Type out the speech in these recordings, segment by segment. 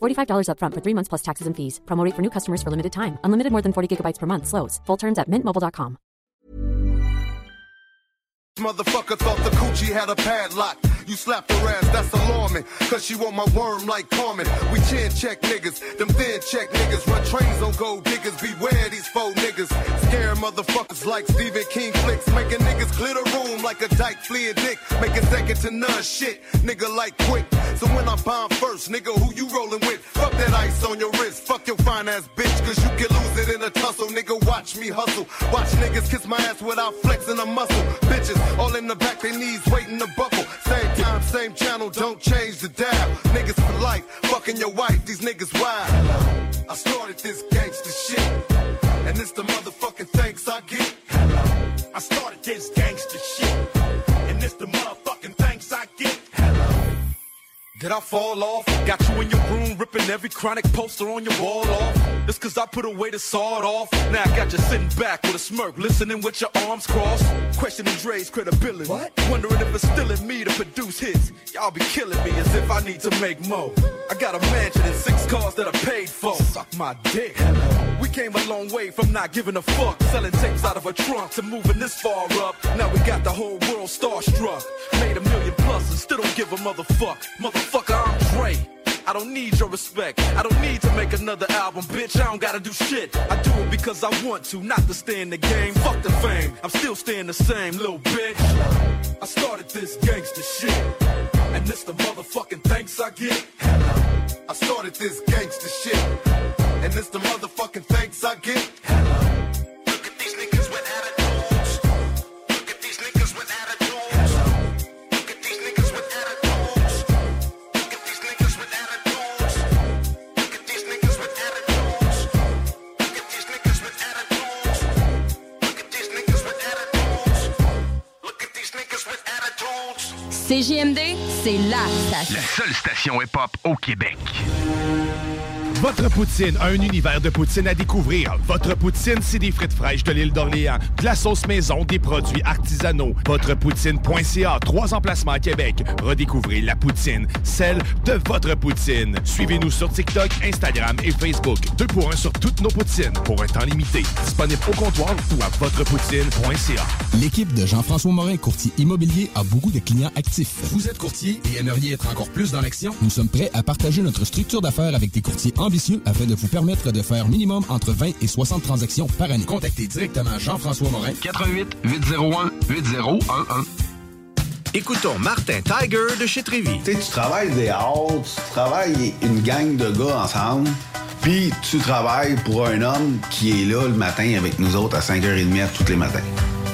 $45 upfront for three months plus taxes and fees. Promo rate for new customers for limited time. Unlimited more than 40 gigabytes per month. Slows. Full terms at mintmobile.com. Motherfucker thought the coochie had a padlock. You slapped her ass, that's alarming. Cause she want my worm like Carmen. We chin check niggas, them thin check niggas. Run trains on gold diggers, beware these faux niggas. Scare motherfuckers like Stephen King flicks. Making niggas clear the room like a dyke fleeing dick. Making second to none shit, nigga like quick. So when I bomb first, nigga, who you rolling with? Fuck that ice on your wrist, fuck your fine ass bitch. Cause you can lose it in a tussle, nigga. Watch me hustle. Watch niggas kiss my ass without flexing a muscle. Bitches all in the back, they knees waiting to buckle. Same time, same channel, don't change the dial. Niggas for life, fucking your wife, these niggas wild. I started this gangster shit, and it's the motherfucking thanks I get. I started this gangster shit, and it's the motherfucking. Did I fall off? Got you in your room ripping every chronic poster on your wall off. It's cause I put away the sawed off. Now I got you sitting back with a smirk, listening with your arms crossed. Questioning Dre's credibility. What? Wondering if it's still in me to produce hits. Y'all be killing me as if I need to make more. I got a mansion and six cars that I paid for. Suck my dick. Hello. We came a long way from not giving a fuck. Selling tapes out of a trunk to moving this far up. Now we got the whole world starstruck. Made a million plus and still don't give a motherfuck. motherfuck. Motherfucker, I'm Dre. I don't need your respect. I don't need to make another album, bitch. I don't gotta do shit. I do it because I want to, not to stay in the game. Fuck the fame. I'm still staying the same, little bitch. I started this gangster shit. And this the motherfucking thanks I get. I started this gangster shit. And this the motherfucking thanks I get. CJMD, c'est la La station. seule station hip-hop au Québec. Votre poutine, un univers de poutine à découvrir. Votre poutine, c'est des frites fraîches de l'île d'Orléans, de la sauce maison, des produits artisanaux. Votrepoutine.ca, trois emplacements à Québec. Redécouvrez la poutine, celle de votre poutine. Suivez-nous sur TikTok, Instagram et Facebook. Deux pour un sur toutes nos poutines, pour un temps limité. Disponible au comptoir ou à votrepoutine.ca. L'équipe de Jean-François Morin, courtier immobilier, a beaucoup de clients actifs. Vous êtes courtier et aimeriez être encore plus dans l'action? Nous sommes prêts à partager notre structure d'affaires avec des courtiers ambitieux afin de vous permettre de faire minimum entre 20 et 60 transactions par année. Contactez directement Jean-François Morin. 88 801 8011. Écoutons Martin Tiger de chez Trévy. Tu sais, tu travailles des heures, tu travailles une gang de gars ensemble, puis tu travailles pour un homme qui est là le matin avec nous autres à 5h30 tous les matins.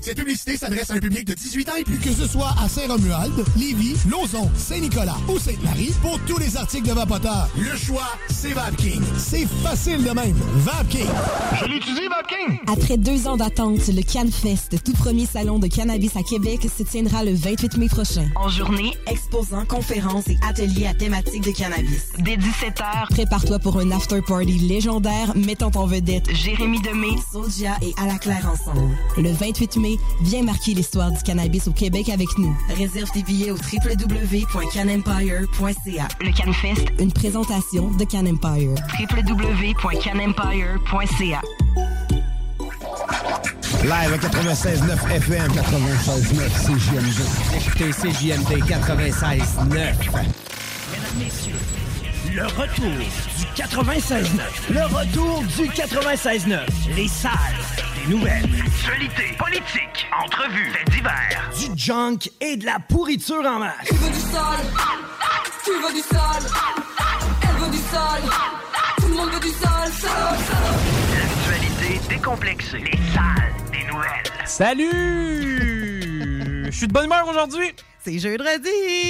Cette publicité s'adresse à un public de 18 ans et plus. Que ce soit à Saint-Romuald, Lévis, Lauson, Saint-Nicolas ou Sainte-Marie, pour tous les articles de Vapoteur, le choix, c'est VapKing. C'est facile de même. VapKing. Je l'utilise, VapKing! Après deux ans d'attente, le CanFest, tout premier salon de cannabis à Québec, se tiendra le 28 mai prochain. En journée, exposants, conférences et ateliers à thématique de cannabis. Dès 17h, Prépare-toi pour un after-party légendaire mettant en vedette Jérémy Demé, Soulja et À la Claire ensemble. Le 28 mai, viens marquer l'histoire du cannabis au Québec avec nous. réserve tes billets au www.canempire.ca. Le CanFest, Une présentation de Can Empire. www.canempire.ca. Live à 96.9 FM, 96.9 CJMD. Écoutez CJMD 96.9. Le retour du 96.9. Le retour du 96.9. Les salles des nouvelles. Actualité, politique, entrevues, faits divers. Du junk et de la pourriture en masse. Tu veux du sale Tu veux du sale Elle veut du sale Tout le monde veut du sale Salope, salope L'actualité décomplexée. Les salles des nouvelles. Salut! Je suis de bonne humeur aujourd'hui. C'est jeudi.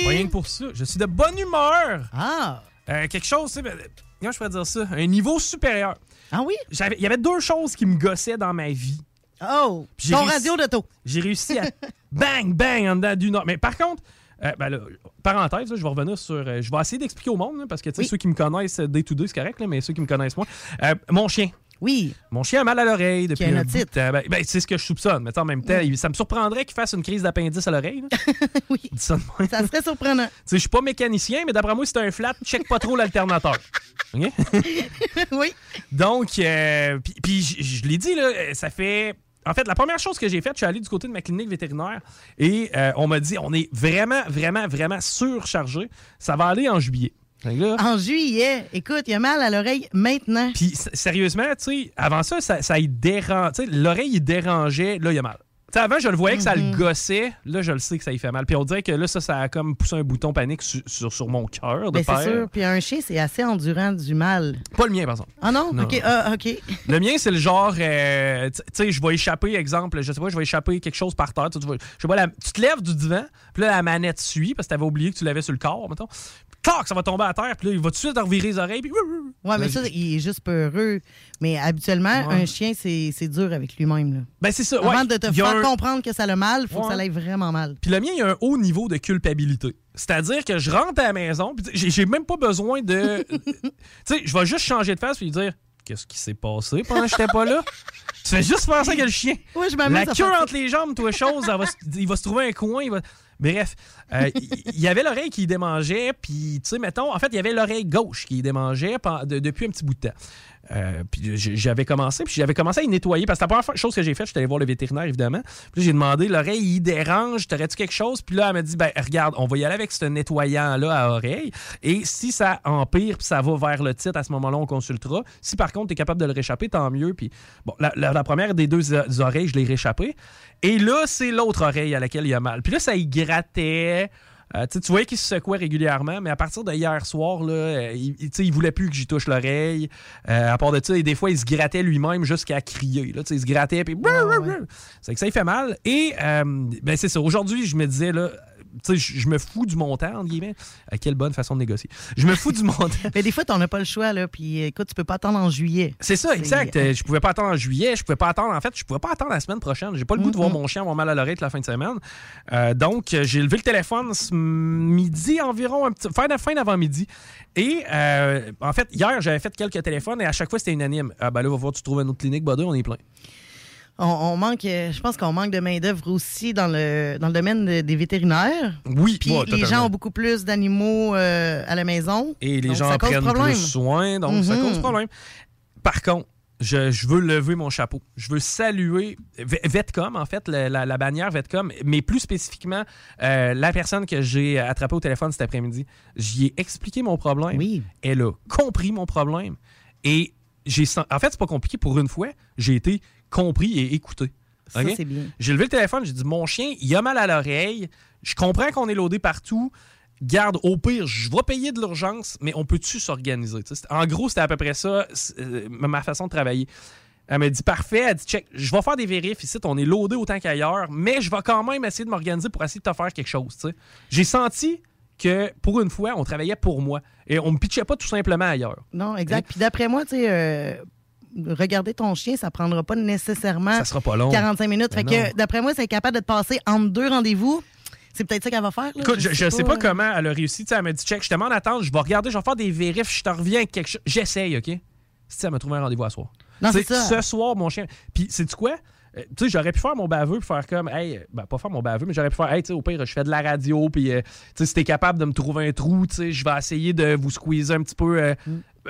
Rien que pour ça. Je suis de bonne humeur. Ah. Euh, quelque chose, tu sais, ben, comment je pourrais dire ça? Un niveau supérieur. Ah oui? Il y avait deux choses qui me gossaient dans ma vie. Oh! Ton réussi- radio d'auto. J'ai réussi à bang, bang en dedans d'une heure. Mais par contre, euh, ben là, parenthèse, là, je vais revenir sur. euh, je vais essayer d'expliquer au monde, là, parce que tu sais, Oui. ceux qui me connaissent euh, day to day, c'est correct, là, mais ceux qui me connaissent moins. Euh, mon chien. Oui. Mon chien a mal à l'oreille depuis un bout de otite. temps. Ben, ben, c'est ce que je soupçonne. Mais en même temps, ça me surprendrait qu'il fasse une crise d'appendice à l'oreille. oui. Ça. Ça serait surprenant. Tu sais, je suis pas mécanicien, mais d'après moi, si c'est un flat, check pas trop l'alternateur. Oui. Donc, euh, puis- je l'ai dit, là, euh, ça fait. En fait, la première chose que j'ai faite, je suis allé du côté de ma clinique vétérinaire et euh, on m'a dit on est vraiment, vraiment, vraiment surchargé. Ça va aller en juillet. Là- En juillet, écoute, il a mal à l'oreille maintenant. Puis sérieusement, tu sais, avant ça, ça, ça y dérange. Tu sais, l'oreille, il dérangeait, là, il y a mal. Tu sais, avant, je le voyais que ça Mhm. le gossait. Là, je le sais que ça y fait mal. Puis on dirait que là, ça, ça a comme poussé un bouton panique sur, sur, sur mon cœur de Ben, c'est sûr. Puis un chien, c'est assez endurant du mal. Pas le mien, par exemple. Ah non? Non. OK. Ah, OK. Le mien, c'est le genre, euh, tu sais, je vais échapper, exemple, je sais pas, je vais échapper quelque chose par terre. Tu, tu vas- je sais pas, la- tu te lèves du divan, puis là, la manette suit, parce que t'avais oublié que tu l'avais sur le corps, mettons. Clac, ça va tomber à terre, puis là, il va tout de suite te revirer les oreilles, puis... Ouais, mais ça, il est juste peureux. Mais habituellement, Ouais. un chien, c'est c'est dur avec lui-même. là. Ben, c'est ça. Avant ouais. de te Il y a faire un- comprendre que ça a mal, il faut que ça aille vraiment mal. Puis le mien, il y a un haut niveau de culpabilité. C'est-à-dire que je rentre à la maison, puis j'ai j'ai même pas besoin de. tu sais, je vais juste changer de face puis lui dire Qu'est-ce qui s'est passé pendant que j'étais pas là? Tu fais juste faire ça que le chien. Ouais, je m'amuse La à queue faire ça. entre les jambes, toi, chose, elle va se- il va se trouver un coin. Il va... Bref, euh, il il y avait l'oreille qui démangeait, puis, tu sais, mettons, en fait, il y avait l'oreille gauche qui démangeait depuis un petit bout de temps. Euh, puis j'avais commencé, puis j'avais commencé à y nettoyer, parce que la première chose que j'ai faite, j'étais allé voir le vétérinaire, évidemment. Puis j'ai demandé, l'oreille, il dérange, t'aurais-tu quelque chose? Puis là, elle m'a dit, ben, regarde, on va y aller avec ce nettoyant-là à oreille, et si ça empire, puis ça va vers le titre, à ce moment-là, on consultera. Si par contre, tu es capable de le réchapper, tant mieux. Puis bon, la, première des deux oreilles, je l'ai réchappé. Et là, c'est l'autre oreille à laquelle il y a mal. Puis là, ça y grattait. Euh, tu voyais qu'il se secouait régulièrement, mais à partir de hier soir, là, euh, il, il- voulait plus que j'y touche l'oreille. Euh, à part de ça, et des fois, il se grattait lui-même jusqu'à crier. Là, il se grattait, puis... C'est que ça, il fait mal. Et, ben, c'est ça. Aujourd'hui, je me disais, là, tu sais, je me fous du montant, entre guillemets. Euh, quelle bonne façon de négocier. Je me fous du montant. Mais des fois, t'en as pas le choix, là. Puis écoute, tu peux pas attendre en juillet. C'est ça, exact. Euh, Je pouvais pas attendre en juillet, je pouvais pas attendre, en fait, je pouvais pas attendre la semaine prochaine. J'ai pas le goût de voir mon chien avoir mal à l'oreille la fin de semaine. Euh, donc, euh, j'ai levé le téléphone ce midi environ, un petit, fin, de- fin d'avant-midi. Et euh, en fait, hier, j'avais fait quelques téléphones et à chaque fois, c'était unanime. Ah, ben là, va voir, tu trouves une autre clinique, Bada, on est plein. On, on manque, euh, je pense qu'on manque de main-d'œuvre aussi dans le, dans le domaine de- des vétérinaires. Oui, Puis ouais, les gens ont beaucoup plus d'animaux euh, à la maison. Et les Donc, gens en prennent problème. plus soin, donc ça Mhm. cause problème. Par contre, je, je veux lever mon chapeau. Je veux saluer Vetcom, en fait, la, la- la bannière Vetcom, mais plus spécifiquement, euh, la personne que j'ai attrapée au téléphone cet après-midi. J'y ai expliqué mon problème. Oui. Elle a compris mon problème. Et j'ai en fait, c'est pas compliqué. Pour une fois, j'ai été compris et écouté. Ça, OK? c'est bien. J'ai levé le téléphone, j'ai dit Mon chien, il a mal à l'oreille. Je comprends qu'on est loadé partout. Garde, au pire, je vais payer de l'urgence, mais on peut-tu s'organiser? En gros, c'était à peu près ça, euh, ma façon de travailler. Elle m'a dit Parfait. Elle dit Check, je vais faire des vérifs ici. On est loadé autant qu'ailleurs, mais je vais quand même essayer de m'organiser pour essayer de te faire quelque chose. J'ai senti que pour une fois, on travaillait pour moi et on me pitchait pas tout simplement ailleurs. Non, exact. Puis d'après moi, tu sais, euh, regarder ton chien, ça prendra pas nécessairement Ça sera pas long. 45 minutes. Ben fait non. que d'après moi, c'est capable de te passer entre deux rendez-vous. C'est peut-être ça qu'elle va faire. là. Écoute, je, je sais euh. pas comment elle a réussi. Elle m'a dit check, je te mets en attente, je vais regarder, je vais faire des vérifs, je te reviens avec quelque chose. J'essaye, OK? Si elle m'a trouvé un rendez-vous à soir. Non, c'est ça. Ce soir, mon chien. Puis, sais-tu quoi? Euh, tu sais, j'aurais pu faire mon baveux puis faire comme, hey, ben, pas faire mon baveux, mais j'aurais pu faire, hey, tu sais, au pire, je fais de la radio, puis, euh, tu sais, si t'es capable de me trouver un trou, tu sais, je vais essayer de vous squeezer un petit peu. euh,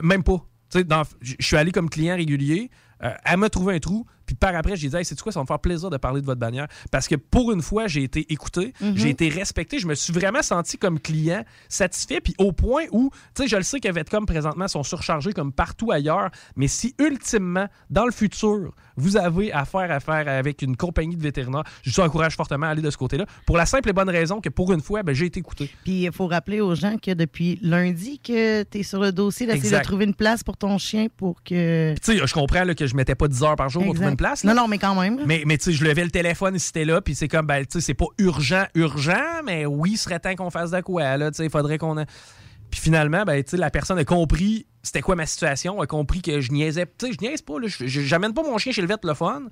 Même pas. Je suis allé comme client régulier, euh, elle m'a trouvé un trou, puis par après, j'ai dit, hey, c'est quoi, ça va me faire plaisir de parler de votre bannière. Parce que pour une fois, j'ai été écouté, Mhm. j'ai été respecté, je me suis vraiment senti comme client satisfait, puis au point où, tu sais, je le sais que Vetcom présentement sont surchargés comme partout ailleurs, mais si ultimement, dans le futur, vous avez affaire à faire avec une compagnie de vétérinaires, je vous encourage fortement à aller de ce côté-là, pour la simple et bonne raison que pour une fois, ben, j'ai été écouté. Puis il faut rappeler aux gens que depuis lundi que tu es sur le dossier d'essayer de trouver une place pour ton chien pour que. Tu sais, je comprends là, que je mettais pas 10 heures par jour pour trouver une place. là? Non, non, mais quand même. Mais, mais tu sais, je levais le téléphone si c'était là, puis c'est comme, ben, tu sais, c'est pas urgent, urgent, mais oui, il serait temps qu'on fasse de quoi, là, tu sais, il faudrait qu'on... a- Puis finalement, ben, tu sais, la personne a compris c'était quoi ma situation, a compris que je niaisais, tu sais, je niaise pas, là, je- j'amène pas mon chien chez le fun,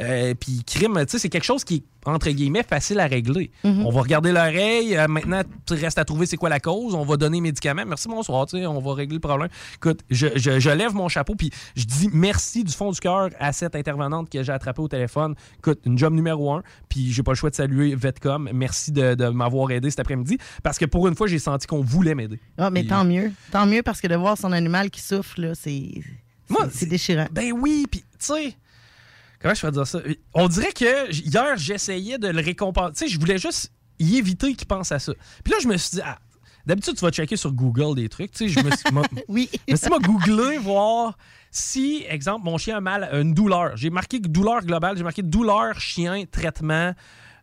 euh, puis crime, tu sais, c'est quelque chose qui est, entre guillemets, facile à régler. Mhm. On va regarder l'oreille, euh, maintenant, tu restes à trouver c'est quoi la cause, on va donner médicaments, merci, bonsoir, tu sais, on va régler le problème. Écoute, je, je- je lève mon chapeau, puis je dis merci du fond du cœur à cette intervenante que j'ai attrapée au téléphone. Écoute, une job numéro un, puis j'ai pas le choix de saluer Vetcom. Merci de, de m'avoir aidé cet après-midi, parce que pour une fois, j'ai senti qu'on voulait m'aider. Ah, mais Puis- tant mieux. Tant mieux parce que de voir son animal qui souffre, là, c'est. C'est- déchirant. Ben oui, puis tu sais, comment je peux dire ça? On dirait que hier, j'essayais de le récompenser. Tu sais, je voulais juste y éviter qu'il pense à ça. Puis là, je me suis dit, ah, d'habitude, tu vas checker sur Google des trucs. Tu sais, je me suis, oui. me suis m'a googlé, voir si, exemple, mon chien a mal, une douleur. J'ai marqué douleur globale, j'ai marqué douleur, chien, traitement.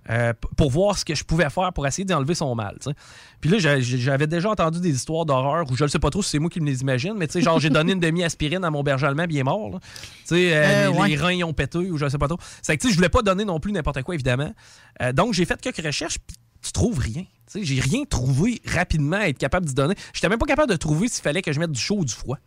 Euh, pour voir ce que je pouvais faire pour essayer d'enlever son mal. Puis là, j'a- j'avais déjà entendu des histoires d'horreur où je ne sais pas trop si c'est moi qui me les imagine, mais tu sais, genre, j'ai donné une demi-aspirine à mon berger allemand, est mort. Tu sais, euh, Euh, les, ouais. les reins ils ont pété ou je ne sais pas trop. C'est que tu sais, je voulais pas donner non plus n'importe quoi, évidemment. Euh, donc, j'ai fait quelques recherches, puis tu trouves rien. J'ai rien trouvé rapidement à être capable d'y donner. J'étais même pas capable de trouver s'il fallait que je mette du chaud ou du froid.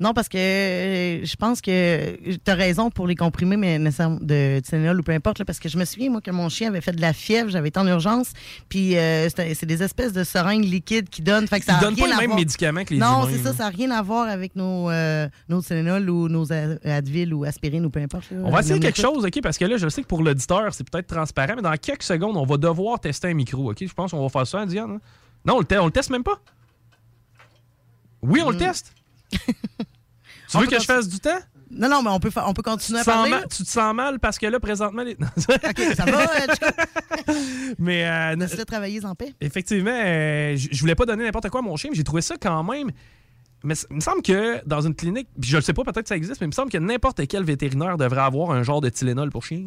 Non, parce que euh, je pense que tu as raison pour les comprimés mais de Tylenol ou peu importe, là, parce que je me souviens, moi, que mon chien avait fait de la fièvre, j'avais été en urgence, puis euh, c'est des espèces de seringues liquides qui donnent. Fait que ça Ils donnent pas mêmes voir- médicaments que les Non, c'est ça, ça n'a rien à voir avec nos, euh, nos Tylenol ou nos Advil ou aspirine ou peu importe. là. On va essayer quelque chose, OK? Parce que là, je sais que pour l'auditeur, c'est peut-être transparent, mais dans quelques secondes, on va devoir tester un micro, OK? Je pense qu'on va faire ça, Diane. hein? Non, on le, on le teste même pas? Oui, on le teste? tu veux que je fasse du temps? Non, non, mais on peut, on peut continuer à parler. mal, tu te sens mal parce que là, présentement... Les... OK, ça va, euh, mais euh, Laisse-le travailler en paix. effectivement, euh, je voulais pas donner n'importe quoi à mon chien, mais j'ai trouvé ça quand même... Mais il me semble que dans une clinique, je le sais pas, peut-être que ça existe, mais il me semble que n'importe quel vétérinaire devrait avoir un genre de Tylenol pour chien.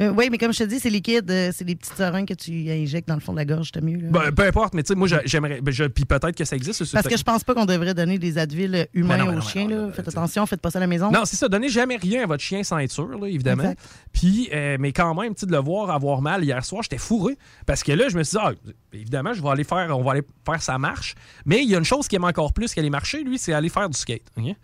Euh, oui, mais comme je te dis, c'est liquide. euh, c'est des petites seringues que tu injectes dans le fond de la gorge, c'est mieux. là. Ben, peu importe, mais tu sais, moi, j'a- j'aimerais. ben, Puis peut-être que ça existe. ce- Parce que je pense pas qu'on devrait donner des Advil humains Ben non, ben aux non, chiens. là. Faites attention, faites pas ça à la maison. Non, c'est ça. Donnez jamais rien à votre chien sans être sûr, là, évidemment. Puis, euh, mais quand même, tu de le voir avoir mal hier soir, j'étais fourré. Parce que là, je me suis dit, ah, évidemment, je vais aller faire, on va aller faire sa marche. Mais il y a une chose qui aime encore plus qu'aller marcher, lui, c'est aller faire du skate. ok?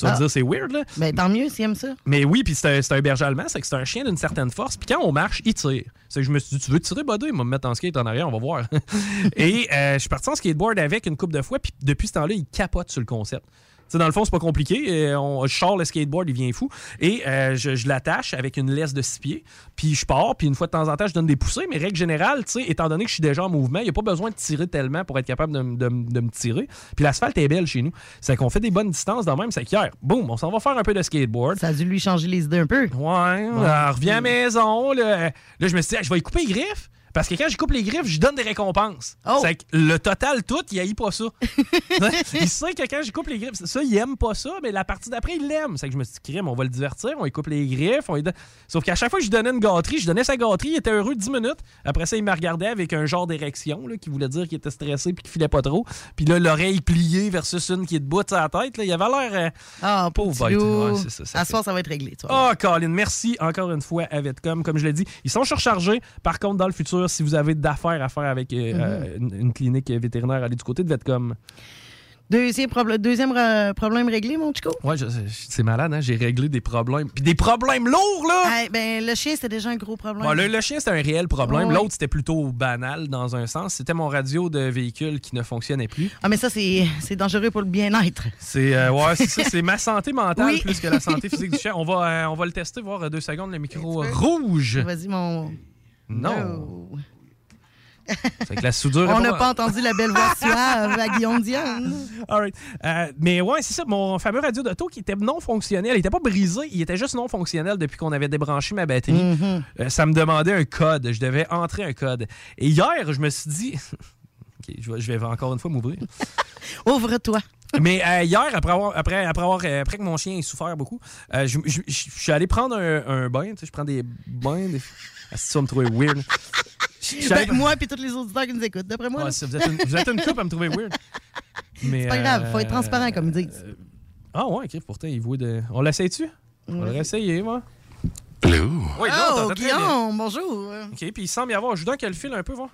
Tu vas Ah. me dire, c'est weird, là. Ben, tant mieux s'il aime ça. Mais oui, puis c'est un, un berger allemand, c'est que c'est un chien d'une certaine force. Puis quand on marche, il tire. C'est que je me suis dit, tu veux tirer, Buddy? Il va me mettre en skate en arrière, on va voir. Et euh, je suis parti en skateboard avec une coupe de fois, puis depuis ce temps-là, il capote sur le concept. Tu sais, dans le fond, c'est pas compliqué. Euh, on, je sors le skateboard, il vient fou. Et euh, je, je l'attache avec une laisse de six pieds. Puis je pars, puis une fois de temps en temps, je donne des poussées. Mais règle générale, étant donné que je suis déjà en mouvement, il n'y a pas besoin de tirer tellement pour être capable de, de de me tirer. Puis l'asphalte est belle chez nous. C'est qu'on fait des bonnes distances dans même. C'est qu'hier, boum, on s'en va faire un peu de skateboard. Ça a dû lui changer les idées un peu. Ouais, on revient à la maison. Là, Là, je me suis dit, ah, je vais y couper les griffes. Parce que quand je coupe les griffes, je donne des récompenses. Oh. C'est que le total, tout, il haït pas ça. il sait que quand je coupe les griffes, ça, il aime pas ça, mais la partie d'après, il l'aime. C'est que je me suis dit, crime, on va le divertir, on lui coupe les griffes. On lui donne- Sauf qu'à chaque fois que je lui donnais une gâterie, je donnais sa gâterie, il était heureux 10 minutes. Après ça, il me regardait avec un genre d'érection qui voulait dire qu'il était stressé puis qu'il filait pas trop. Puis là, l'oreille pliée versus une qui est debout de sa tête. Là, il avait l'air. euh, Ah, pauvre bête. Ouais, ça, ça à fait- soir, ça va être réglé. Oh, Colin, merci encore une fois à Vetcom. Comme je l'ai dit, ils sont surchargés. Par contre, dans le futur, si vous avez d'affaires à faire avec euh, Mhm. euh, une, clinique vétérinaire, allez du côté de Vetcom. Deuxième, probl- deuxième euh, problème réglé, mon chico? Je- c'est malade, hein? J'ai réglé des problèmes. Puis des problèmes lourds, là! Ben, le chien, c'était déjà un gros problème. Bon, le, le chien, c'était un réel problème. L'autre, c'était plutôt banal dans un sens. C'était mon radio de véhicule qui ne fonctionnait plus. Ah, mais ça, c'est dangereux pour le bien-être. C'est euh, ouais, c'est ma santé mentale Oui. plus que la santé physique du chien. On va, euh, on va le tester, voir deux secondes, le micro rouge. Vas-y, mon. Non. C'est que la soudure. On n'a pas- pas entendu la belle voix suave à Guillaume Diane. All right. Euh, mais ouais, c'est ça, mon fameux radio d'auto qui était non fonctionnel. Il était pas brisé, il était juste non fonctionnel depuis qu'on avait débranché ma batterie. Mhm. Euh, ça me demandait un code. Je devais entrer un code. Et hier, je me suis dit. Je vais encore une fois m'ouvrir. Ouvre-toi. Mais euh, hier, après avoir, après, après, avoir, euh, après que mon chien ait souffert beaucoup, euh, je, je- je- je suis allé prendre un, un bain. Tu sais, je prends des bains. Des... Ah, si tu vas me trouver weird. Ben, moi et tous les auditeurs qui nous écoutent, d'après moi. Ouais, vous, êtes une, vous êtes une couple à me trouver weird. Mais, C'est pas grave, faut être transparent, comme ils disent. Ah ouais, ok, pourtant, il voit de. On l'essaye-tu? On va Oui. l'essayer, moi. Hello. Oui, non, oh. Guillaume, bonjour. Ok, puis il semble y avoir. Je vous donne qu'elle file un peu, voir.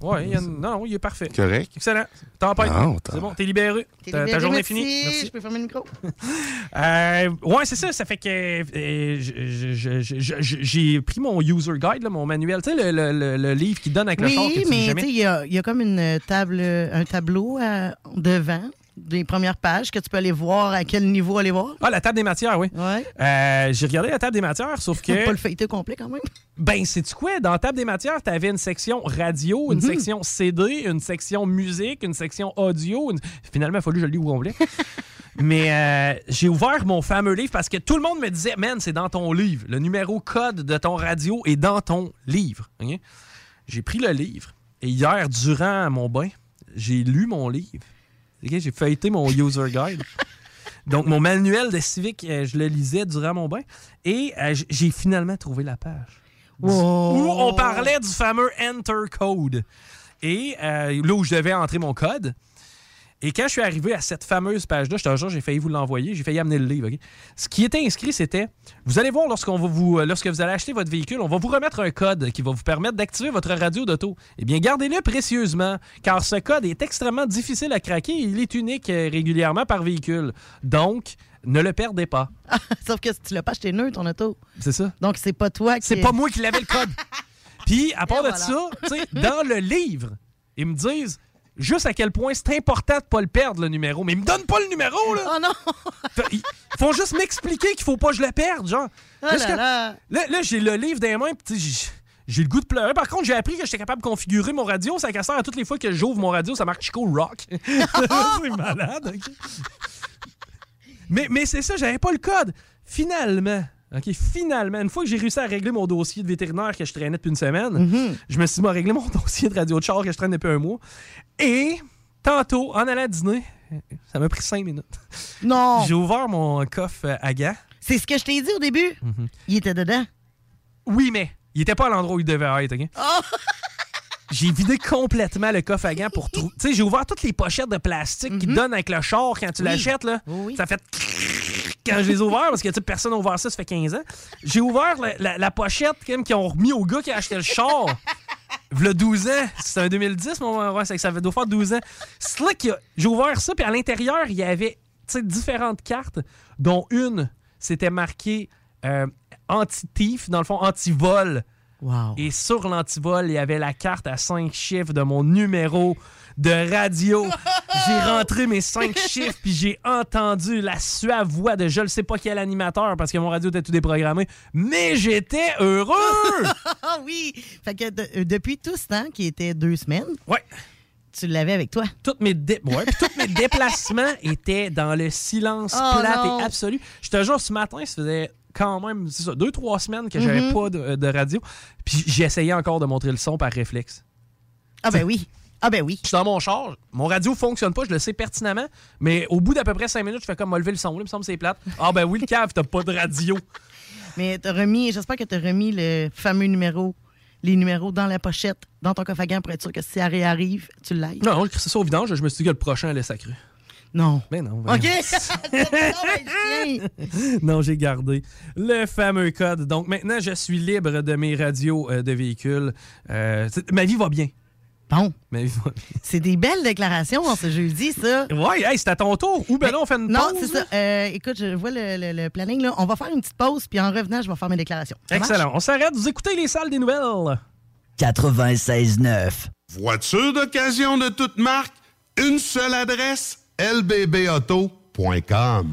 Ouais, il y a- non, non, il est parfait. Correct. Excellent. Tempête. C'est bon, t'es libéré. T'es Ta, journée est finie. Merci. Je peux fermer le micro. Euh, ouais, c'est ça. Ça fait que euh, je- je- je- je- je- j'ai pris mon user guide, là, mon manuel. Tu sais, le, le- le- le livre qui donne avec le char que Oui, mais tu jamais. sais, il y a, il y a comme une table, un tableau euh, devant des premières pages que tu peux aller voir à quel niveau aller voir? Ah, la table des matières, oui. Ouais. Euh, j'ai regardé la table des matières, sauf que. Pas le feuilleté complet quand même. Ben, c'est-tu quoi? Dans la table des matières, tu avais une section radio, une Mhm. section CD, une section musique, une section audio. une- Finalement, il a fallu que je le lis au complet. Mais euh, j'ai ouvert mon fameux livre parce que tout le monde me disait, man, c'est dans ton livre. Le numéro code de ton radio est dans ton livre. J'ai pris le livre et hier, durant mon bain, j'ai lu mon livre. J'ai feuilleté mon user guide. Donc, mon manuel de civique, euh, je le lisais durant mon bain et euh, j'ai finalement trouvé la page où on parlait du fameux Enter Code. Et euh, là où je devais entrer mon code. Et quand je suis arrivé à cette fameuse page-là, je te jure, j'ai failli vous l'envoyer, j'ai failli amener le livre. ok? Ce qui était inscrit, c'était vous allez voir lorsqu'on va vous, euh, lorsque vous allez acheter votre véhicule, on va vous remettre un code qui va vous permettre d'activer votre radio d'auto. Eh bien, gardez-le précieusement, car ce code est extrêmement difficile à craquer et il est unique euh, régulièrement par véhicule. Donc, ne le perdez pas. Sauf que tu l'as pas acheté neutre, ton auto. C'est ça. Donc, c'est pas toi qui. C'est pas moi qui l'avais le code. Puis, à part de voilà. ça, tu sais, dans le livre, ils me disent juste à quel point c'est important de pas le perdre, le numéro. Mais ils me donnent pas le numéro, là. Oh non! Ils font juste m'expliquer qu'il faut pas que je le perde, genre. Oh Là, là j'ai le livre dans les mains, sais, j'ai- le goût de pleurer. Par contre, j'ai appris que j'étais capable de configurer mon radio. Ça casse à toutes les fois que j'ouvre mon radio, ça marque Chico Rock. c'est malade? Mais, mais c'est ça, j'avais pas le code. Finalement, OK, finalement, une fois que j'ai réussi à régler mon dossier de vétérinaire que je traînais depuis une semaine, je me suis mis à régler mon dossier de radio de char que je traîne depuis un mois. Et tantôt, en allant dîner, ça m'a pris cinq minutes. Non! J'ai ouvert mon coffre à gants. C'est ce que je t'ai dit au début. Mhm. Il était dedans. Oui, mais il était pas à l'endroit où il devait être, OK? J'ai vidé complètement le coffre à gants pour trouver. Tu sais, j'ai ouvert toutes les pochettes de plastique qui te donnent avec le char quand tu Oui. l'achètes, là. Oui. Ça fait quand je les ai ouverts, parce que personne n'a ouvert ça, ça fait 15 ans. J'ai ouvert la, la- la pochette qu'ils ont remis au gars qui a acheté le char. V'là 12 ans. C'était un 2010, mon ouais, c'est que ça doit faire 12 ans. A- J'ai ouvert ça, puis à l'intérieur, il y avait différentes cartes, dont une, c'était marqué euh, anti-thief, dans le fond, anti-vol. Wow. Et sur l'antivol, il y avait la carte à cinq chiffres de mon numéro de radio. J'ai rentré mes cinq chiffres, puis j'ai entendu la suave voix de je ne sais pas quel animateur parce que mon radio était tout déprogrammé. Mais j'étais heureux! Ah oui! Fait que de- euh, depuis tout ce temps, qui était deux semaines, ouais. tu l'avais avec toi. Toutes mes, dé- ouais, puis tous mes déplacements étaient dans le silence Oh plat et absolu. Je te jure, ce matin, ça faisait quand même, c'est ça, deux, trois semaines que j'avais Mhm. pas de, de radio. Puis j'essayais encore de montrer le son par réflexe. Ah ben oui. Ah ben oui. Je suis dans mon char, mon radio fonctionne pas, je le sais pertinemment, mais au bout d'à peu près cinq minutes, je fais comme me lever le son, là, il me semble que c'est plate. Ah ben oui, le cave, t'as pas de radio. Mais t'as remis, j'espère que t'as remis le fameux numéro, les numéros dans la pochette, dans ton coffre à gants pour être sûr que si ça réarrive, tu l'ailles. Non, j'ai crissé ça au vidange, je me suis dit que le prochain allait sacré. Non. Mais non. OK? non, j'ai gardé le fameux code. Donc maintenant, je suis libre de mes radios euh, de véhicules. Euh, ma vie va bien. Bon. C'est des belles déclarations en ce jeudi, ça. Ouais, hey, c'est à ton tour. Ou ben non, on fait une Non, pause. c'est ça. Euh, écoute, je vois le, le- le planning. Là. On va faire une petite pause, puis en revenant, je vais faire mes déclarations. Ça Excellent. marche? On s'arrête. Vous écoutez les salles des nouvelles. 96.9. Voiture d'occasion de toute marque, une seule adresse, lbbauto.com.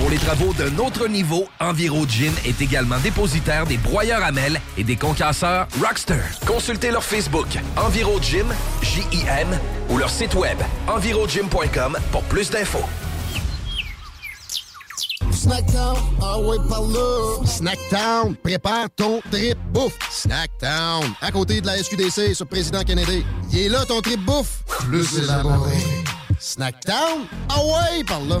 Pour les travaux d'un autre niveau, EnviroGym est également dépositaire des broyeurs à mêles et des concasseurs Rockster. Consultez leur Facebook EnviroGym, J-I-M, ou leur site web envirogym.com pour plus d'infos. Snackdown, ah ouais, par là. Snackdown, prépare ton trip bouffe. Snackdown, à côté de la SQDC sur Président Kennedy. Il est là ton trip bouffe. Plus élaboré. Snackdown, ah ouais, par là.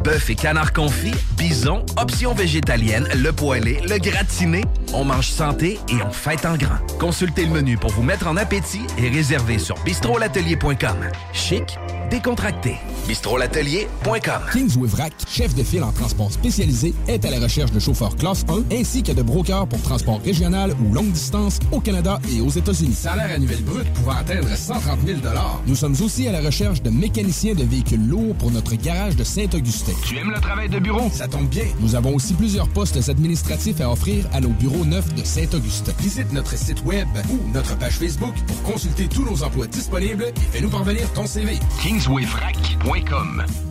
Bœuf et canard confit, bison, options végétaliennes, le poêlé, le gratiné. On mange santé et on fête en grand. Consultez le menu pour vous mettre en appétit et réservez sur bistrolatelier.com. Chic, décontracté. bistrolatelier.com. Kingsway Vrac, chef de file en transport spécialisé, est à la recherche de chauffeurs classe 1 ainsi que de brokers pour transport régional ou longue distance au Canada et aux États-Unis. Salaire annuel brut pouvant atteindre 130 000 Nous sommes aussi à la recherche de mécaniciens de véhicules lourds pour notre garage de Saint-Augustin. Tu aimes le travail de bureau? Ça tombe bien. Nous avons aussi plusieurs postes administratifs à offrir à nos bureaux neufs de Saint-Augustin. Visite notre site web ou notre page Facebook pour consulter tous nos emplois disponibles et fais-nous parvenir ton CV. Kingswayfrac.com.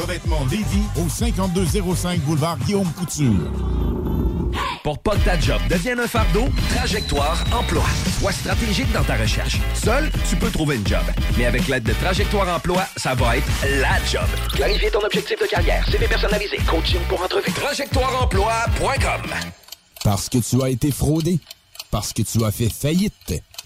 Revêtement Lévis au 5205 boulevard Guillaume Couture. Pour pas que ta job devienne un fardeau, Trajectoire Emploi. Sois stratégique dans ta recherche. Seul, tu peux trouver une job. Mais avec l'aide de Trajectoire Emploi, ça va être la job. Clarifier ton objectif de carrière, CV personnalisé, coaching pour entrevue. TrajectoireEmploi.com Parce que tu as été fraudé. Parce que tu as fait faillite.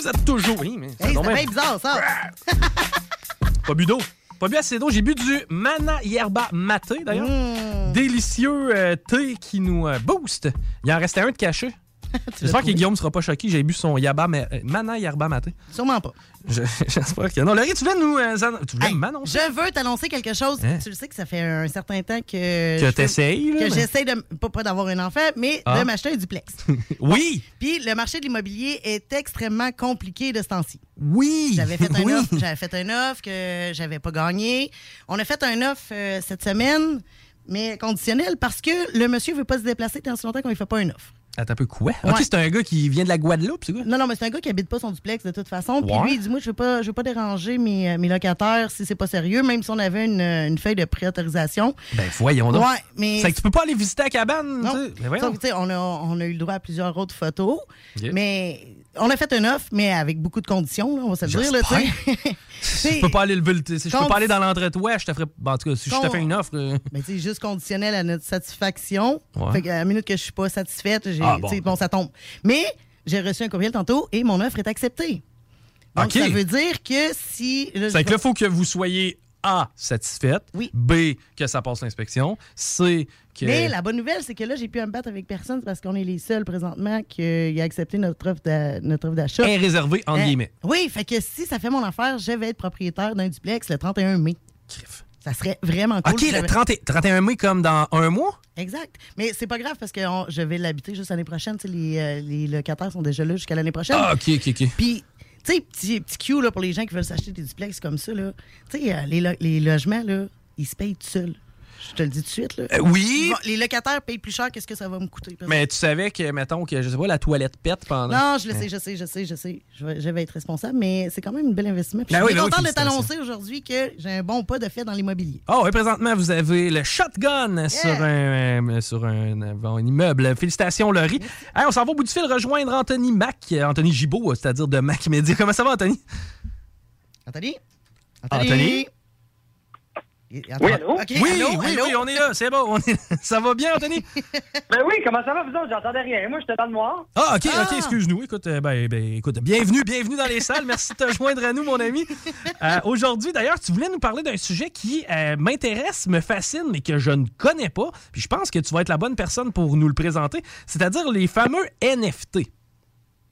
Vous êtes toujours. Oui, mais Hey, c'est bien- bien bizarre, ça. Pas bu d'eau. Pas bu assez d'eau. J'ai bu du Mana Yerba Maté, d'ailleurs. Mmh. Délicieux euh, thé qui nous euh, booste. Il en restait un de caché. J'espère que? Guillaume sera pas choqué. J'ai bu son yaba, mais, euh, Mana Yerba Maté. Sûrement pas. Je- J'espère que non. Laurie, tu voulais nous. euh, tu voulais Hey, m'annoncer? je veux t'annoncer quelque chose. Hein? Tu le sais que ça fait un certain temps que. Que t'essayes, Que mais- j'essaie de. Pas, pas d'avoir un enfant, mais Ah. de m'acheter un duplex. oui! Puis le marché de l'immobilier est extrêmement compliqué de ce temps-ci. Oui! J'avais fait un offre, j'avais fait un offre que j'avais pas gagné. On a fait un offre euh, cette semaine, mais conditionnel parce que le monsieur veut pas se déplacer tant longtemps qu'on lui fait pas une offre. Attends un peu quoi? Ouais. Ok, c'est un gars qui vient de la Guadeloupe, c'est quoi? Non, non, mais c'est un gars qui habite pas son duplex de toute façon. Puis lui, il dit Moi, je veux pas, je veux pas déranger mes, euh, mes locataires si c'est pas sérieux, même si on avait une, euh, une feuille de préautorisation. Ben, voyons donc. Ouais, mais. C'est que tu peux pas aller visiter la cabane, Non. tu sais. Ben, tu sais, on a, on a eu le droit à plusieurs autres photos. Mais on a fait une offre, mais avec beaucoup de conditions, là, on va se le dire. Là. Je peux pas aller lever le. Si je peux pas aller dans l'entrée-toi, je te ferais. En tout cas, si je te fais une offre. euh, Ben, tu sais, juste conditionnel à notre satisfaction. Ouais. Fait qu'à la minute que je suis pas satisfaite, Ah, bon. bon, ça tombe. Mais j'ai reçu un courriel tantôt et mon offre est acceptée. Donc, ça veut dire que si. C'est que là, il faut que vous soyez A, satisfaite. B, que ça passe l'inspection. C, que. Mais la bonne nouvelle, c'est que là, j'ai pu me battre avec personne parce qu'on est les seuls présentement qui a accepté notre offre d'achat. Est réservé, entre Hein? guillemets. Oui, fait que si ça fait mon affaire, je vais être propriétaire d'un duplex le 31 mai. Ça serait vraiment cool. OK, le j'avais- 30 et- 31 mai, comme dans un mois? Exact. Mais c'est pas grave parce que on- je vais l'habiter juste l'année prochaine. Les, euh, les locataires sont déjà là jusqu'à l'année prochaine. Ah, OK, OK, OK. Puis, tu sais, petit, petit Q là, pour les gens qui veulent s'acheter des duplex comme ça, là. Tu sais, euh, les, les logements, là, ils se payent tout seuls. Je te le dis tout de suite. Là. Euh, oui. Les locataires payent plus cher que ce que ça va me coûter. Mais tu savais que, mettons, que, je sais pas, la toilette pète pendant. Non, je le sais, je sais, je sais, je sais. Je vais, je vais être responsable, mais c'est quand même un bel investissement. Puis Ben je suis oui, ben oui, content de t'annoncer aujourd'hui que j'ai un bon pas de fait dans l'immobilier. Oh, oui, présentement, vous avez le shotgun sur, un, euh, sur un, bon, un immeuble. Félicitations, Laurie. Hey, on s'en va au bout du fil rejoindre Anthony Mac, euh, Anthony Gibault, c'est-à-dire de Mac Media. Comment ça va, Anthony? Anthony? Anthony? Oui, allô? Oui, allô, oui, allô? oui, on est là, c'est bon. on est- Ça va bien, Anthony? Ben oui, comment ça va, vous autres? J'entendais rien. Moi, j'étais dans le noir. Ah, OK, OK, excuse-nous. Écoute, euh, ben, ben, écoute, bienvenue, bienvenue dans les salles. Merci de te joindre à nous, mon ami. Euh, Aujourd'hui, d'ailleurs, tu voulais nous parler d'un sujet qui euh, m'intéresse, me fascine, mais que je ne connais pas. Puis je pense que tu vas être la bonne personne pour nous le présenter, c'est-à-dire les fameux NFT.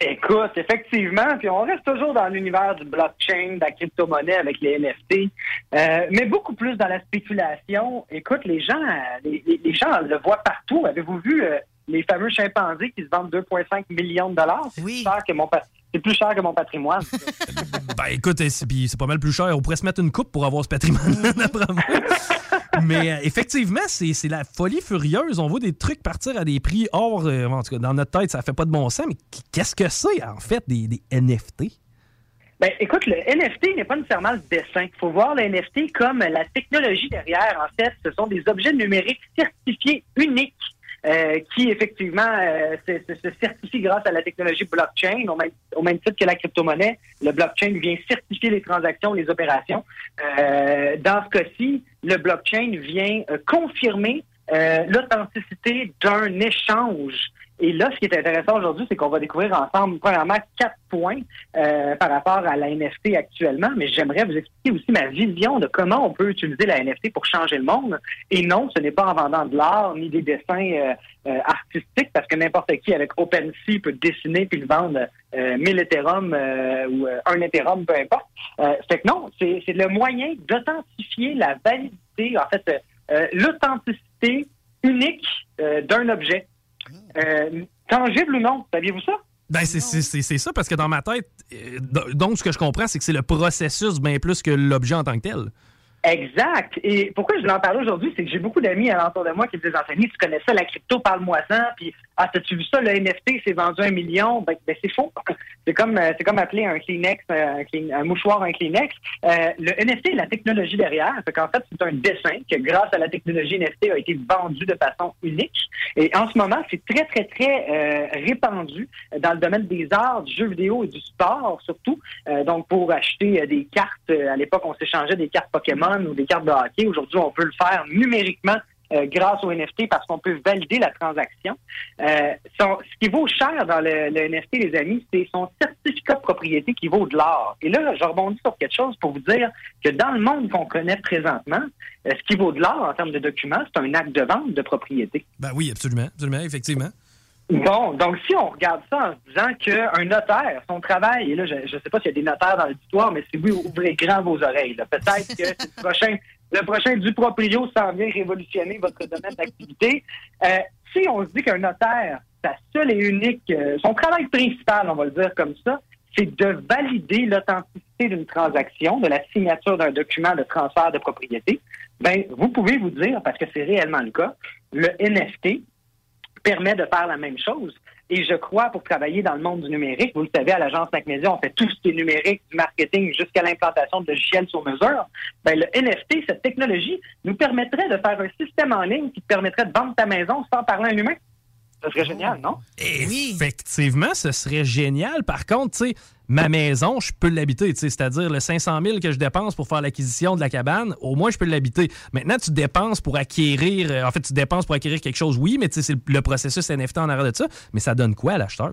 Écoute, effectivement, puis on reste toujours dans l'univers du blockchain, de la crypto-monnaie avec les NFT, euh, mais beaucoup plus dans la spéculation. Écoute, les gens, les, gens le voient partout. Avez-vous vu euh, les fameux chimpanzés qui se vendent 2,5 millions de dollars? C'est cher que mon c'est plus cher que mon patrimoine. Ben écoute, et c'est pas mal plus cher. On pourrait se mettre une coupe pour avoir ce patrimoine d'après moi. Mais euh, effectivement, c'est c'est la folie furieuse. On voit des trucs partir à des prix hors. euh, en tout cas, dans notre tête, ça fait pas de bon sens. Mais qu'est-ce que c'est, en fait, des, des NFT? Ben, écoute, le NFT n'est pas nécessairement le dessin. Il faut voir le NFT comme la technologie derrière. En fait, ce sont des objets numériques certifiés uniques euh, qui, effectivement, euh, se, se- certifient grâce à la technologie blockchain, au même, au même titre que la crypto-monnaie. Le blockchain vient certifier les transactions, les opérations. Euh, dans ce cas-ci, le blockchain vient euh, confirmer euh, l'authenticité d'un échange. Et là, ce qui est intéressant aujourd'hui, c'est qu'on va découvrir ensemble, premièrement, quatre points euh, par rapport à la NFT actuellement, mais j'aimerais vous expliquer aussi ma vision de comment on peut utiliser la NFT pour changer le monde. Et non, ce n'est pas en vendant de l'art ni des dessins euh, euh, artistiques, parce que n'importe qui avec OpenSea peut dessiner puis le vendre euh, 1000 Ethereum euh, ou euh, un Ethereum, peu importe. Euh, fait que non, c'est c'est le moyen d'authentifier la validité, en fait, euh, euh, l'authenticité unique euh, d'un objet. Euh, tangible ou non, saviez-vous ça? Ben, c'est- ça, parce que dans ma tête, euh, do- donc ce que je comprends, c'est que c'est le processus bien plus que l'objet en tant que tel. Exact. Et pourquoi je voulais en parler aujourd'hui, c'est que j'ai beaucoup d'amis alentour de moi qui me disent Anthony, tu connais ça, la crypto, parle-moi-en. Puis, ah, t'as-tu vu ça, le NFT, c'est vendu un million? Ben, ben, c'est faux. C'est comme, euh, c'est comme appeler un Kleenex, euh, un, un mouchoir un Kleenex. Euh, le NFT, la technologie derrière, fait qu'en fait, c'est un dessin que, grâce à la technologie NFT, a été vendu de façon unique. Et en ce moment, c'est très, très, très euh, répandu dans le domaine des arts, du jeu vidéo et du sport, surtout. Euh, donc, pour acheter euh, des cartes, à l'époque, on s'échangeait des cartes Pokémon ou des cartes de hockey. Aujourd'hui, on peut le faire numériquement euh, grâce au NFT parce qu'on peut valider la transaction. Euh, son- ce qui vaut cher dans le, le NFT, les amis, c'est son certificat de propriété qui vaut de l'or. Et là, je rebondis sur quelque chose pour vous dire que dans le monde qu'on connaît présentement, euh, ce qui vaut de l'or en termes de documents, c'est un acte de vente de propriété. Ben oui, absolument, absolument, effectivement. Bon, donc si on regarde ça en se disant qu'un notaire, son travail, et là, je ne sais pas s'il y a des notaires dans l'auditoire, mais si oui, ouvrez grand vos oreilles. Peut-être que c'est le prochain, le prochain du proprio s'en vient révolutionner votre domaine d'activité. Euh, si on se dit qu'un notaire, sa seule et unique, euh, son travail principal, on va le dire comme ça, c'est de valider l'authenticité d'une transaction, de la signature d'un document de transfert de propriété, ben vous pouvez vous dire, parce que c'est réellement le cas, le NFT, permet de faire la même chose. Et je crois, pour travailler dans le monde du numérique, vous le savez, à l'agence MacMedia, on fait tout ce qui est numérique, du marketing jusqu'à l'implantation de logiciels sur mesure. Ben, le NFT, cette technologie, nous permettrait de faire un système en ligne qui te permettrait de vendre ta maison sans parler à un humain. Ce serait génial, non? Effectivement, ce serait génial. Par contre, tu sais, ma maison, je peux l'habiter. C'est-à-dire le 500 000 que je dépense pour faire l'acquisition de la cabane, au moins, je peux l'habiter. Maintenant, tu dépenses pour acquérir. euh, En fait, tu dépenses pour acquérir quelque chose, oui, mais c'est le, processus NFT en arrière de ça. Mais ça donne quoi à l'acheteur?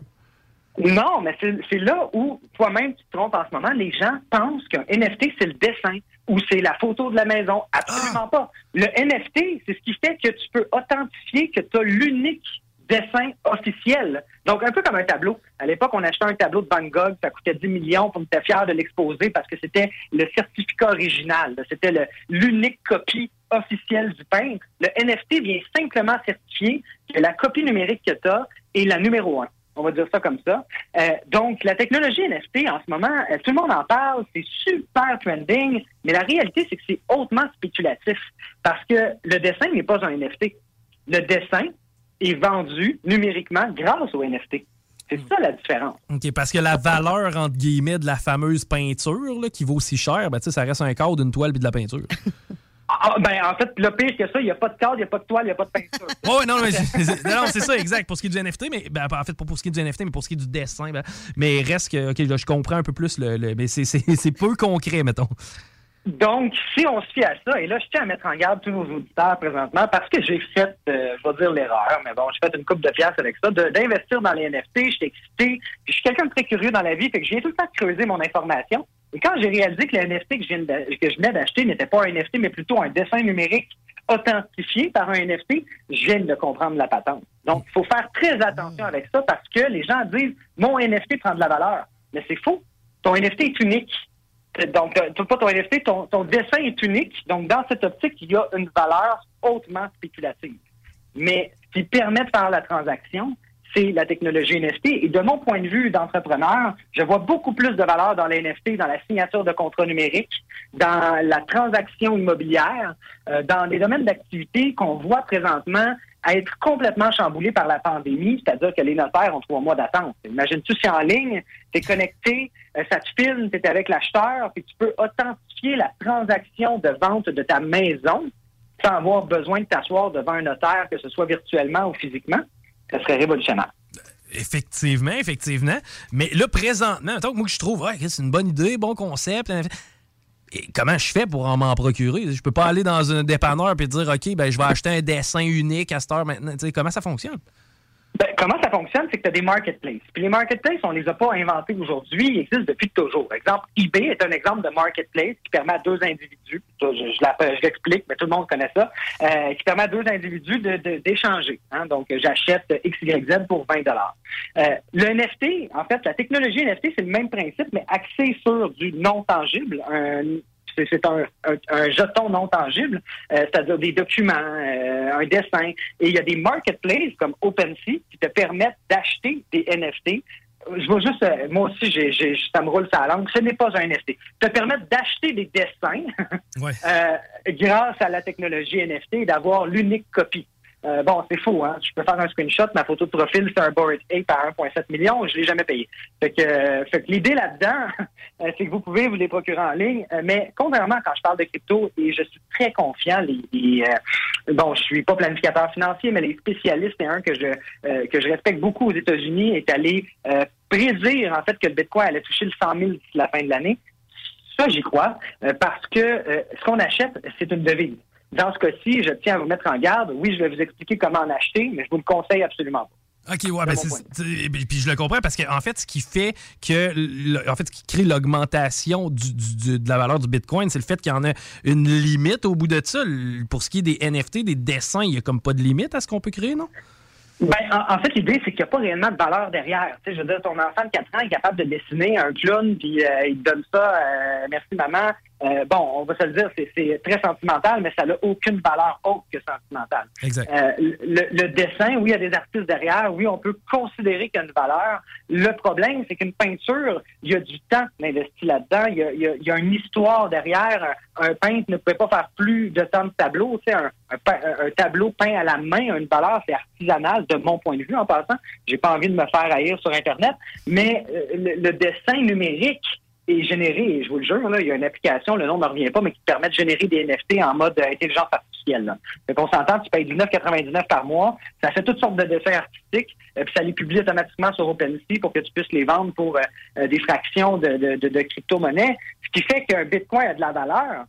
Non, mais c'est c'est là où toi-même tu te trompes en ce moment. Les gens pensent qu'un NFT, c'est le dessin ou c'est la photo de la maison. Absolument pas. Le NFT, c'est ce qui fait que tu peux authentifier que tu as l'unique dessin officiel. Donc, un peu comme un tableau. À l'époque, on achetait un tableau de Van Gogh, ça coûtait 10 millions, on était fier de l'exposer parce que c'était le certificat original. C'était l'unique copie officielle du peintre. Le NFT vient simplement certifier que la copie numérique que tu as est la numéro un. On va dire ça comme ça. Euh, donc, la technologie NFT, en ce moment, euh, tout le monde en parle, c'est super trending, mais la réalité, c'est que c'est hautement spéculatif parce que le dessin n'est pas un NFT. Le dessin est vendu numériquement grâce au NFT. C'est ça la différence. OK, parce que la valeur, entre guillemets, de la fameuse peinture là, qui vaut si cher, ben, ça reste un cadre, une toile puis de la peinture. Ah, ben, en fait, le pire que ça, il n'y a pas de cadre, il n'y a pas de toile, il n'y a pas de peinture. Oui, non, mais non, c'est ça, exact. Pour ce qui est du NFT, mais ben, en fait, pas pour ce qui est du NFT, mais pour ce qui est du dessin. ben, mais reste que, OK, là, je comprends un peu plus, le, le- mais c'est peu concret, mettons. Donc, si on se fie à ça, et là, je tiens à mettre en garde tous nos auditeurs présentement, parce que j'ai fait, euh, je vais dire l'erreur, mais bon, j'ai fait une coupe de pièces avec ça, d'investir dans les NFT, j'étais excité, je suis quelqu'un de très curieux dans la vie, fait que j'ai tout le temps creusé mon information. Et quand j'ai réalisé que le NFT que je venais d'acheter n'était pas un NFT, mais plutôt un dessin numérique authentifié par un NFT, je viens de comprendre la patente. Donc, il faut faire très attention avec ça parce que les gens disent mon NFT prend de la valeur. Mais c'est faux. Ton NFT est unique. Donc, t'as pas ton NFT, ton, ton dessin est unique. Donc, dans cette optique, il y a une valeur hautement spéculative. Mais ce qui permet de faire la transaction, c'est la technologie NFT. Et de mon point de vue d'entrepreneur, je vois beaucoup plus de valeur dans les NFT, dans la signature de contrats numériques, dans la transaction immobilière, euh, dans les domaines d'activité qu'on voit présentement à être complètement chamboulé par la pandémie, c'est-à-dire que les notaires ont trois mois d'attente. Imagine-tu si en ligne, tu es connecté, euh, ça te filme, tu es avec l'acheteur, puis tu peux authentifier la transaction de vente de ta maison sans avoir besoin de t'asseoir devant un notaire, que ce soit virtuellement ou physiquement. Ça serait révolutionnaire. Effectivement, effectivement. Mais là, présentement, mettons que moi, je trouve, ouais, c'est une bonne idée, bon concept. Comment je fais pour en m'en procurer? Je peux pas aller dans un dépanneur et dire, OK, ben, je vais acheter un dessin unique à cette heure maintenant. Comment ça fonctionne? Ben, comment ça fonctionne, c'est que tu as des marketplaces. Puis les marketplaces, on les a pas inventés aujourd'hui, ils existent depuis toujours. Exemple, eBay est un exemple de marketplace qui permet à deux individus, je, l'explique, mais tout le monde connaît ça, euh, qui permet à deux individus d'échanger. hein. Donc, j'achète XYZ pour 20 euh, Le NFT, en fait, la technologie NFT, c'est le même principe, mais axé sur du non tangible, un c'est un, un- un jeton non tangible, euh, c'est-à-dire des documents, euh, un dessin. Et il y a des marketplaces comme OpenSea qui te permettent d'acheter des NFT. Je vois juste, euh, moi aussi, ça me roule sa langue. Ce n'est pas un NFT. Te permettent d'acheter des dessins grâce à la technologie NFT et d'avoir l'unique copie. Euh, bon, c'est faux, hein. Je peux faire un screenshot, ma photo de profil, c'est un Bored Ape à 1,7 million, je l'ai jamais payé. Fait que, euh, l'idée là-dedans, euh, c'est que vous pouvez vous les procurer en ligne. Mais contrairement quand je parle de crypto, et je suis très confiant, les, bon, je suis pas planificateur financier, mais les spécialistes, et un que je que je respecte beaucoup aux États-Unis, est allé prédire en fait que le Bitcoin allait toucher le 100 000 d'ici la fin de l'année. Ça, j'y crois, parce que ce qu'on achète, c'est une devise. Dans ce cas-ci, je tiens à vous mettre en garde. Oui, je vais vous expliquer comment en acheter, mais je vous le conseille absolument pas. OK, ouais, ben puis je le comprends parce qu'en fait, ce qui fait que, le- en fait, ce qui crée l'augmentation du- du- du- de la valeur du Bitcoin, c'est le fait qu'il y en a une limite au bout de ça. Pour ce qui est des NFT, des dessins, il n'y a comme pas de limite à ce qu'on peut créer, non? Ben, en, en fait, l'idée, c'est qu'il n'y a pas réellement de valeur derrière. Tu sais, je veux dire, ton enfant de 4 ans est capable de dessiner un clown, puis euh, il te donne ça, euh, merci maman. Euh, bon, on va se le dire, c'est- très sentimental, mais ça n'a aucune valeur autre que sentimentale. Exact. Euh, le, le dessin, oui, il y a des artistes derrière, oui, on peut considérer qu'il y a une valeur. Le problème, c'est qu'une peinture, il y a du temps investi là-dedans, il y a, il y a- il y a une histoire derrière. Un, un peintre ne pouvait pas faire plus de temps de tableau. Tu sais, un, un un tableau peint à la main a une valeur, c'est artisanal de mon point de vue en passant. J'ai pas envie de me faire haïr sur Internet, mais euh, le, le dessin numérique est généré, et je vous le jure, là, il y a une application, le nom ne revient pas, mais qui permet de générer des NFT en mode euh, intelligence artificielle. Là. Fait qu'on s'entend, tu payes 19,99 par mois, ça fait toutes sortes de dessins artistiques, euh, puis ça les publie automatiquement sur OpenSea pour que tu puisses les vendre pour euh, des fractions de, de crypto-monnaies. Ce qui fait qu'un Bitcoin a de la valeur,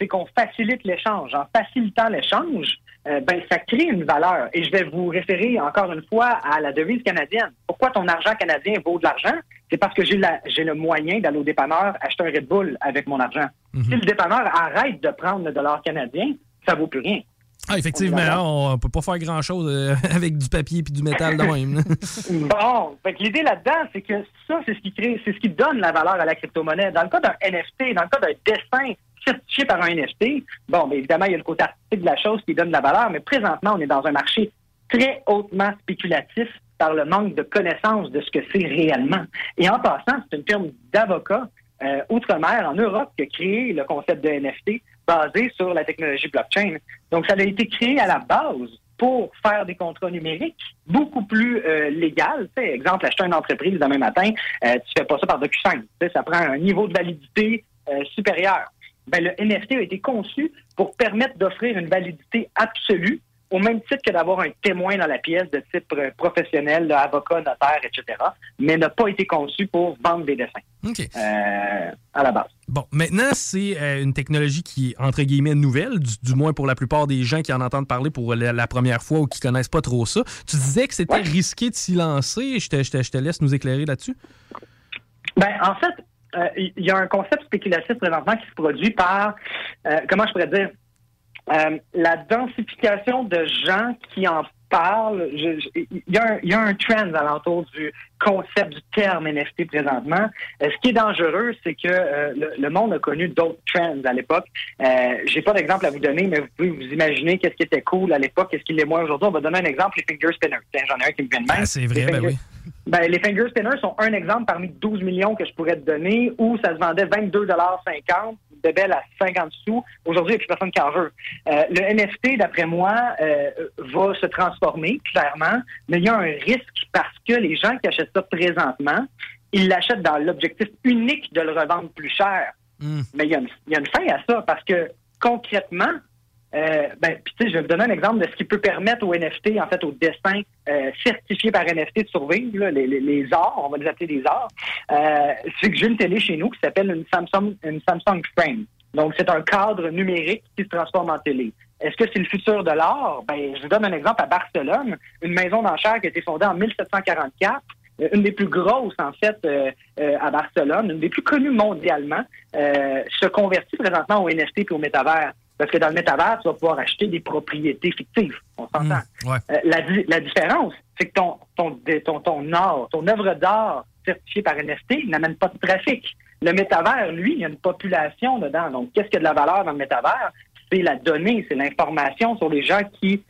c'est qu'on facilite l'échange. En facilitant l'échange, euh, ben, ça crée une valeur. Et je vais vous référer encore une fois à la devise canadienne. Pourquoi ton argent canadien vaut de l'argent? C'est parce que j'ai la- j'ai le moyen d'aller au dépanneur acheter un Red Bull avec mon argent. Si le dépanneur arrête de prendre le dollar canadien, ça vaut plus rien. Ah, effectivement, On d'accord. on, peut pas faire grand-chose euh, avec du papier et du métal de même. Bon, fait que l'idée là-dedans, c'est que ça, c'est ce qui crée, c'est ce qui donne la valeur à la crypto-monnaie. Dans le cas d'un NFT, dans le cas d'un dessin certifié par un NFT, bon, bien évidemment, il y a le côté artistique de la chose qui donne de la valeur, mais présentement, on est dans un marché très hautement spéculatif par le manque de connaissance de ce que c'est réellement. Et en passant, c'est une firme d'avocats euh, outre-mer en Europe qui a créé le concept de NFT basé sur la technologie blockchain. Donc, ça a été créé à la base pour faire des contrats numériques beaucoup plus euh, légal. Exemple, acheter une entreprise demain matin, euh, tu fais pas ça par DocuSign. Ça prend un niveau de validité euh, supérieur. Ben, le NFT a été conçu pour permettre d'offrir une validité absolue au même titre que d'avoir un témoin dans la pièce de type euh, professionnel, avocat, notaire, etc., mais n'a pas été conçu pour vendre des dessins OK. euh, à la base. Bon, maintenant, c'est euh, une technologie qui est, entre guillemets, nouvelle, du, du moins pour la plupart des gens qui en entendent parler pour la, la première fois ou qui connaissent pas trop ça. Tu disais que c'était risqué de s'y lancer. Je te, je te- je te laisse nous éclairer là-dessus. Ben, en fait, il y a un concept spéculatif présentement qui se produit par, euh, comment je pourrais dire, euh, la densification de gens qui en Il y, a un- il y a un trend alentour du concept du terme NFT présentement. Euh, ce qui est dangereux, c'est que euh, le, le monde a connu d'autres trends à l'époque. Euh, J'ai pas d'exemple à vous donner, mais vous pouvez vous imaginer qu'est-ce qui était cool à l'époque, qu'est-ce qui l'est moins aujourd'hui. On va donner un exemple, les finger spinners. J'en ai un qui me vient de même. Ah, c'est vrai, Les ben oui. ben, les finger spinners sont un exemple parmi 12 millions que je pourrais te donner où ça se vendait 22,50 bébelle à 50 sous. Aujourd'hui, il n'y a plus personne qui en veut. Euh, le NFT, d'après moi, euh, va se transformer, clairement, mais il y a un risque parce que les gens qui achètent ça présentement, ils l'achètent dans l'objectif unique de le revendre plus cher. Mais il y, a une, il y a une fin à ça parce que concrètement, euh, ben, puis tu sais, je vais vous donner un exemple de ce qui peut permettre aux NFT, en fait, aux dessins euh, certifiés par NFT de survivre, là, les, les, les arts, on va les appeler des arts. Euh, c'est que j'ai une télé chez nous qui s'appelle une Samsung, une Samsung Frame. Donc, c'est un cadre numérique qui se transforme en télé. Est-ce que c'est le futur de l'art? Ben, je vous donne un exemple à Barcelone, une maison d'enchères qui a été fondée en 1744 euh, une des plus grosses, en fait, euh, euh, à Barcelone, une des plus connues mondialement, euh, se convertit présentement au NFT et au métavers. Parce que dans le métavers, tu vas pouvoir acheter des propriétés fictives. On s'entend. ouais. Euh, la, di- la différence, c'est que ton, ton, ton, ton art, ton œuvre d'art certifiée par NFT n'amène pas de trafic. Le métavers, lui, il y a une population dedans. Donc, qu'est-ce qu'il y a de la valeur dans le métavers? C'est la donnée, c'est l'information sur les gens qui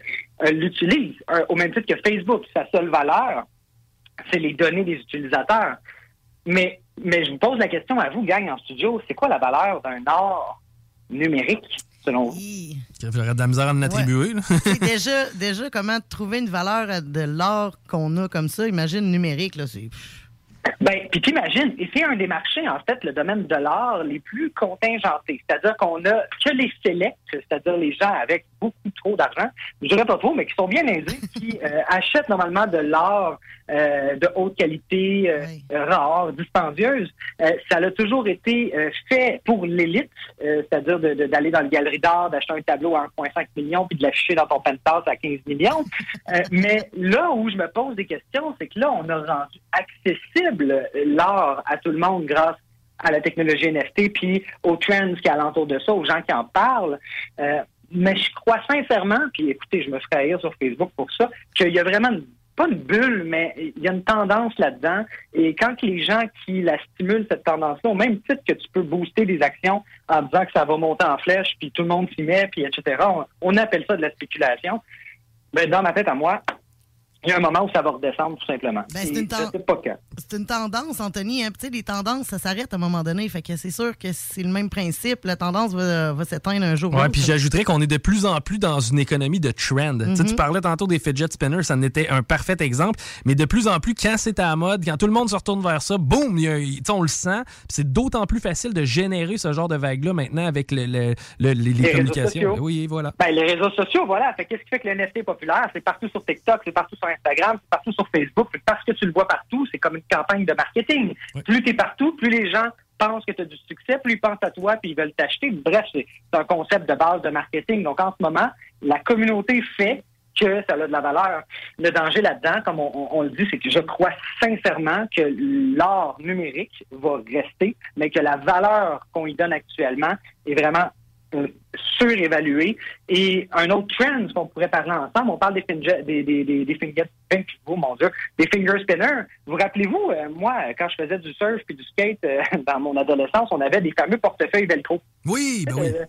euh, l'utilisent. Euh, au même titre que Facebook, sa seule valeur, c'est les données des utilisateurs. Mais, mais je vous pose la question à vous, gang en studio, c'est quoi la valeur d'un art numérique, selon vous? J'aurais de la misère à en attribuer. déjà, déjà, comment trouver une valeur de l'art qu'on a comme ça, imagine numérique, là, c'est... Ben, puis t'imagines, et c'est un des marchés, en fait, le domaine de l'art les plus contingentés. C'est-à-dire qu'on a que les sélects, c'est-à-dire les gens avec beaucoup trop d'argent, je dirais pas trop, mais qui sont bien aisés, qui euh, achètent normalement de l'art euh, de haute qualité, euh, rare, dispendieuse. Ça a toujours été fait pour l'élite, c'est-à-dire de- de- d'aller dans le galerie d'art, d'acheter un tableau à 1,5 million, puis de l'afficher dans ton penthouse à 15 millions. Mais là où je me pose des questions, c'est que là, on a rendu accessible l'art à tout le monde grâce à la technologie NFT, puis aux trends qui alentour de ça, aux gens qui en parlent. Euh, mais je crois sincèrement, puis écoutez, je me ferai haïr sur Facebook pour ça, qu'il y a vraiment une- pas une bulle, mais il y a une tendance là-dedans. Et quand les gens qui la stimulent, cette tendance-là, au même titre que tu peux booster des actions en disant que ça va monter en flèche, puis tout le monde s'y met, puis etc., on, on appelle ça de la spéculation. Ben, dans ma tête à moi, il y a un moment où ça va redescendre, tout simplement. Ben, c'est une je ten- sais pas quand. C'est une tendance, Anthony. Hein? Puis, Tu sais, les tendances, ça s'arrête à un moment donné. Fait que c'est sûr que c'est le même principe. La tendance va, va s'éteindre un jour. ou Ouais, l'autre. puis j'ajouterais qu'on est de plus en plus dans une économie de trend. Tu Mhm. Tu parlais tantôt des fidget spinners, ça en était un parfait exemple. Mais de plus en plus, quand c'est à la mode, quand tout le monde se retourne vers ça, boum, il y a- tu sais, on le sent. C'est d'autant plus facile de générer ce genre de vague-là maintenant avec le- le- le- les, les Les réseaux communications. sociaux. Oui, voilà. Ben, les réseaux sociaux, voilà. Fait qu'est-ce qui fait que le NFT est populaire? C'est partout sur TikTok, c'est partout sur Instagram, c'est partout sur Facebook. Parce que tu le vois partout, c'est comme une campagne de marketing. Plus tu es partout, plus les gens pensent que tu as du succès, plus ils pensent à toi puis ils veulent t'acheter. Bref, c'est c'est un concept de base de marketing. Donc, en ce moment, la communauté fait que ça a de la valeur. Le danger là-dedans, comme on, on- on le dit, c'est que je crois sincèrement que l'art numérique va rester, mais que la valeur qu'on y donne actuellement est vraiment euh, surévaluée. Et un autre trend qu'on pourrait parler ensemble, on parle des, finge- des, des, des, des finger, oh mon Dieu, des finger spinners. Vous rappelez-vous, euh, moi, quand je faisais du surf et du skate euh, dans mon adolescence, on avait des fameux portefeuilles Velcro. Oui, ben oui. Euh,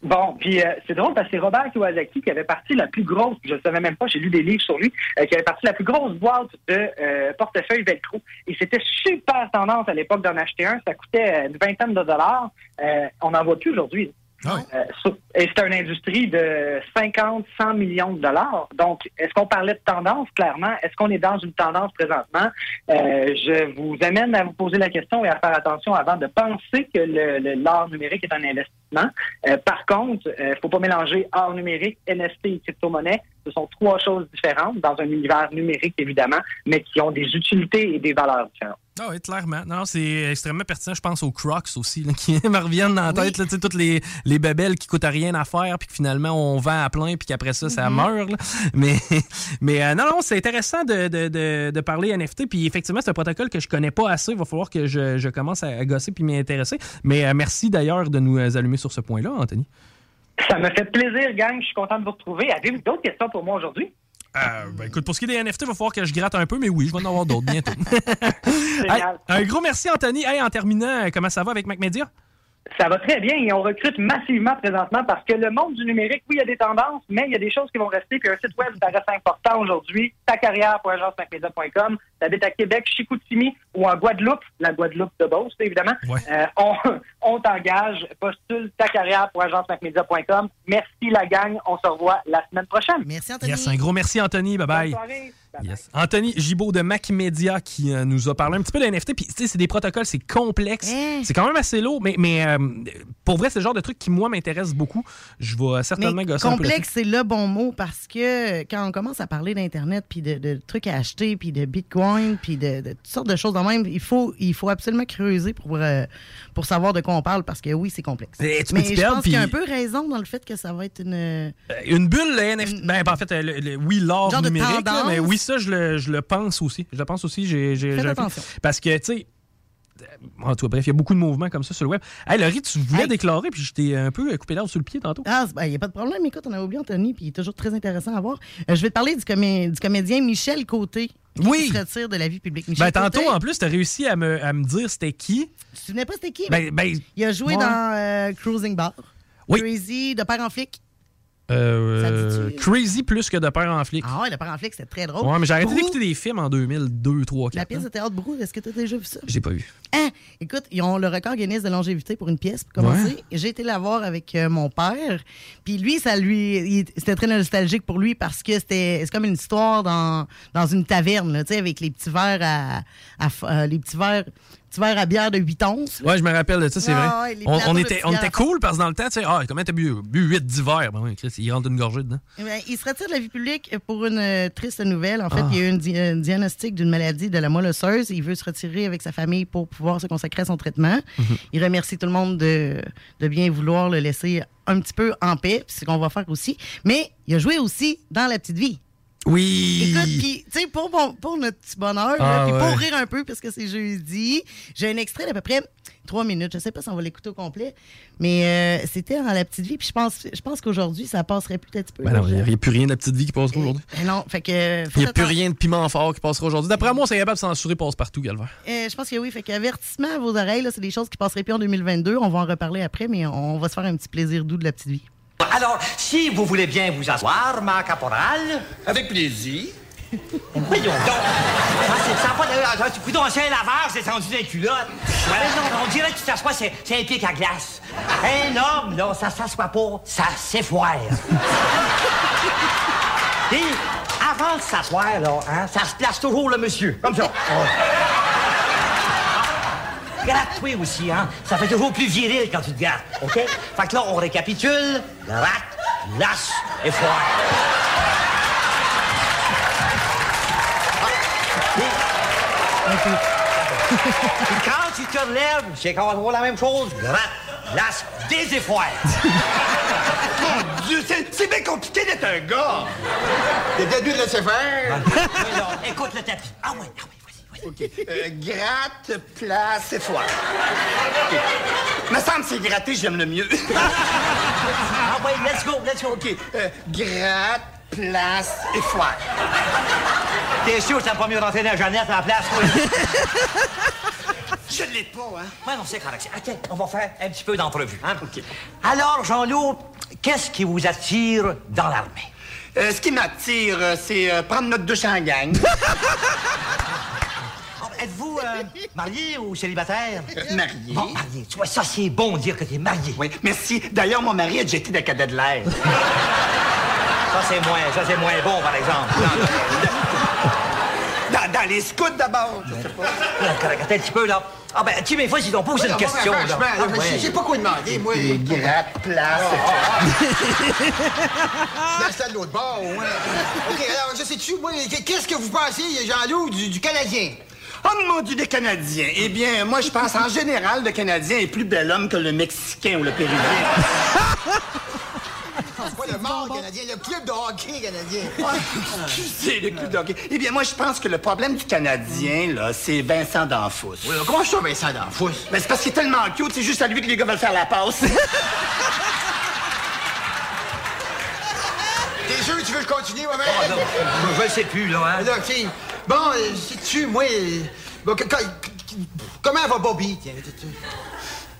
Bon, puis euh, c'est drôle parce que c'est Robert Kiyosaki qui avait parti la plus grosse, je ne savais même pas, j'ai lu des livres sur lui, euh, qui avait parti la plus grosse boîte de euh, portefeuille Velcro. Et c'était super tendance à l'époque d'en acheter un. Ça coûtait une vingtaine de dollars. On n'en voit plus aujourd'hui. Euh, sur- et c'est une industrie de 50, 100 millions de dollars. Donc, est-ce qu'on parlait de tendance, clairement? Est-ce qu'on est dans une tendance présentement? Euh, je vous amène à vous poser la question et à faire attention avant de penser que l'art numérique est un investissement. Euh, par contre, il ne faut pas mélanger art numérique, NFT et crypto-monnaie. Ce sont trois choses différentes dans un univers numérique, évidemment, mais qui ont des utilités et des valeurs différentes. Ah oui, clairement. Non, c'est extrêmement pertinent. Je pense aux Crocs aussi, là, qui me reviennent dans la tête. là, sais, toutes les, les babelles qui coûtent rien à faire, puis que finalement, on vend à plein, puis qu'après ça, ça Mhm. meurt. là. Mais, mais euh, non, non, c'est intéressant de, de, de, de parler NFT. Puis effectivement, c'est un protocole que je connais pas assez. Il va falloir que je, je commence à, à gosser puis m'y intéresser. Mais euh, merci d'ailleurs de nous euh, allumer sur ce point-là, Anthony? Ça me fait plaisir, gang. Je suis content de vous retrouver. Avez-vous d'autres questions pour moi aujourd'hui? Euh, ben, écoute, pour ce qui est des NFT, il va falloir que je gratte un peu, mais oui, je vais en avoir d'autres bientôt. Hey, un gros merci, Anthony. Hey, en terminant, euh, comment ça va avec MacMedia? Ça va très bien et on recrute massivement présentement parce que le monde du numérique, oui, il y a des tendances, mais il y a des choses qui vont rester. Puis un site web, ça reste important aujourd'hui. Ta carrière.agencemacmedia.com. T'habites à Québec, Chicoutimi ou en Guadeloupe, la Guadeloupe de Beauce, évidemment. Euh, on on t'engage. Postule ta carrière.agencemacmedia.com. Merci la gang. On se revoit la semaine prochaine. Merci Yes, un gros merci, Anthony. Bye bye. Bonne soirée. Yes. Anthony Gibaud de Mac Media qui euh, nous a parlé un petit peu de NFT. Puis, tu sais, c'est des protocoles, c'est complexe. C'est quand même assez lourd, mais, mais euh, pour vrai, c'est le genre de truc qui, moi, m'intéresse beaucoup. Je vais certainement Mais complexe, c'est le bon mot parce que quand on commence à parler d'Internet, puis de, de trucs à acheter, puis de Bitcoin, puis de, de toutes sortes de choses même, il faut, il faut absolument creuser pour, euh, pour savoir de quoi on parle parce que oui, c'est complexe. Et tu Mais je pense qu'il y a un peu raison dans le fait que ça va être une. Une bulle, le NFT. Ben, en fait, le- le- oui, l'art numérique, là, mais oui, ça, je le, je le pense aussi. Je le pense aussi. J'ai, attention. Parce que, tu sais, euh, en tout cas, bref, il y a beaucoup de mouvements comme ça sur le web. Hey, Laurie, tu voulais déclarer, puis je t'ai un peu coupé l'ordre sous le pied tantôt. Ah, il n'y a pas de problème. Écoute, on a oublié Anthony, puis il est toujours très intéressant à voir. Euh, je vais te parler du, comé- du comédien Michel Côté. Qui Oui. se retire de la vie publique. Michel Ben, tantôt, en plus, tu as réussi à me, à me dire c'était qui. Tu te souvenais pas c'était qui? Ben, ben, il a joué ouais. dans euh, Cruising Bar. Crazy, de père en flic. Euh, crazy plus que de père en flic. Ah ouais, de père en flic, c'était très drôle. Ouais, mais j'ai arrêté d'écouter des films en 2002, 3, 4. La pièce de théâtre Brou, est-ce que tu as déjà vu ça? J'ai pas vu. Hein? Écoute, ils ont le record Guinness de longévité pour une pièce pour commencer. Ouais. J'ai été la voir avec euh, mon père. Puis lui, ça lui, c'était très nostalgique pour lui parce que c'était, c'est comme une histoire dans, dans une taverne, tu sais, avec les petits verres à, à euh, les petits verres, petits verres à bière de 8 onces. Ouais, je me rappelle de ça, c'est Ouais, vrai. ouais, on, était, on était cool parce que dans le temps, tu sais, ah, comment t'as bu, bu 8 d'hiver? Ben oui, Chris, il rentre une gorgée dedans. Eh il se retire de la vie publique pour une euh, triste nouvelle. En fait, Ah. il y a eu une di- un diagnostic d'une maladie de la moelle osseuse. Il veut se retirer avec sa famille pour pouvoir se consacrer à son traitement. Il remercie tout le monde de, de bien vouloir le laisser un petit peu en paix. C'est ce qu'on va faire aussi. Mais il a joué aussi dans La Petite Vie. Oui! Écoute, puis, tu sais, pour, mon- pour notre petit bonheur, Ah, puis ouais. pour rire un peu, parce que c'est jeudi, j'ai un extrait d'à peu près trois minutes. Je sais pas si on va l'écouter au complet, mais euh, c'était dans La Petite Vie. Puis je pense, je pense qu'aujourd'hui, ça passerait peut-être un peu. Ben non, il n'y a, plus rien de la petite vie qui passera aujourd'hui. Ben non, fait que. Il n'y a plus rien de piment fort qui passera aujourd'hui. D'après moi, c'est capable de censurer passe-partout, Calvaire. Euh, je pense que oui. Fait qu'avertissement à vos oreilles, c'est des choses qui passeraient plus en 2022. On va en reparler après, mais on va se faire un petit plaisir doux de la petite vie. Alors, si vous voulez bien vous asseoir, ma caporale. Avec plaisir. Voyons donc. Ah, c'est- ça pas de. ah, Coudon, c'est un laveur, c'est tendu. Ouais, non, on dirait que tu t'assois, c'est c'est un pic à glace. Un homme, là, ça s'assoit pas, ça s'effoire. Et avant de s'asseoir, là, hein, ça se place toujours le monsieur. Comme ça. Gratte-toi aussi, hein? Ça fait toujours plus viril quand tu te grattes, OK? Fait que là, on récapitule. Gratte, lasse et foire. Quand tu te relèves, c'est encore la même chose. Gratte, lasse, déseffoire. Mon Dieu, c'est c'est bien compliqué d'être un gars. T'es début de laisser faire. écoute le tapis. Ah ouais, ah ouais, vas-y. Euh, gratte, place et foire. OK. Me semble que c'est gratter, j'aime le mieux. Ah ouais, let's go, let's go. OK. euh, gratte, place et foire. T'es sûr que t'as pas mieux rentrer dans la Jeannette à la place, toi? Je l'ai pas, hein? Ouais, non, c'est correct. OK, on va faire un petit peu d'entrevue. Hein? Alors, Jean-Loup, qu'est-ce qui vous attire dans l'armée? Euh, ce qui m'attire, c'est prendre notre douche en gang. Êtes-vous euh, marié ou célibataire? marié. Bon, marié. Tu vois, ça, c'est bon de dire que t'es marié. Oui, merci. D'ailleurs, mon mari a déjà été de cadet de l'air. Ça, c'est moins, ça, c'est moins bon, par exemple. Dans, dans les scouts, d'abord. je attends un petit peu, là. Ah ben, tu mes fois, ils t'ont posé une question, là. franchement, Ah, je ouais. sais pas quoi demander, moi. Gratte, place. Dans ça de l'autre bord, ouais. OK, alors, je sais-tu, moi, qu'est-ce que vous pensez, Jean-Loup, du, du Canadien? Oh mon Dieu, des Canadiens. Eh bien, moi, je pense en général, le Canadien est plus bel homme que le Mexicain ou le Péruvien. C'est pas le mort canadien, le club de hockey canadien. Excusez, le club de hockey? Eh bien, moi, je pense que le problème du Canadien, là, c'est Vincent D'Anfous. Oui, comment ça, Vincent D'Anfous? Mais c'est parce qu'il est tellement cute, c'est juste à lui que les gars veulent faire la passe. T'es sûr que tu veux que je continue, moi-même? Ah, non, je le sais plus, là, hein. Là, OK. Bon, euh, sais-tu, moi... euh, bon, comment va Bobby, tiens?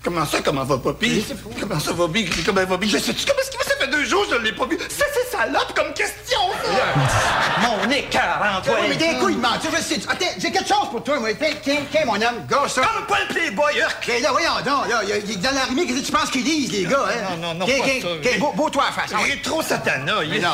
Comment ça, comment va Poppy? Comment ça va, Big? Comment va, Big? Je sais-tu comment est-ce qu'il va? Ça fait deux jours que je ne l'ai pas vu. Ça, c'est salope comme question, ça! Mon écœur, toi! Mais d'un coup, il ment. Je sais. Attends, j'ai quelque chose pour toi, moi. Tiens, mon homme. Gars, ça. Comme pas le Playboy, Urk! Mais là, voyons donc, là. Il est dans l'armée, qu'est-ce que tu penses qu'ils lisent, les gars, hein? Non, non, non, pas beau, beau toi à face. Il est trop satana, il est... non,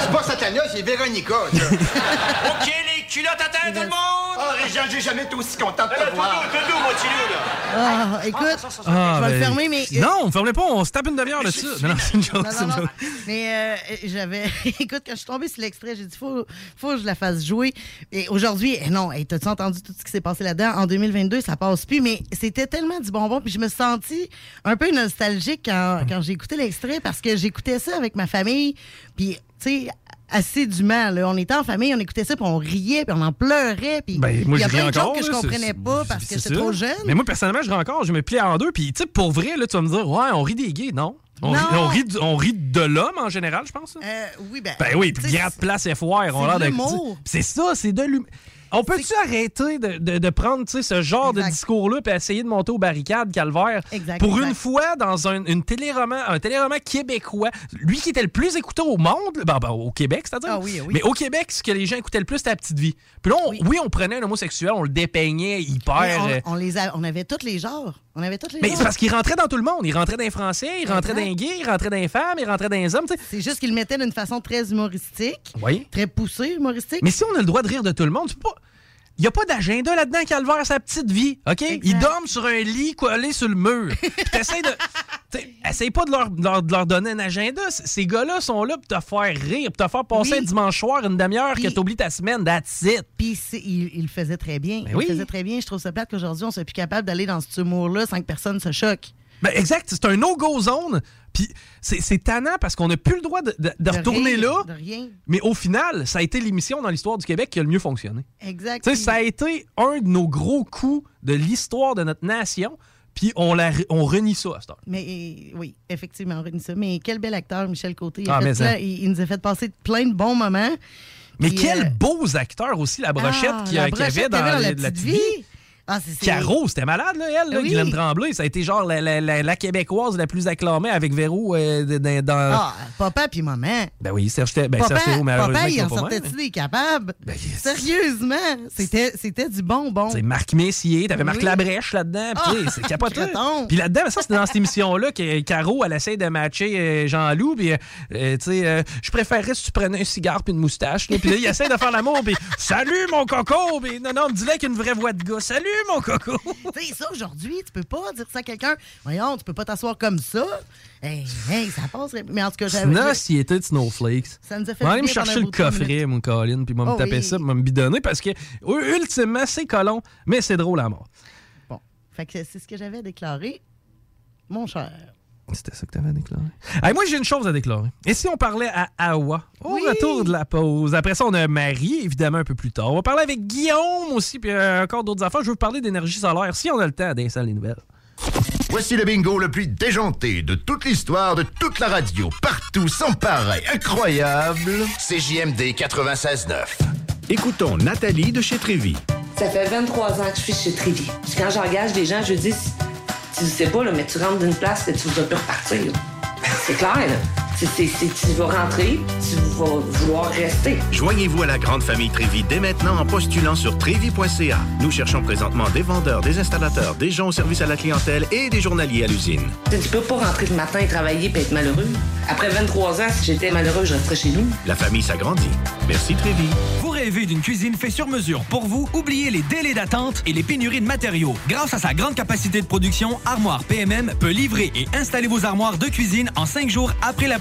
c'est pas Satana, c'est Véronica. OK, les culottes à terre, tout le monde! Oh, Régent, j'ai jamais été aussi content de te voir. D'où, mon petit loup, là? Ah, écoute, Ah, je vais ben, le fermer, mais. euh, Non, fermez pas, on se tape une demi-heure là-dessus. Non, non, c'est une joke, Non, c'est une joke. Mais euh, j'avais. Écoute, quand je suis tombée sur l'extrait, j'ai dit, faut, faut que je la fasse jouer. Et aujourd'hui, eh non, hey, t'as-tu entendu tout ce qui s'est passé là-dedans? En 2022, ça passe plus, mais c'était tellement du bonbon. Puis je me suis sentie un peu nostalgique quand, quand j'ai écouté l'extrait parce que j'écoutais ça avec ma famille. Puis, tu sais, assidûment, là. On était en famille, on écoutait ça, puis on riait, puis on en pleurait. Puis Ben, moi, il y a je plein de encore. choses que je là, c'est- comprenais pas parce que c'est trop jeune. Mais moi, personnellement, je ris encore. Je me plie en deux. Puis, tu sais, pour vrai, là, tu vas me dire, ouais, on rit des gays. Non. On, Non. Rit, on, rit, on rit de l'homme en général, je pense. Euh, oui, ben. Ben oui, puis Gratte Place FOR, on c'est de l'air de. l'humour. C'est ça, c'est de l'humour. On peut-tu arrêter de, de- de prendre ce genre de discours-là et essayer de monter aux barricades, Calvaire? Exact, Pour exact. une fois, dans un, une téléroman, un téléroman québécois, lui qui était le plus écouté au monde, ben, ben, au Québec, c'est-à-dire. Ah oui, oui. Mais au Québec, ce que les gens écoutaient le plus, c'était la petite vie. Puis là, on- oui. on prenait un homosexuel, on le dépeignait hyper. Mais euh, on, on les a- on avait tous les genres. On avait tous les mais c'est parce qu'il rentrait dans tout le monde. Il rentrait dans les Français, il rentrait dans les gays, il rentrait dans les femmes, il rentrait dans les hommes. tu sais. C'est juste qu'il le mettait d'une façon très humoristique. Oui. Très poussée, humoristique. Mais si on a le droit de rire de tout le monde, c'est pas. Il n'y a pas d'agenda là-dedans, Calvaire, sa petite vie, OK? Ils dorment sur un lit collé sur le mur. Puis t'essayes de... Essaye pas de leur, de leur- de leur donner un agenda. Ces gars-là sont là pour te faire rire, pour te faire passer Oui. un dimanche soir, une demi-heure, que t'oublies ta semaine, that's it. Puis il, il le faisait très bien. il Ben oui. le faisait très bien. Je trouve ça plate qu'aujourd'hui, on soit plus capable d'aller dans ce humour-là sans que personne se choque. Ben exact, c'est un no-go zone. Puis c'est tannant parce qu'on n'a plus le droit de, de- de De retourner là. de rien. Mais au final, ça a été l'émission dans l'histoire du Québec qui a le mieux fonctionné. Exact. Ça a été un de nos gros coups de l'histoire de notre nation. Puis on, la, on renie ça à cette heure. Mais euh, oui, effectivement, on renie ça. Mais quel bel acteur, Michel Côté. Il, Ah, fait ça. il, il nous a fait passer plein de bons moments. Mais quels euh, beaux acteurs aussi, la brochette ah, qu'il y avait dans avait la, dans la Petite petite vie. Ah, Caro, c'était malade, là, elle, là, Oui. Guylaine Tremblay. Ça a été genre la, la- la- la québécoise la plus acclamée avec Véro euh, dans. Ah, papa puis maman. Ben oui, Serge, ben, papa, Serge Thérault, malheureusement, papa, il en sortait-tu des capables? Sérieusement, c'était du bonbon. C'est Marc Messier, t'avais Marc Oui. Labrèche là-dedans, puis sais, c'est capoté. Puis là-dedans, ça c'était dans cette émission-là que Caro, elle essaie de matcher euh, Jean-Loup, puis euh, euh, tu sais, euh, je préférerais si tu prenais un cigare puis une moustache, puis là, il essaie de faire l'amour, puis salut mon coco, puis non, non, dis-le avec une vraie voix de gars, salut mon coco. Tu sais, ça, aujourd'hui, tu peux pas dire ça à quelqu'un. Voyons, tu peux pas t'asseoir comme ça. Hey, hey, ça passe. Mais en tout cas, j'avais. Sinon, s'il était de Snowflakes. Ça nous a fait On va aller me chercher le coffret, mon Colin, puis moi me Oh taper oui. ça, moi me bidonner, parce que u- ultimement, c'est colon, mais c'est drôle à mort. Bon, fait que c'est ce que j'avais déclaré, mon cher. C'était ça que tu avais déclaré. Hey, moi, j'ai une chose à déclarer. Et si on parlait à Awa, au retour de la pause? Après ça, on a Marie, évidemment, un peu plus tard. On va parler avec Guillaume aussi, puis euh, encore d'autres affaires. Je veux vous parler d'énergie solaire, si on a le temps d'installer les nouvelles. Voici le bingo le plus déjanté de toute l'histoire, de toute la radio, partout, sans pareil, incroyable. CJMD 96.9. Écoutons Nathalie de chez Trévy. Ça fait 23 ans que je suis chez Trévy. Quand j'engage des gens, je dis, tu sais pas, là, mais tu rentres d'une place et tu vas plus repartir. C'est clair, là. C'est- tu vas rentrer, tu vas vouloir rester. Joignez-vous à la grande famille Trévy dès maintenant en postulant sur trévy.ca. Nous cherchons présentement des vendeurs, des installateurs, des gens au service à la clientèle et des journaliers à l'usine. Tu peux pas rentrer le matin et travailler et être malheureux. Après 23 ans, si j'étais malheureux, je resterais chez nous. La famille s'agrandit. Merci Trévy. Vous rêvez d'une cuisine faite sur mesure pour vous? Oubliez les délais d'attente et les pénuries de matériaux. Grâce à sa grande capacité de production, Armoire PMM peut livrer et installer vos armoires de cuisine en cinq jours après la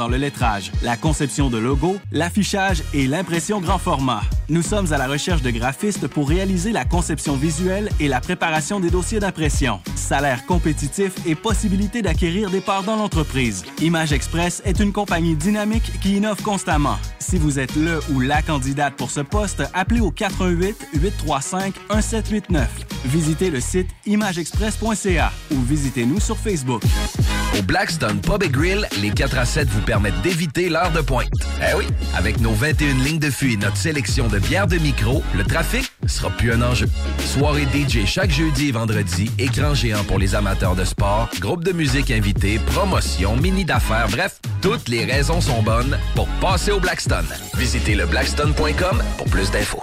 dans le lettrage, la conception de logos, l'affichage et l'impression grand format. Nous sommes à la recherche de graphistes pour réaliser la conception visuelle et la préparation des dossiers d'impression. Salaire compétitif et possibilité d'acquérir des parts dans l'entreprise. Image Express est une compagnie dynamique qui innove constamment. Si vous êtes le ou la candidate pour ce poste, appelez au 88 835 1789. Visitez le site imageexpress.ca ou visitez-nous sur Facebook. Au Blackstone Pub Grill, les 4 à 7 vous permettent d'éviter l'heure de pointe. Eh oui, avec nos 21 lignes de fût et notre sélection de bières de micro, le trafic sera plus un enjeu. Soirée DJ chaque jeudi et vendredi, écran géant pour les amateurs de sport, groupe de musique invité, promotion, mini d'affaires, bref, toutes les raisons sont bonnes pour passer au Blackstone. Visitez le blackstone.com pour plus d'infos.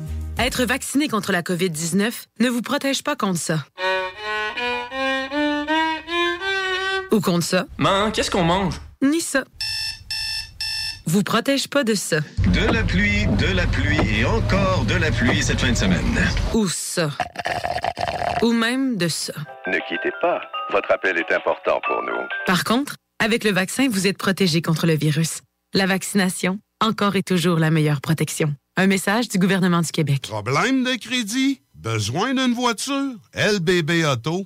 Être vacciné contre la COVID-19 ne vous protège pas contre ça. Ou contre ça. Man, qu'est-ce qu'on mange? Ni ça. Vous protège pas de ça. De la pluie, de la pluie et encore de la pluie cette fin de semaine. Ou ça. Ou même de ça. Ne quittez pas. Votre appel est important pour nous. Par contre, avec le vaccin, vous êtes protégé contre le virus. La vaccination, encore et toujours la meilleure protection. Un message du gouvernement du Québec. Problème de crédit? Besoin d'une voiture? LBBauto.com.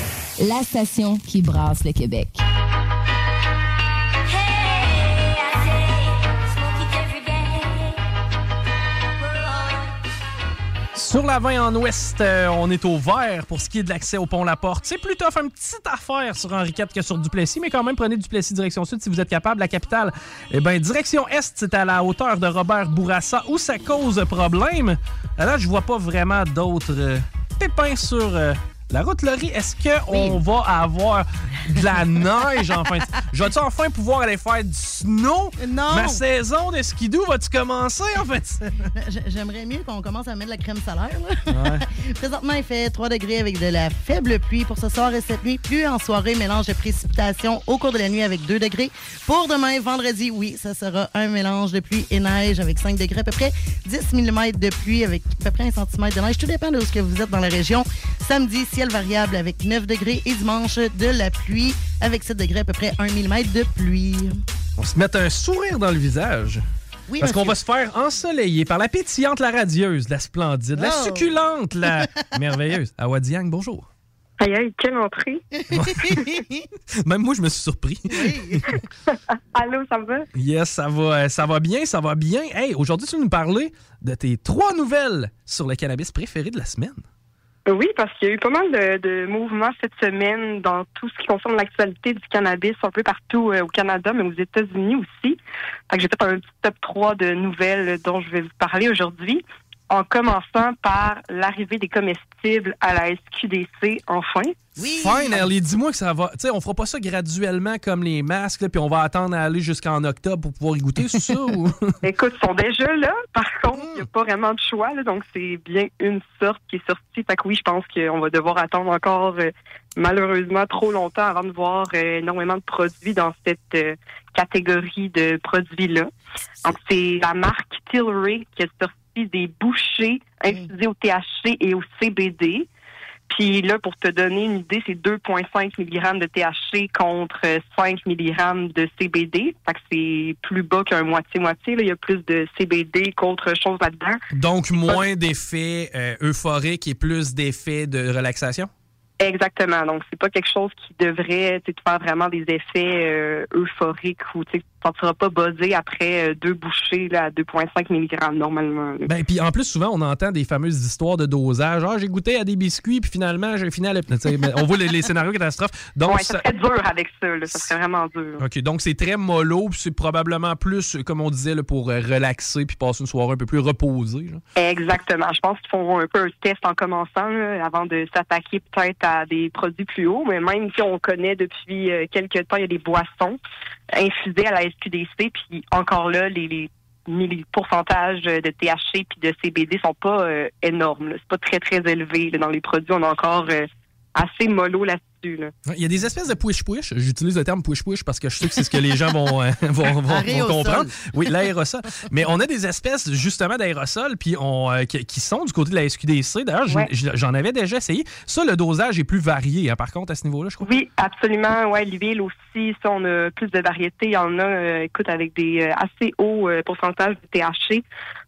La station qui brasse le Québec. Sur la 20 en ouest, euh, on est au vert pour ce qui est de l'accès au pont La Porte. C'est plutôt une petite affaire sur Henri IV que sur Duplessis, mais quand même, prenez Duplessis direction sud si vous êtes capable. La capitale, eh bien, direction est, c'est à la hauteur de Robert Bourassa où ça cause problème. Là, je vois pas vraiment d'autres euh, pépins sur euh, la route Laurie. Est-ce qu'on va avoir de la neige enfin? Je vais-tu enfin pouvoir aller faire du snow? Non. Ma saison de skidoo va-tu commencer, en fait? J'aimerais mieux qu'on commence à mettre de la crème solaire. là. Présentement, il fait 3 degrés avec de la faible pluie pour ce soir et cette nuit. Pluie en soirée, mélange de précipitations au cours de la nuit avec 2 degrés. Pour demain, vendredi, oui, ça sera un mélange de pluie et neige avec 5 degrés, à peu près 10 mm de pluie avec à peu près 1 cm de neige. Tout dépend de où ce que vous êtes dans la région. Samedi, ciel variable avec 9 degrés et dimanche, de la pluie avec 7 degrés, à peu près 1 mm de pluie. On se met un sourire dans le visage. Oui, Parce qu'on va se faire ensoleiller par la pétillante, la radieuse, la splendide, la Oh. succulente, la merveilleuse. Awadiang, bonjour. Aïe, aïe, quelle entrée. Même moi, je me suis surpris. Allô, ça va? Yes, ça va, ça va bien, ça va bien. Hey, aujourd'hui, tu veux nous parler de tes trois nouvelles sur le cannabis préféré de la semaine? Oui, parce qu'il y a eu pas mal de, de mouvements cette semaine dans tout ce qui concerne l'actualité du cannabis un peu partout euh, au Canada, mais aux États-Unis aussi. Fait j'ai fait un petit top 3 de nouvelles dont je vais vous parler aujourd'hui. En commençant par l'arrivée des comestibles à la SQDC, enfin. Finally, dis-moi que ça va. Tu sais, on fera pas ça graduellement comme les masques, là, puis on va attendre à aller jusqu'en octobre pour pouvoir y goûter, c'est ça? Ou... Écoute, ils sont déjà là. Par contre, il n'y a pas vraiment de choix. là, donc, c'est bien une sorte qui est sortie. Fait que oui, je pense qu'on va devoir attendre encore, euh, malheureusement, trop longtemps avant de voir euh, énormément de produits dans cette euh, catégorie de produits-là. Donc, c'est la marque Tilray qui a des bouchées infusées au THC et au CBD. Puis là, pour te donner une idée, c'est 2,5 mg de THC contre 5 mg de CBD. Fait que c'est plus bas qu'un moitié-moitié. Il y a plus de CBD qu'autre chose là-dedans. Donc, moins d'effets euh, euphoriques et plus d'effets de relaxation? Exactement. Donc, c'est pas quelque chose qui devrait te faire vraiment des effets euh, euphoriques ou sentiras pas buzzé après euh, deux bouchées là, à 2,5 mg normalement. Ben, puis en plus, souvent, on entend des fameuses histoires de dosage. Ah, j'ai goûté à des biscuits, puis finalement, j'ai fini à On voit les, les scénarios catastrophes. Donc, ouais, ça serait dur avec ça. Là. Ça serait vraiment dur. OK, donc c'est très mollo, puis c'est probablement plus, comme on disait, là, pour euh, relaxer puis passer une soirée un peu plus reposée. là. Exactement. Je pense qu'ils font un peu un test en commençant là, avant de s'attaquer peut-être à des produits plus hauts. Mais même si on connaît depuis euh, quelques temps, il y a des boissons infusées à la SQDC, puis encore là, les, pourcentages de THC puis de CBD sont pas euh, énormes. C'est pas très très élevé dans les produits. On est encore euh, assez mollo là-dessus. Là. Il y a des espèces de push-push. J'utilise le terme push-push parce que je sais que c'est ce que les gens vont, euh, vont, vont- comprendre. Oui, l'aérosol. Mais on a des espèces justement d'aérosols puis on, euh, qui, qui sont du côté de la SQDC. D'ailleurs, Ouais. j'en avais déjà essayé. Ça, le dosage est plus varié, hein, par contre, à ce niveau-là, je crois. Oui, absolument. Ouais, l'huile aussi, ça, on a plus de variétés. Il y en a, euh, écoute, avec des euh, assez hauts euh, pourcentages de THC.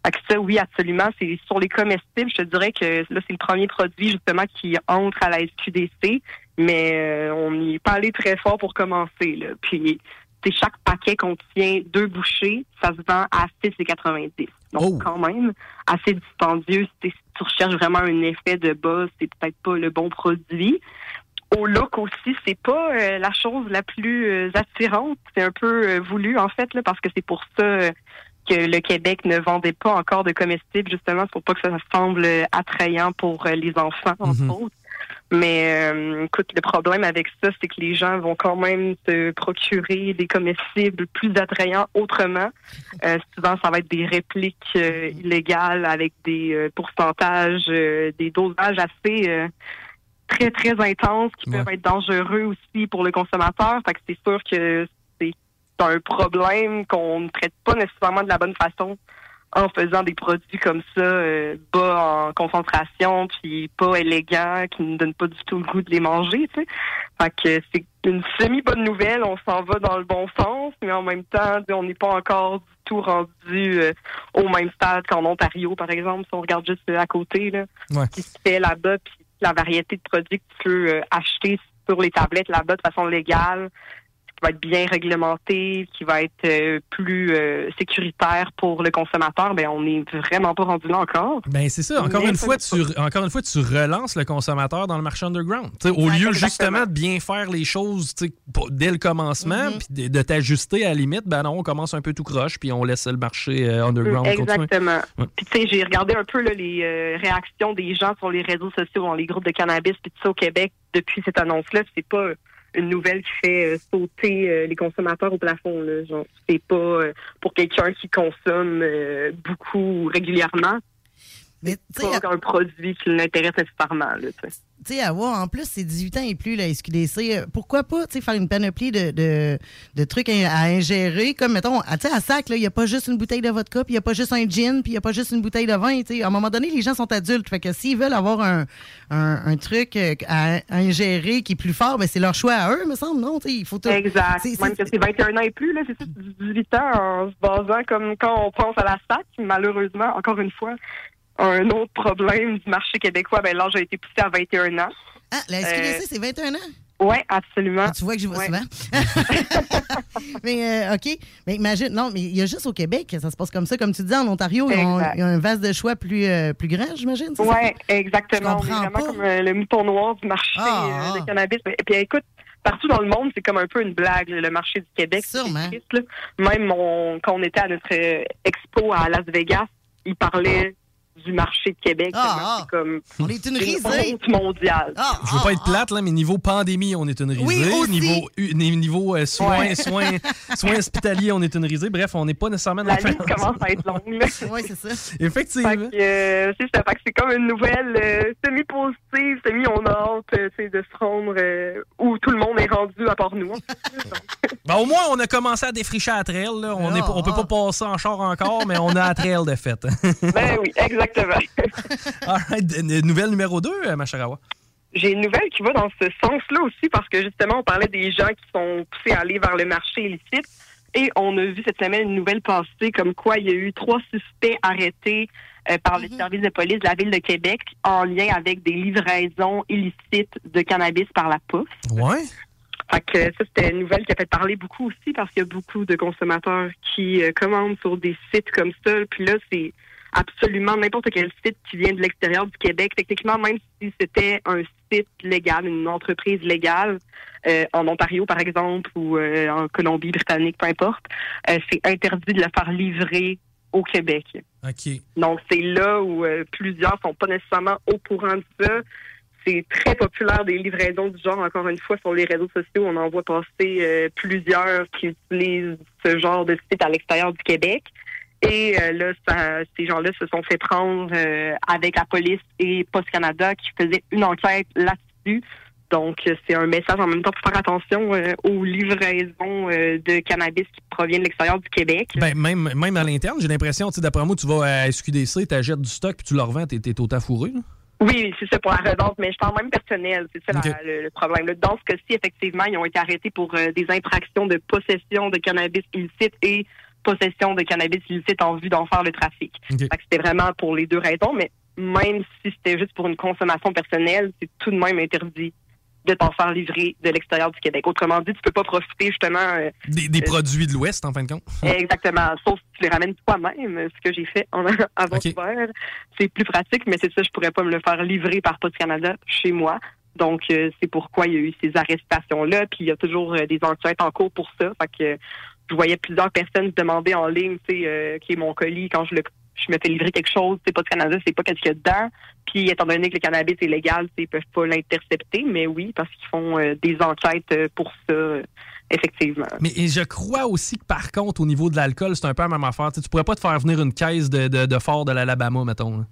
Fait que ça, oui, absolument. C'est sur les comestibles, je te dirais que là, c'est le premier produit justement qui entre à la SQDC, mais euh, on n'y est pas allé très fort pour commencer. Là. Puis, c'est chaque paquet contient deux bouchées. Ça se vend à 6,90. Donc, quand même, assez dispendieux. Si tu- recherches vraiment un effet de bas, c'est peut-être pas le bon produit au look aussi, c'est pas euh, la chose la plus euh, attirante. C'est un peu euh, voulu en fait, là, parce que c'est pour ça que le Québec ne vendait pas encore de comestibles, justement, pour pas que ça semble attrayant pour les enfants, entre autres. Mais euh, écoute, le problème avec ça, c'est que les gens vont quand même se procurer des comestibles plus attrayants autrement. Euh, souvent, ça va être des répliques euh, illégales avec des euh, pourcentages, euh, des dosages assez euh, très, très intenses qui peuvent être dangereux aussi pour le consommateur. Fait que c'est sûr que c'est un problème qu'on ne traite pas nécessairement de la bonne façon en faisant des produits comme ça, euh, bas en concentration, puis pas élégants, qui ne donnent pas du tout le goût de les manger, tu sais. Fait que c'est une semi-bonne nouvelle, on s'en va dans le bon sens, mais en même temps, on n'est pas encore du tout rendu euh, au même stade qu'en Ontario, par exemple, si on regarde juste euh, à côté, là, Ouais. qui se fait là-bas, puis la variété de produits que tu peux euh, acheter sur les tablettes là-bas de façon légale, va être bien réglementé, qui va être euh, plus euh, sécuritaire pour le consommateur, ben on n'est vraiment pas rendu là encore. Ben c'est ça. Encore une fois, tu encore une fois, tu relances le consommateur dans le marché underground. Au lieu exactement. justement de bien faire les choses dès le commencement, Mhm. puis de, de t'ajuster à la limite, ben non, on commence un peu tout croche, puis on laisse le marché euh, underground. Exactement. Ouais. Puis tu sais, j'ai regardé un peu là, les réactions des gens sur les réseaux sociaux, dans les groupes de cannabis, puis tout ça au Québec depuis cette annonce-là. C'est pas une nouvelle qui fait euh, sauter euh, les consommateurs au plafond. Là. Genre, c'est pas euh, pour quelqu'un qui consomme beaucoup régulièrement. Mais c'est pas un produit qui l'intéresse nécessairement. Tu sais. À voir, en plus, c'est 18 ans et plus, la SQDC. Euh, Pourquoi pas, tu sais, faire une panoplie de, de, de trucs à, à ingérer, comme, mettons, à, sais, à sac, là, il n'y a pas juste une bouteille de vodka, puis il n'y a pas juste un gin, puis il n'y a pas juste une bouteille de vin, tu sais. À un moment donné, les gens sont adultes, fait que s'ils veulent avoir un, un, un truc euh, à, à ingérer qui est plus fort, ben c'est leur choix à eux, me semble, non? Il faut tout- Exact. c'est- Même que c'est 21 ans et plus, là, c'est ça, 18 ans en se basant comme quand on pense à la SAC, malheureusement, encore une fois, un autre problème du marché québécois, ben l'âge a été poussé à 21 ans. Ah, la SQDC, c'est 21 ans? Oui, absolument. Ah, tu vois que je vais Ouais. souvent. mais euh, OK. Mais imagine, non, mais il y a juste au Québec ça se passe comme ça. Comme tu dis, en Ontario, Exact. ils ont un vase de choix plus, euh, plus grand, j'imagine. c'est? Oui, exactement. Je On est comprends vraiment pas. comme euh, le mouton noir du marché Ah, euh, de cannabis. Et puis écoute, partout dans le monde, c'est comme un peu une blague, le marché du Québec. C'est triste, là. Même on- quand on était à notre euh, expo à Las Vegas, ils parlaient du marché de Québec. Ah, C'est comme On est une risée. honte mondiale. Je veux pas être plate, là, mais niveau pandémie, on est une risée. Oui, aussi. niveau euh, soins, Ouais. soins, soins hospitaliers, on est une risée. Bref, on n'est pas nécessairement dans La le liste commence à être longue. là. Oui, c'est ça. Effectivement. Euh, c'est ça. Fait que c'est comme une nouvelle euh, semi-positive, semi-on a hâte euh, de se rendre euh, où tout le monde est rendu à part nous. Ben, au moins, on a commencé à défricher à trail. Là. On, Ah, on peut pas passer en char encore, mais on a à trail de fait. ben oui, exactement. All right. Nouvelle numéro 2, ma chère Awa. J'ai une nouvelle qui va dans ce sens-là aussi parce que justement, on parlait des gens qui sont poussés à aller vers le marché illicite. Et on a vu cette semaine une nouvelle passée comme quoi il y a eu trois suspects arrêtés euh, par le service de police de la ville de Québec en lien avec des livraisons illicites de cannabis par la poste. Ouais. Fait que ça, c'était une nouvelle qui a fait parler beaucoup aussi parce qu'il y a beaucoup de consommateurs qui euh, commandent sur des sites comme ça. Puis là, c'est absolument n'importe quel site qui vient de l'extérieur du Québec. Techniquement, même si c'était un site légal, une entreprise légale, euh, en Ontario, par exemple, ou euh, en Colombie-Britannique, peu importe, euh, c'est interdit de le faire livrer au Québec. OK. Donc, c'est là où euh, plusieurs sont pas nécessairement au courant de ça. C'est très populaire des livraisons du genre, encore une fois, sur les réseaux sociaux. On en voit passer euh, plusieurs qui utilisent ce genre de site à l'extérieur du Québec. Et euh, là, ça- ces gens-là se sont fait prendre euh, avec la police et Post Canada qui faisait une enquête là-dessus. Donc, euh, c'est un message en même temps pour faire attention euh, aux livraisons euh, de cannabis qui proviennent de l'extérieur du Québec. Ben, même, même à l'interne, j'ai l'impression, tu sais, d'après moi, tu vas à SQDC, tu achètes du stock, puis tu le revends, t'es t'es au là. Oui, c'est ça pour la revente, mais je parle même personnel. C'est ça la- le, le problème. là. Dans ce cas-ci, effectivement, ils ont été arrêtés pour euh, des infractions de possession de cannabis illicite et possession de cannabis illicite en vue d'en faire le trafic. Ok. Fait que C'était vraiment pour les deux raisons, mais même si c'était juste pour une consommation personnelle, c'est tout de même interdit de t'en faire livrer de l'extérieur du Québec. Autrement dit, tu peux pas profiter justement euh, Des, des euh, produits de l'Ouest, en fin de compte. Exactement. Sauf si tu les ramènes toi-même, ce que j'ai fait en avant Ok. hier. C'est plus pratique, mais c'est ça, je pourrais pas me le faire livrer par Post Canada chez moi. Donc, euh, c'est pourquoi il y a eu ces arrestations-là. Puis, il y a toujours des enquêtes en cours pour ça. Fait que je voyais plusieurs personnes se demander en ligne, tu sais, euh, qui est mon colis quand je le je me fais livrer quelque chose, c'est Post Canada, c'est pas qu'est-ce qu'il y a dedans. Puis, étant donné que le cannabis est légal, ils peuvent pas l'intercepter, mais oui, parce qu'ils font euh, des enquêtes euh, pour ça, effectivement. Mais je crois aussi que par contre, au niveau de l'alcool, c'est un peu la même affaire. Tu, pourrais pas te faire venir une caisse de, de, de fort de l'Alabama, mettons.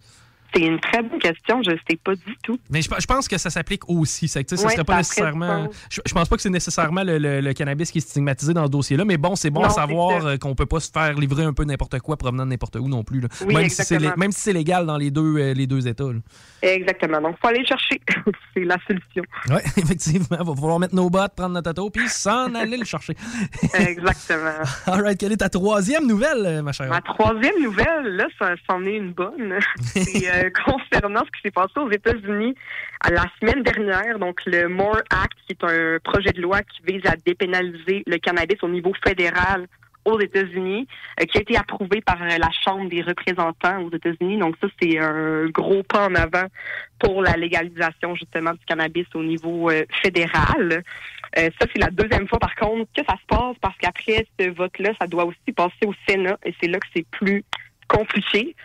C'est une très bonne question, je sais pas du tout. Mais je, je pense que ça s'applique aussi. C'est que, tu sais, ça Ouais, serait pas nécessairement. Je, je pense pas que c'est nécessairement le, le- le cannabis qui est stigmatisé dans ce dossier-là, mais bon, c'est bon Non, à savoir euh, qu'on peut pas se faire livrer un peu n'importe quoi provenant de n'importe où non plus. là. Oui, même, si c'est exactement. lé- même si c'est légal dans les deux, euh, les deux États. là. Exactement. Donc, faut aller le chercher. c'est la solution. Oui, effectivement. Il va falloir mettre nos bottes, prendre notre auto, puis s'en aller le chercher. Exactement. All right, quelle est ta troisième nouvelle, euh, ma chère? Ma troisième nouvelle, là, ça c'en est une bonne. C'est euh, concernant ce qui s'est passé aux États-Unis la semaine dernière. Donc, le MORE Act, qui est un projet de loi qui vise à dépénaliser le cannabis au niveau fédéral aux États-Unis, euh, qui a été approuvé par euh, la Chambre des représentants aux États-Unis. Donc, ça, c'est un gros pas en avant pour la légalisation, justement, du cannabis au niveau euh, fédéral. Euh, ça, c'est la deuxième fois, par contre, que ça se passe parce qu'après ce vote-là, ça doit aussi passer au Sénat et c'est là que c'est plus compliqué.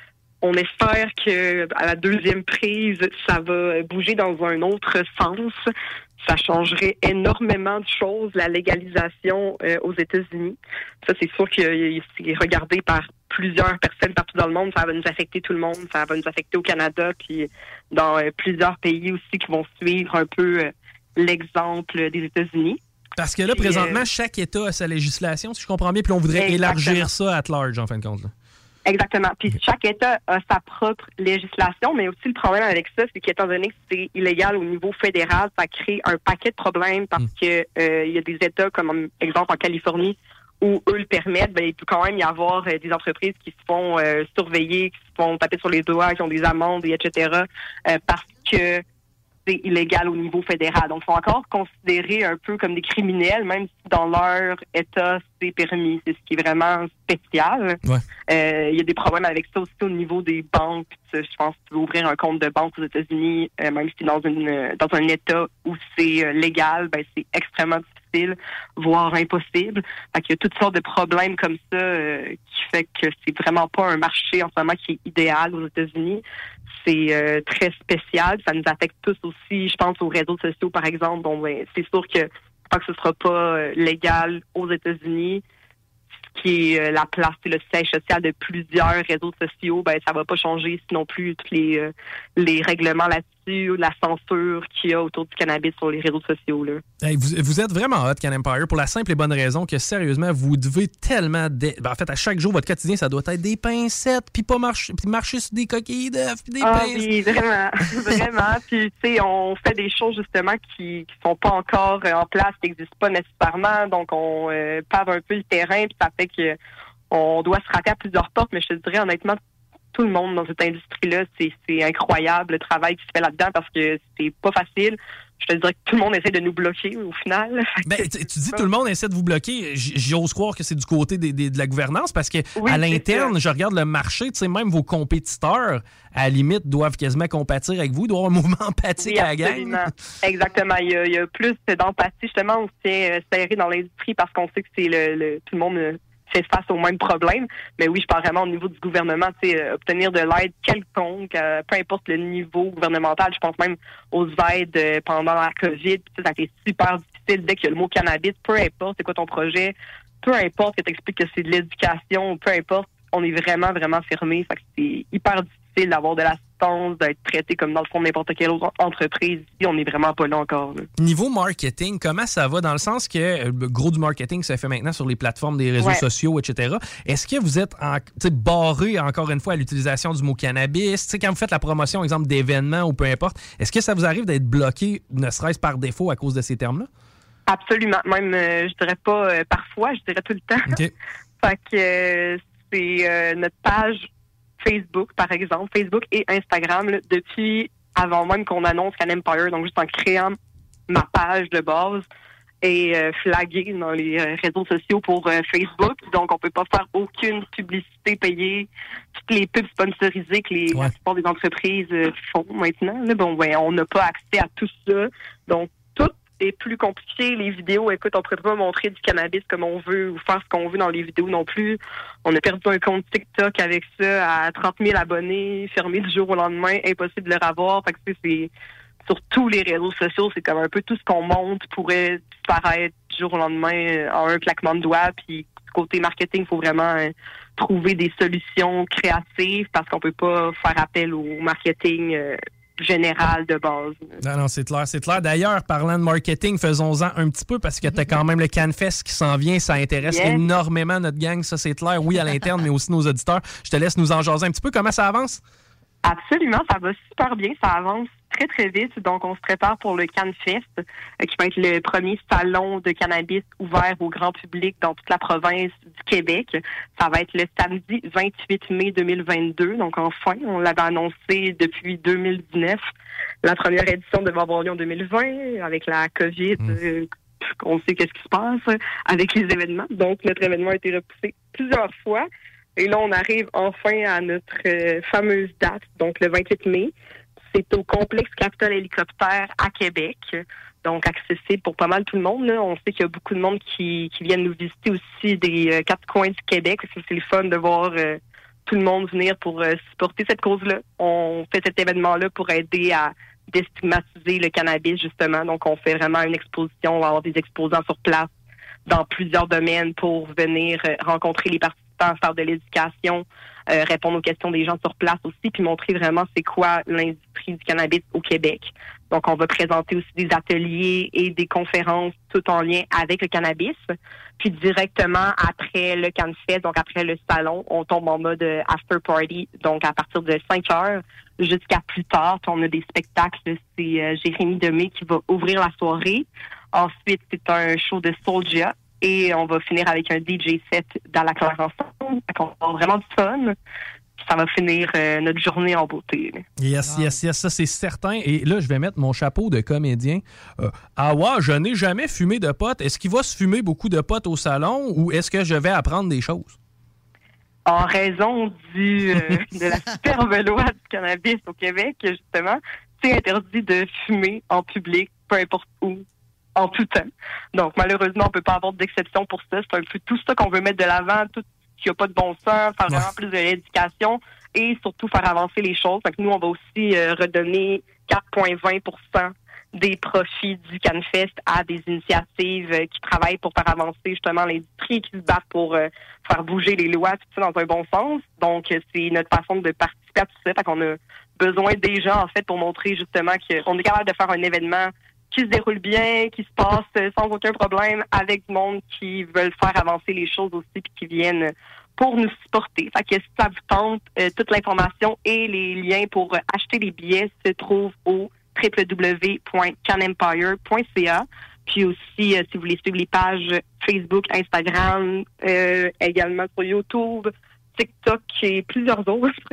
On espère que à la deuxième prise, ça va bouger dans un autre sens. Ça changerait énormément de choses, la légalisation euh, aux États-Unis. Ça, c'est sûr que euh, c'est regardé par plusieurs personnes partout dans le monde. Ça va nous affecter tout le monde. Ça va nous affecter au Canada, puis dans euh, plusieurs pays aussi qui vont suivre un peu euh, l'exemple des États-Unis. Parce que là, Puis, présentement, euh, chaque État a sa législation, si je comprends bien, puis on voudrait Exactement. élargir ça à large, en fin de compte. là. Exactement. Puis chaque État a sa propre législation, mais aussi le problème avec ça, c'est qu'étant donné que c'est illégal au niveau fédéral, ça crée un paquet de problèmes parce que euh, il y a des États comme exemple en Californie où eux le permettent, ben, il peut quand même y avoir euh, des entreprises qui se font euh, surveiller, qui se font taper sur les doigts, qui ont des amendes, et etc. euh, parce que c'est illégal au niveau fédéral. Donc, ils sont encore considérés un peu comme des criminels, même si dans leur État, c'est permis. C'est ce qui est vraiment spécial. Euh, Il y a des problèmes avec ça aussi au niveau des banques. Je pense que tu veux ouvrir un compte de banque aux États-Unis, euh, même si dans une euh, dans un État où c'est euh, légal, ben c'est extrêmement difficile, voire impossible. Fait qu'il y a toutes sortes de problèmes comme ça euh, qui fait que c'est vraiment pas un marché en ce moment qui est idéal aux États-Unis. C'est euh, très spécial. Ça nous affecte tous aussi. Je pense aux réseaux sociaux, par exemple. Bon, ben, c'est sûr que je pense que ce sera pas euh, légal aux États-Unis qui est euh, la place, c'est le siège social de plusieurs réseaux sociaux, ben ça va pas changer sinon plus tous les les règlements là-dessus, la censure qu'il y a autour du cannabis sur les réseaux sociaux là. Hey, vous, vous êtes vraiment hot, Can Empire, pour la simple et bonne raison que, sérieusement, vous devez tellement... ben, en fait, à chaque jour, votre quotidien, ça doit être des pincettes, puis pas marcher, puis marcher sur des coquilles d'œufs, puis des Ah pincettes. oui, vraiment, vraiment. Puis tu sais, on fait des choses justement qui qui sont pas encore euh, en place, qui n'existent pas nécessairement, donc on euh, pave un peu le terrain, puis ça fait que on doit se rater à plusieurs portes. Mais je te dirais honnêtement, tout le monde dans cette industrie-là, c'est incroyable le travail qui se fait là-dedans parce que c'est pas facile. Je te dirais que tout le monde essaie de nous bloquer au final. Ben, tu tu dis tout le monde essaie de vous bloquer. J'ose croire que c'est du côté des- des- de la gouvernance parce que Oui, à l'interne, je regarde le marché, tu sais, même vos compétiteurs, à la limite, doivent quasiment compatir avec vous, doivent avoir un mouvement empathique Oui, à la gang. Exactement. Il y, a, il y a plus d'empathie, justement, on se tient euh, serré dans l'industrie parce qu'on sait que c'est le, le- tout le monde euh, fait face au même problème. Mais oui, je parle vraiment au niveau du gouvernement, tu sais, euh, obtenir de l'aide quelconque, euh, peu importe le niveau gouvernemental. Je pense même aux aides euh, pendant la COVID. Ça, ça a été super difficile dès qu'il y a le mot cannabis, peu importe c'est quoi ton projet, peu importe que tu expliques que c'est de l'éducation, peu importe, on est vraiment, vraiment fermé. Fait que c'est hyper difficile d'avoir de l'assistance, d'être traité comme dans le fond de n'importe quelle autre entreprise. Ici, on n'est vraiment pas là encore. là. Niveau marketing, comment ça va? Dans le sens que euh, le gros du marketing se fait maintenant sur les plateformes des réseaux Ouais. sociaux, etc. Est-ce que vous êtes en, barré encore une fois à l'utilisation du mot cannabis? Quand vous faites la promotion, exemple, d'événements ou peu importe, est-ce que ça vous arrive d'être bloqué, ne serait-ce par défaut, à cause de ces termes-là? Absolument. Même, euh, je dirais pas euh, parfois, je dirais tout le temps. OK. fait que euh, c'est notre page Facebook, par exemple, Facebook et Instagram, là, depuis avant même qu'on annonce Can Empire, donc juste en créant ma page de base et euh, flaguée dans les euh, réseaux sociaux pour euh, Facebook. Donc, on peut pas faire aucune publicité payée. Toutes les pubs sponsorisées que les, la plupart des entreprises euh, font maintenant. Là, bon, ben, on n'a pas accès à tout ça. Donc, tout est plus compliqué. Les vidéos, écoute, on ne pourrait pas montrer du cannabis comme on veut ou faire ce qu'on veut dans les vidéos non plus. On a perdu un compte TikTok avec ça à 30 000 abonnés, fermé du jour au lendemain, impossible de le revoir. Fait que, c'est sur tous les réseaux sociaux, c'est comme un peu tout ce qu'on monte pourrait disparaître du jour au lendemain euh, en un claquement de doigts. Puis côté marketing, il faut vraiment euh, trouver des solutions créatives parce qu'on peut pas faire appel au marketing euh, général de base. Non, non, c'est clair, c'est clair. D'ailleurs, parlant de marketing, faisons-en un petit peu parce que tu as quand même le CanFest qui s'en vient. Ça intéresse Yes. énormément notre gang, ça c'est clair. Oui, à l'interne, mais aussi nos auditeurs. Je te laisse nous en jaser un petit peu. Comment ça avance? Absolument, ça va super bien, ça avance très très vite. Donc, on se prépare pour le CanFest, euh, qui va être le premier salon de cannabis ouvert au grand public dans toute la province du Québec. Ça va être le samedi 28 mai 2022. Donc, enfin, on l'avait annoncé depuis 2019. La première édition devait avoir lieu en 2020 avec la COVID. euh, on sait qu'est-ce qui se passe avec les événements. Donc, notre événement a été repoussé plusieurs fois. Et là, on arrive enfin à notre euh, fameuse date, donc le 28 mai. C'est au complexe Capitole Hélicoptère à Québec, donc accessible pour pas mal tout le monde. On sait qu'il y a beaucoup de monde qui, viennent nous visiter aussi des euh, quatre coins du Québec. C'est le fun de voir euh, tout le monde venir pour euh, supporter cette cause-là. On fait cet événement-là pour aider à déstigmatiser le cannabis, justement. Donc, on fait vraiment une exposition. On va avoir des exposants sur place dans plusieurs domaines pour venir rencontrer les participants, faire de l'éducation, euh, répondre aux questions des gens sur place aussi, puis montrer vraiment c'est quoi l'industrie du cannabis au Québec. Donc, on va présenter aussi des ateliers et des conférences tout en lien avec le cannabis. Puis directement après le CanFest, donc après le salon, on tombe en mode euh, after party, donc à partir de 5 heures jusqu'à plus tard. On a des spectacles. C'est euh, Jérémy Demé qui va ouvrir la soirée. Ensuite, c'est un show de Soulja. Et on va finir avec un DJ set dans la classe ensemble. Qu'on va avoir vraiment du fun. Puis ça va finir euh, notre journée en beauté. là. Yes, yes, yes, ça c'est certain. Et là, je vais mettre mon chapeau de comédien. Euh, ah ouais, je n'ai jamais fumé de potes. Est-ce qu'il va se fumer beaucoup de potes au salon ou est-ce que je vais apprendre des choses? en raison du euh, de la superbe loi du cannabis au Québec, justement, c'est interdit de fumer en public, peu importe où, en tout temps. Donc, malheureusement, on peut pas avoir d'exception pour ça. C'est un peu tout ça qu'on veut mettre de l'avant, tout qui a pas de bon sens, faire vraiment plus de l'éducation et surtout faire avancer les choses. Que nous, on va aussi euh, redonner 4,20 des profits du CanFest à des initiatives euh, qui travaillent pour faire avancer justement l'industrie, qui se battent pour euh, faire bouger les lois, tout ça dans un bon sens. Donc, c'est notre façon de participer à tout ça. Fait qu'on a besoin des gens, en fait, pour montrer justement qu'on est capable de faire un événement qui se déroule bien, qui se passe euh, sans aucun problème, avec du monde qui veulent faire avancer les choses aussi, puis qui viennent pour nous supporter. Fait que si ça vous tente, euh, toute l'information et les liens pour acheter les billets se trouvent au www.canempire.ca. Puis aussi, euh, si vous voulez suivre les pages Facebook, Instagram, également sur YouTube, TikTok et plusieurs autres,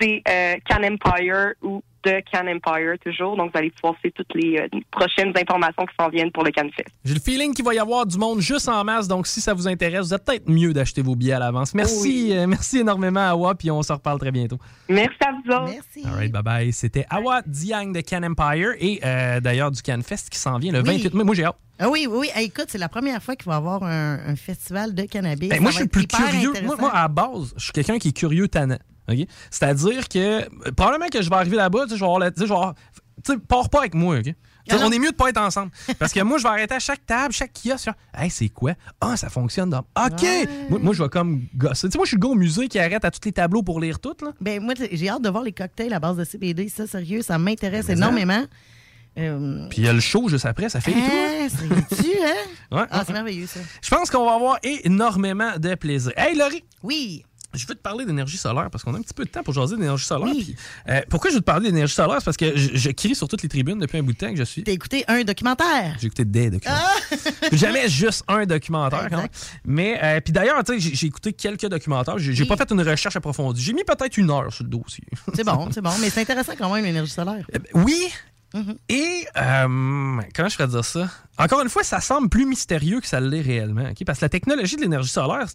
c'est euh, Can Empire ou The Can Empire toujours. Donc, vous allez pouvoir voir toutes les euh, prochaines informations qui s'en viennent pour le CanFest. J'ai le feeling qu'il va y avoir du monde juste en masse, donc si ça vous intéresse, vous êtes peut-être mieux d'acheter vos billets à l'avance. Merci, euh, merci énormément, Awa, puis on se reparle très bientôt. Merci à vous autres. Merci. All right, bye bye. C'était Awa Diang de Can Empire et euh, d'ailleurs du Can Fest qui s'en vient le Oui. 28 mai. Moi, j'ai hâte. Ah oui, oui, oui. Hey, écoute, c'est la première fois qu'il va y avoir un, un festival de cannabis. Ben, moi, je suis plus curieux. Moi, à la base, je suis quelqu'un qui est curieux tannant. C'est-à-dire que probablement que je vais arriver là-bas, tu sais, je vais avoir la- tu sais, je vais avoir- pars pas avec moi, OK? Ah on est mieux de pas être ensemble. Parce que moi, je vais arrêter à chaque table, chaque kiosque. faire, Hey, c'est quoi? Ah, ça fonctionne. Dans... OK! Moi, moi, je vais comme gosser. Tu sais, moi, je suis le gars au musée qui arrête à tous les tableaux pour lire tout. Là. Ben, moi, j'ai hâte de voir les cocktails à base de CBD. Ça, sérieux, ça m'intéresse ça. énormément. Euh, Puis il y a le show juste après, ça fait hein, c'est-tu, hein? Ouais, Ah, ouais, c'est merveilleux, ça. Je pense qu'on va avoir énormément de plaisir. Hey, Laurie! Oui! Je veux te parler d'énergie solaire parce qu'on a un petit peu de temps pour jaser d'énergie solaire. puis, euh, pourquoi je veux te parler d'énergie solaire? C'est parce que je, je crie sur toutes les tribunes depuis un bout de temps que je suis. T'as écouté un documentaire? J'ai écouté des documentaires. Jamais juste un documentaire, quand même. Mais, euh, puis d'ailleurs, tu sais, j'ai écouté quelques documentaires. J'ai j'ai pas fait une recherche approfondie. J'ai mis peut-être une heure sur le dossier. C'est bon, c'est bon. Mais c'est intéressant quand même, l'énergie solaire. Oui. Et, euh, comment je ferais dire ça? Encore une fois, ça semble plus mystérieux que ça l'est réellement. ok? Parce que la technologie de l'énergie solaire,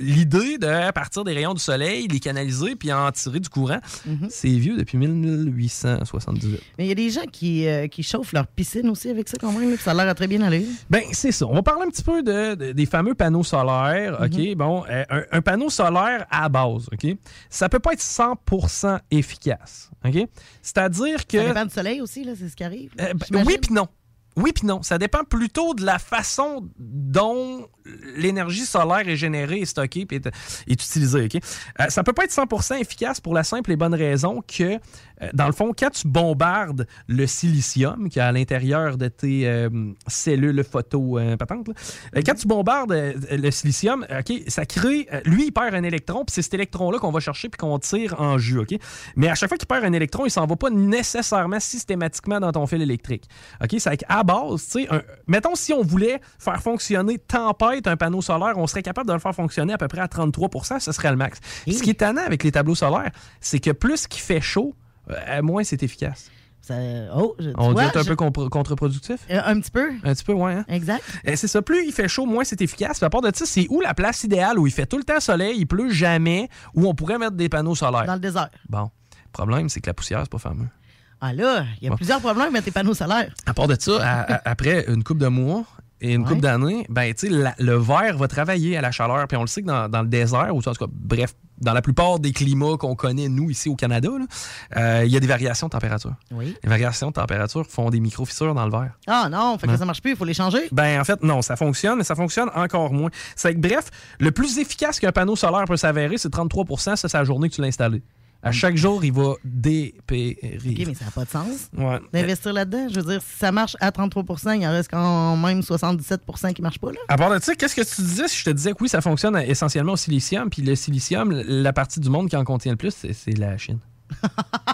l'idée de partir des rayons du soleil, les canaliser puis en tirer du courant, c'est vieux depuis 1878. Mais il y a des gens qui, euh, qui chauffent leur piscine aussi avec ça quand même. puis ça a l'air très bien aller. Ben, c'est ça. On va parler un petit peu de, de- des fameux panneaux solaires. OK? Mhm. Bon, euh, un, un panneau solaire à base, OK? Ça peut pas être 100% efficace. OK? C'est-à-dire que. Ça dépend du soleil aussi, là, c'est ce qui arrive. Euh, ben, oui puis non. Oui puis non. Ça dépend plutôt de la façon dont l'énergie solaire est générée, est stockée et est, est utilisée. OK? Euh, ça peut pas être 100% efficace pour la simple et bonne raison que, dans le fond, quand tu bombardes le silicium qui est à l'intérieur de tes euh, cellules photo euh, euh, quand tu bombardes euh, le silicium, ça crée... euh, lui, il perd un électron, puis c'est cet électron-là qu'on va chercher puis qu'on tire en jus. OK? Mais à chaque fois qu'il perd un électron, il s'en va pas nécessairement systématiquement dans ton fil électrique. OK? C'est qu'à base, tu sais, mettons si on voulait faire fonctionner tempête un panneau solaire, on serait capable de le faire fonctionner à peu près à 33% ce serait le max. Ce qui est étonnant avec les tableaux solaires, c'est que plus qu'il fait chaud, moins c'est efficace. Ça- oh, je- On dit vois, un je- peu contre-productif? Euh, un petit peu. Un petit peu, ouais. hein? Exact. Euh, c'est ça. Plus il fait chaud, moins c'est efficace. Puis à part de ça, c'est où la place idéale où il fait tout le temps soleil, il pleut jamais, où on pourrait mettre des panneaux solaires? Dans le désert. Bon. Le problème, c'est que la poussière, c'est pas fameux. Ah là, il y a Bon. plusieurs problèmes avec tes panneaux solaires. À part de ça, à- à- après une coupe de mois et une Ouais. coupe d'années, ben, la- le verre va travailler à la chaleur. Puis on le sait que dans, dans le désert, ou en tout cas, bref, dans la plupart des climats qu'on connaît, nous, ici au Canada, euh, il y a des variations de température. Oui. Les variations de température font des micro-fissures dans le verre. Ah non, fait que Ouais. ça marche plus, il faut les changer. Ben, en fait, non, ça fonctionne, mais ça fonctionne encore moins. C'est que, bref, le plus efficace qu'un panneau solaire peut s'avérer, c'est 33 ça, c'est la journée que tu l'as installé. À chaque jour, il va dépérir. OK, mais ça n'a pas de sens Ouais. d'investir là-dedans. Je veux dire, si ça marche à 33% il en reste quand même 77% qui ne marchent pas. Là. À part de ça, qu'est-ce que tu disais si je te disais que oui, ça fonctionne essentiellement au silicium, puis le silicium, la partie du monde qui en contient le plus, c'est c'est la Chine?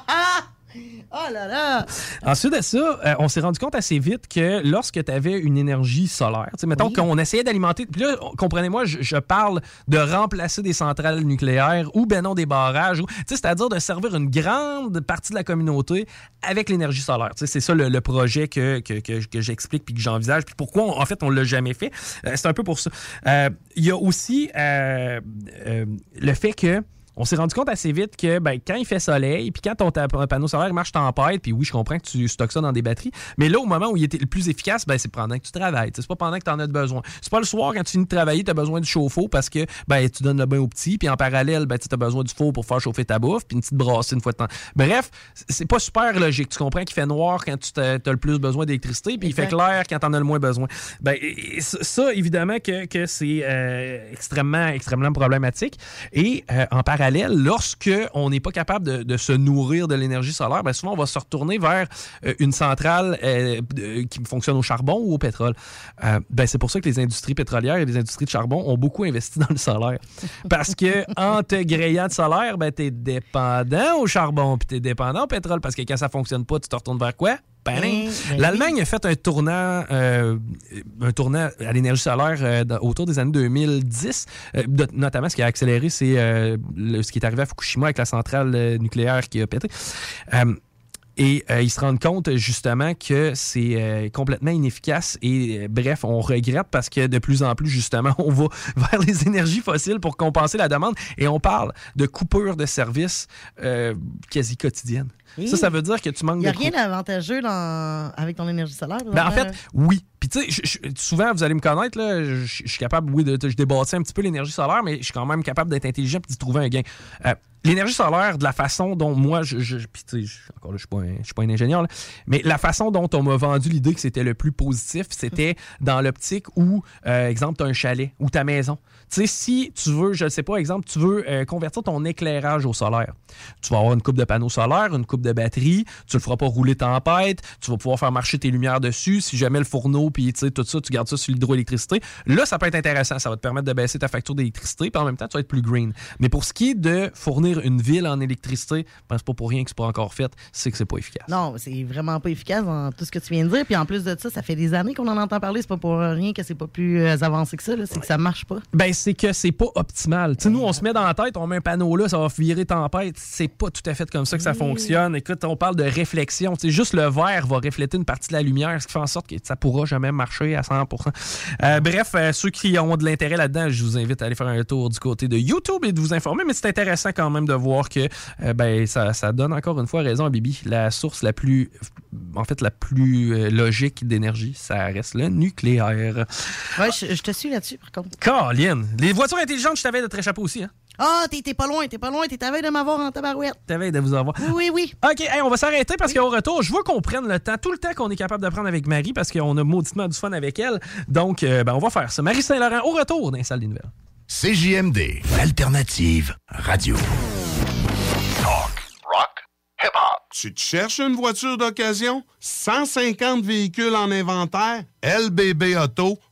Oh là là! Ensuite de ça, euh, on s'est rendu compte assez vite que lorsque tu avais une énergie solaire, tu sais, mettons Oui. qu'on essayait d'alimenter, puis là, comprenez-moi, je, je parle de remplacer des centrales nucléaires ou ben non des barrages, ou, tu sais, c'est-à-dire de servir une grande partie de la communauté avec l'énergie solaire. Tu sais, C'est ça le, le projet que, que, que- que j'explique puis que j'envisage, puis pourquoi, on- en fait, on l'a jamais fait. Euh, c'est un peu pour ça. Euh, Il y a aussi le fait que on s'est rendu compte assez vite que ben, quand il fait soleil, puis quand ton panneau solaire marche tempête, puis oui, je comprends que tu stockes ça dans des batteries, mais là, au moment où il était le plus efficace, ben, c'est pendant que tu travailles. C'est pas pendant que tu en as besoin. C'est pas le soir quand tu finis de travailler, tu as besoin du chauffe-eau parce que ben, tu donnes le bain au petit, puis en parallèle, ben, tu as besoin du four pour faire chauffer ta bouffe, puis une petite brassée une fois de temps. Bref, c'est pas super logique. Tu comprends qu'il fait noir quand tu as le plus besoin d'électricité, puis il fait clair quand tu en as le moins besoin. Ben, et- et ça, ça, évidemment, que, que c'est euh, extrêmement, extrêmement problématique. Et euh, en parallèle, lorsque on n'est pas capable de, de se nourrir de l'énergie solaire, ben souvent on va se retourner vers euh, une centrale euh, qui fonctionne au charbon ou au pétrole. Euh, ben, c'est pour ça que les industries pétrolières et les industries de charbon ont beaucoup investi dans le solaire. Parce que en te grayant de solaire, ben, tu es dépendant au charbon, puis tu es dépendant au pétrole, parce que quand ça fonctionne pas, tu te retournes vers quoi? Bang! Ben, L'Allemagne a fait un tournant, euh, un tournant à l'énergie solaire euh, autour des années 2010, euh, de- notamment ce qui a accéléré, c'est ce qui est arrivé à Fukushima avec la centrale nucléaire qui a pété. Et euh, ils se rendent compte justement que c'est euh, complètement inefficace et euh, bref, on regrette parce que de plus en plus justement, on va vers les énergies fossiles pour compenser la demande et on parle de coupures de services quasi quotidiennes. Oui. Ça, ça veut dire que tu manques Il n'y a de rien d'avantageux dans... avec ton énergie solaire. ben, en fait, oui. Puis tu sais, souvent, vous allez me connaître, là, je suis capable, oui, de, de- je un petit peu l'énergie solaire, mais je suis quand même capable d'être intelligent et d'y trouver un gain. L'énergie solaire, de la façon dont moi, je, je- puis tu sais, je- encore là, je suis pas un- je suis pas un ingénieur, là, mais la façon dont on m'a vendu l'idée que c'était le plus positif, c'était dans l'optique où, euh, exemple, tu as un chalet ou ta maison. Tu sais, si tu veux, je ne sais pas, exemple, tu veux euh, convertir ton éclairage au solaire. Tu vas avoir une coupe de panneaux solaires, une coupe de batterie, tu le feras pas rouler tempête, tu vas pouvoir faire marcher tes lumières dessus. Si jamais le fourneau, puis tu sais, tout ça, tu gardes ça sur l'hydroélectricité. Là, ça peut être intéressant. Ça va te permettre de baisser ta facture d'électricité, puis en même temps, tu vas être plus green. Mais pour ce qui est de fournir une ville en électricité, ben, c'est pas pour rien que c'est pas encore fait, c'est que c'est pas efficace. Non, c'est vraiment pas efficace dans tout ce que tu viens de dire. Puis en plus de ça, ça fait des années qu'on en entend parler. C'est pas pour rien que c'est pas plus euh, avancé que ça. C'est que ça marche pas. Ben, c'est que c'est pas optimal. Tu sais, nous, on se met dans la tête, on met un panneau là, ça va virer tempête. C'est pas tout à fait comme ça que ça fonctionne. Écoute, on parle de réflexion. Tu sais, juste le verre va refléter une partie de la lumière, ce qui fait en sorte que ça pourra jamais marcher à 100% Euh, Bref, euh, ceux qui ont de l'intérêt là-dedans, je vous invite à aller faire un tour du côté de YouTube et de vous informer. Mais c'est intéressant quand même de voir que euh, ben, ça, ça donne encore une fois raison à Bibi. La source la plus, en fait, la plus euh, logique d'énergie, ça reste le nucléaire. Ouais, je, je te suis là-dessus, par contre. Colin, les voitures intelligentes, je t'avais de te réchapper aussi, hein? Ah, t'es t'es pas loin, t'es pas loin. T'es veille de m'avoir en tabarouette. T'avais de vous avoir. Oui, oui, oui. OK, hey, on va s'arrêter parce qu'au retour, je veux qu'on prenne le temps, tout le temps qu'on est capable de prendre avec Marie parce qu'on a mauditement du fun avec elle. Donc, euh, ben, on va faire ça. Marie Saint-Laurent, au retour dans les salles des nouvelles. CJMD, l'alternative radio. Tu te cherches une voiture d'occasion? 150 véhicules en inventaire? lbbauto.com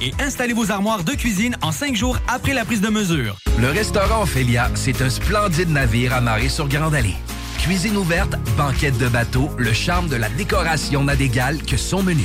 et installer vos armoires de cuisine en cinq jours après la prise de mesure. Le restaurant Ophélia, c'est un splendide navire amarré sur Grande Allée. Cuisine ouverte, banquette de bateau, le charme de la décoration n'a d'égal que son menu.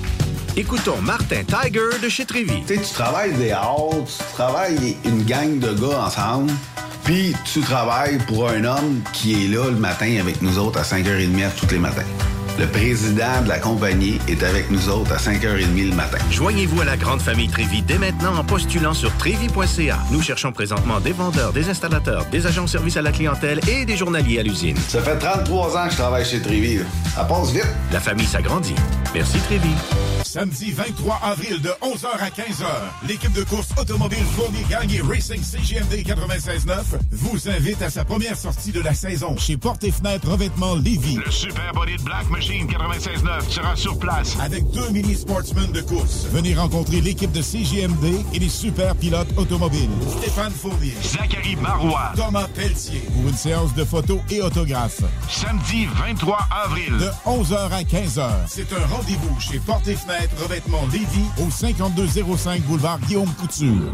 Écoutons Martin Tiger de chez Trévy. Tu tu travailles des heures, tu travailles une gang de gars ensemble, puis tu travailles pour un homme qui est là le matin avec nous autres à 5h30 tous les matins. Le président de la compagnie est avec nous autres à 5h30 le matin. Joignez-vous à la grande famille Trévi dès maintenant en postulant sur trévi.ca. Nous cherchons présentement des vendeurs, des installateurs, des agents de service à la clientèle et des journaliers à l'usine. Ça fait 33 ans que je travaille chez Trévi. Ça passe vite. La famille s'agrandit. Merci Trévi. Samedi 23 avril de 11h à 15h, l'équipe de course automobile Fournier Gagné Racing CGMD 96.9 vous invite à sa première sortie de la saison chez Porte et Fenêtres Revêtement Lévis. Le Super Body de Black Machine 96.9 sera sur place. Avec deux mini sportsmen de course. Venez rencontrer l'équipe de CGMD et les super pilotes automobiles. Stéphane Fournier. Zachary Marois. Thomas Pelletier. Pour une séance de photos et autographes. Samedi 23 avril. De 11h à 15h. C'est un rendez-vous chez Porte et Fenêtres Revêtement Lévis au 5205 boulevard Guillaume Couture.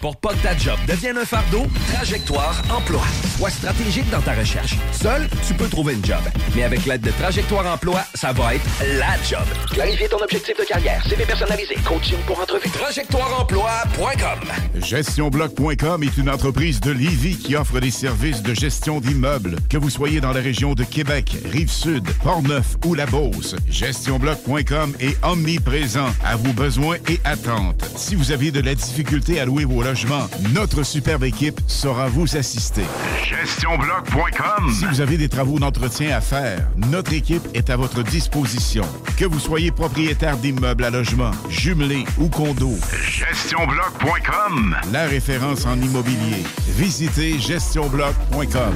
Pour pas que ta job devienne un fardeau, Trajectoire Emploi. Sois stratégique dans ta recherche. Seul, tu peux trouver une job. Mais avec l'aide de Trajectoire Emploi, ça va être la job. Clarifier ton objectif de carrière, CV personnalisé, coaching pour entrevue. TrajectoireEmploi.com GestionBloc.com est une entreprise de Lévis qui offre des services de gestion d'immeubles, que vous soyez dans la région de Québec, Rive-Sud, Portneuf ou La Beauce. GestionBloc.com est omniprésent à vos besoins et attentes. Si vous avez de la difficulté à louer vos logements, notre superbe équipe saura vous assister. GestionBloc.com. Si vous avez des travaux d'entretien à faire, notre équipe est à votre disposition. Que vous soyez propriétaire d'immeubles à logement, jumelés ou condos. GestionBloc.com. La référence en immobilier. Visitez gestionbloc.com.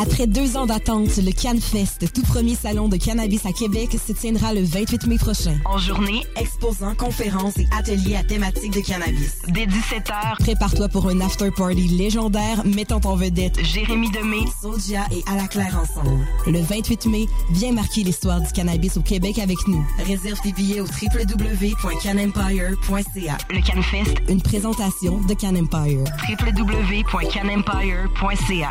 Après deux ans d'attente, le CanFest, tout premier salon de cannabis à Québec, se tiendra le 28 mai prochain. En journée, exposants, conférences et ateliers à thématique de cannabis. 17h, Prépare-toi pour un after-party légendaire mettant en vedette Jérémy Demé, Sodia et À la Claire ensemble. le 28 mai. Viens marquer l'histoire du cannabis au Québec avec nous. Réserve tes billets au www.canempire.ca. Le CanFest, Une présentation de Can Empire. www.canempire.ca.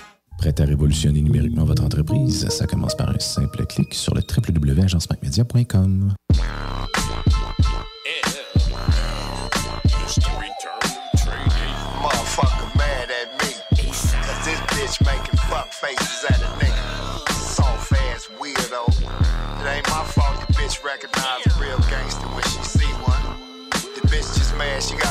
Prêt à révolutionner numériquement votre entreprise? Ça commence par un simple clic sur le www.agencemacmedia.com. She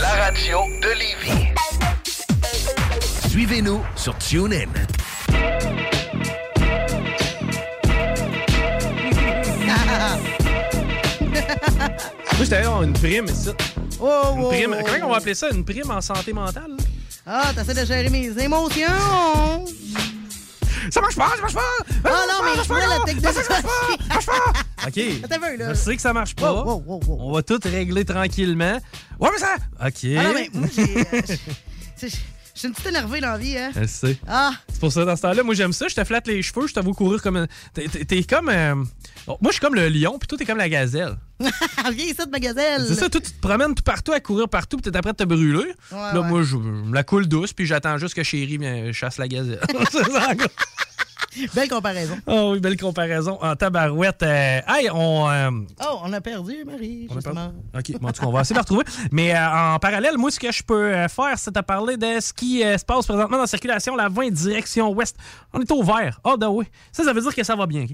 La radio de Lévis. Suivez-nous sur TuneIn. Moi, j'étais allé avoir une prime ici. Oh, Une oh, prime. oh. Comment on va appeler ça? Une prime en santé mentale? Ah, t'essaies de gérer mes émotions. Ça marche pas, ça marche pas! Ah non, mais je vois la technologie. OK. Attends un peu, là. Je sais que ça marche pas. Wow, wow, wow, wow. On va tout régler tranquillement. Ouais, mais ça. OK. Ah non, mais moi, j'ai. euh, je- suis une petite énervée dans la vie, hein. Je sais. Ah! C'est pour ça, dans ce temps-là, moi j'aime ça. Je te flatte les cheveux, je t'avoue courir comme un. T'es, comme. euh, moi je suis comme le lion, puis toi t'es comme la gazelle. Viens ici de ma gazelle. C'est ça, toi tu te promènes tout partout à courir partout, puis t'es après de te brûler. là, ouais. moi je, me la coule douce, puis j'attends juste que chérie vienne chasse la gazelle. Belle comparaison. oh oui, belle comparaison en tabarouette. Euh, hey, on. euh, Oh, on a perdu, Marie, On a justement. OK, bon, en tout cas, on va essayer de la retrouver. Mais euh, en parallèle, moi, ce que je peux euh, faire, c'est te parler de ce qui se passe présentement dans la circulation, la 20 direction ouest. On est au vert. Ah, ben oui. Ça, ça veut dire que ça va bien.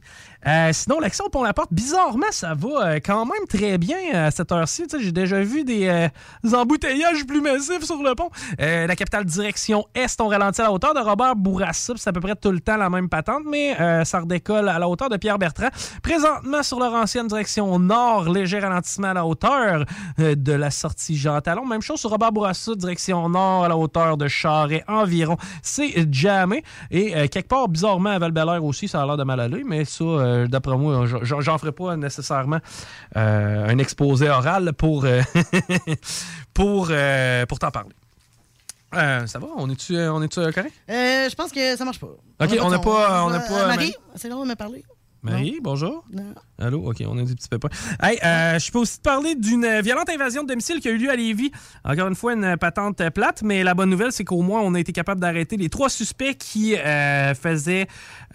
Euh, sinon, l'action pont la porte, bizarrement, ça va euh, quand même très bien à cette heure-ci. J'ai déjà vu des, euh, embouteillages plus massifs sur le pont. Euh, la capitale direction est, on ralentit à la hauteur de Robert Bourassa. C'est à peu près tout le temps la même patente, mais euh, ça redécolle à la hauteur de Pierre Bertrand. Présentement, sur leur ancienne direction nord, léger ralentissement à la hauteur euh, de la sortie Jean Talon. Même chose sur Robert Bourassa, direction nord, à la hauteur de Charret environ. C'est jamais. Et euh, quelque part, bizarrement, à val aussi, ça a l'air de mal aller, mais ça, euh, d'après moi, j'en ferai pas nécessairement euh, un exposé oral pour, euh, pour, pour t'en parler. Euh, ça va? On est-tu on est correct? Euh, je pense que ça marche pas. OK, on n'a de pas- on n'a pas- Marie, c'est on m'a parlé. Marie, bonjour. Non. Allô, OK, on a des petits pépins. Hey, euh, je peux aussi te parler d'une euh, violente invasion de domicile qui a eu lieu à Lévis. Encore une fois, une patente euh, plate, mais la bonne nouvelle, c'est qu'au moins, on a été capable d'arrêter les trois suspects qui euh, faisaient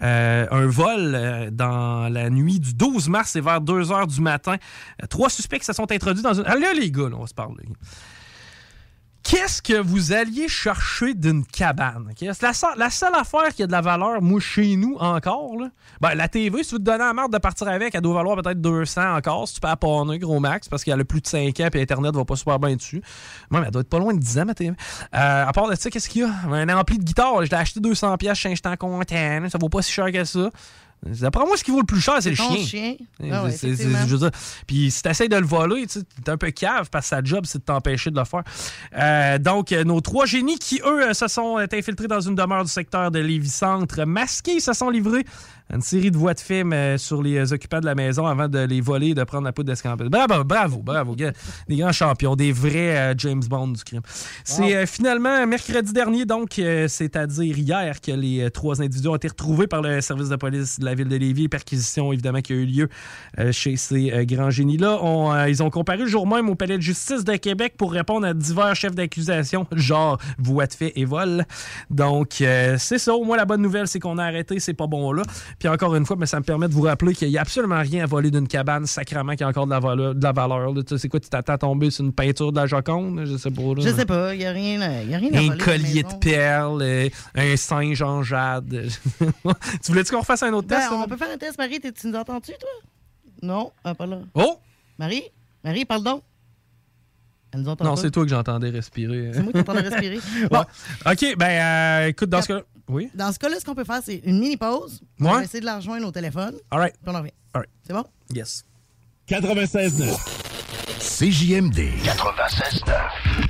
euh, un vol euh, dans la nuit du 12 mars et vers 2 heures du matin. Euh, trois suspects qui se sont introduits dans une... Ah, là, les gars, là, on va se parler. Qu'est-ce que vous alliez chercher d'une cabane? C'est la, seule- la seule affaire qui a de la valeur, moi, chez nous, encore, là, ben, la TV, si veux te donner la marde de partir avec, elle doit valoir peut-être 200 encore, si tu peux apporter gros max, parce qu'elle a plus de 5 ans, puis Internet va pas super bien dessus. Moi, mais elle doit être pas loin de 10 ans, ma TV. Euh, à part de ça, qu'est-ce qu'il y a? Un ampli de guitare, je l'ai acheté 200 pièces chez Instant Content, ça vaut pas si cher que ça. D'après moi, ce qui vaut le plus cher, c'est le Ton chien. chien. C'est- Ah ouais, c'est- je veux dire, Puis si t'essayes de le voler, tu sais, t'es un peu cave parce que sa job, c'est de t'empêcher de le faire. Euh, donc, euh, nos trois génies qui, eux, euh, se sont infiltrés dans une demeure du secteur de Lévis-Centre, masqués, se sont livrés une série de voix de films euh, sur les euh, occupants de la maison avant de les voler et de prendre la poudre d'escampette. Bravo, bravo, bravo. Des grands champions, des vrais euh, James Bond du crime. C'est euh, finalement mercredi dernier, donc, c'est-à-dire hier, que les trois individus ont été retrouvés par le service de police de la ville de Lévis. Perquisition, évidemment, qui a eu lieu chez ces grands génies-là. On, ils ont comparu le jour même au palais de justice de Québec pour répondre à divers chefs d'accusation, genre voie de fait et vol. Donc, c'est ça. Au moins, la bonne nouvelle, c'est qu'on a arrêté ces pas bons-là. Puis encore une fois, mais ça me permet de vous rappeler qu'il n'y a absolument rien à voler d'une cabane, sacrament, qui a encore de la valeur. De la valeur là. Tu sais, c'est quoi, tu t'attends à tomber sur une peinture de la Joconde? Je sais pas. là. Je sais pas, il n'y a rien, y a rien à Un voler collier de perles, euh, un singe en jade. tu voulais-tu qu'on refasse un autre Ben, test? on là? peut faire un test, Marie. Tu nous entends-tu, toi? Non, ah, pas là. Oh! Marie? Marie, parle donc. Elle nous entend Non, c'est toi que j'entendais respirer. C'est moi qui t'entendais respirer. Ouais. OK, ben euh, écoute, dans ce cas Oui? Dans ce cas-là, ce qu'on peut faire, c'est une mini-pause. On va essayer de la rejoindre au téléphone. All right. Puis on en revient. All right. C'est bon? Yes. 96.9. CJMD. 96.9.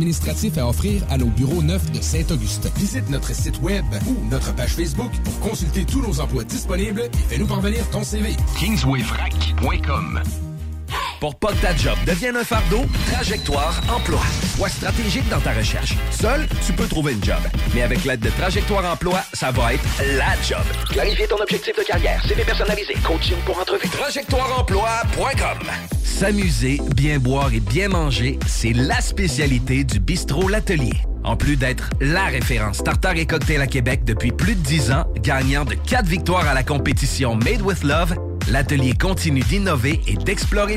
administratifs à offrir à nos bureaux neufs de Saint-Augustin. Visite notre site web ou notre page Facebook pour consulter tous nos emplois disponibles et fais-nous parvenir ton CV. KingswayFrac.com Pour pas que ta job devienne un fardeau, Trajectoire Emploi. Sois stratégique dans ta recherche. Seul, tu peux trouver une job. Mais avec l'aide de Trajectoire Emploi, ça va être la job. Clarifier ton objectif de carrière, CV personnalisé, coaching pour entrevue. TrajectoireEmploi.com S'amuser, bien boire et bien manger, c'est la spécialité du bistrot L'Atelier. En plus d'être la référence tartare et cocktail à Québec depuis plus de 10 ans, gagnant de 4 victoires à la compétition Made with Love, l'atelier continue d'innover et d'explorer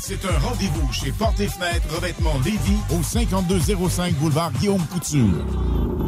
C'est un rendez-vous chez Porte et Fenêtre Revêtement Lévis au 5205 boulevard Guillaume Couture.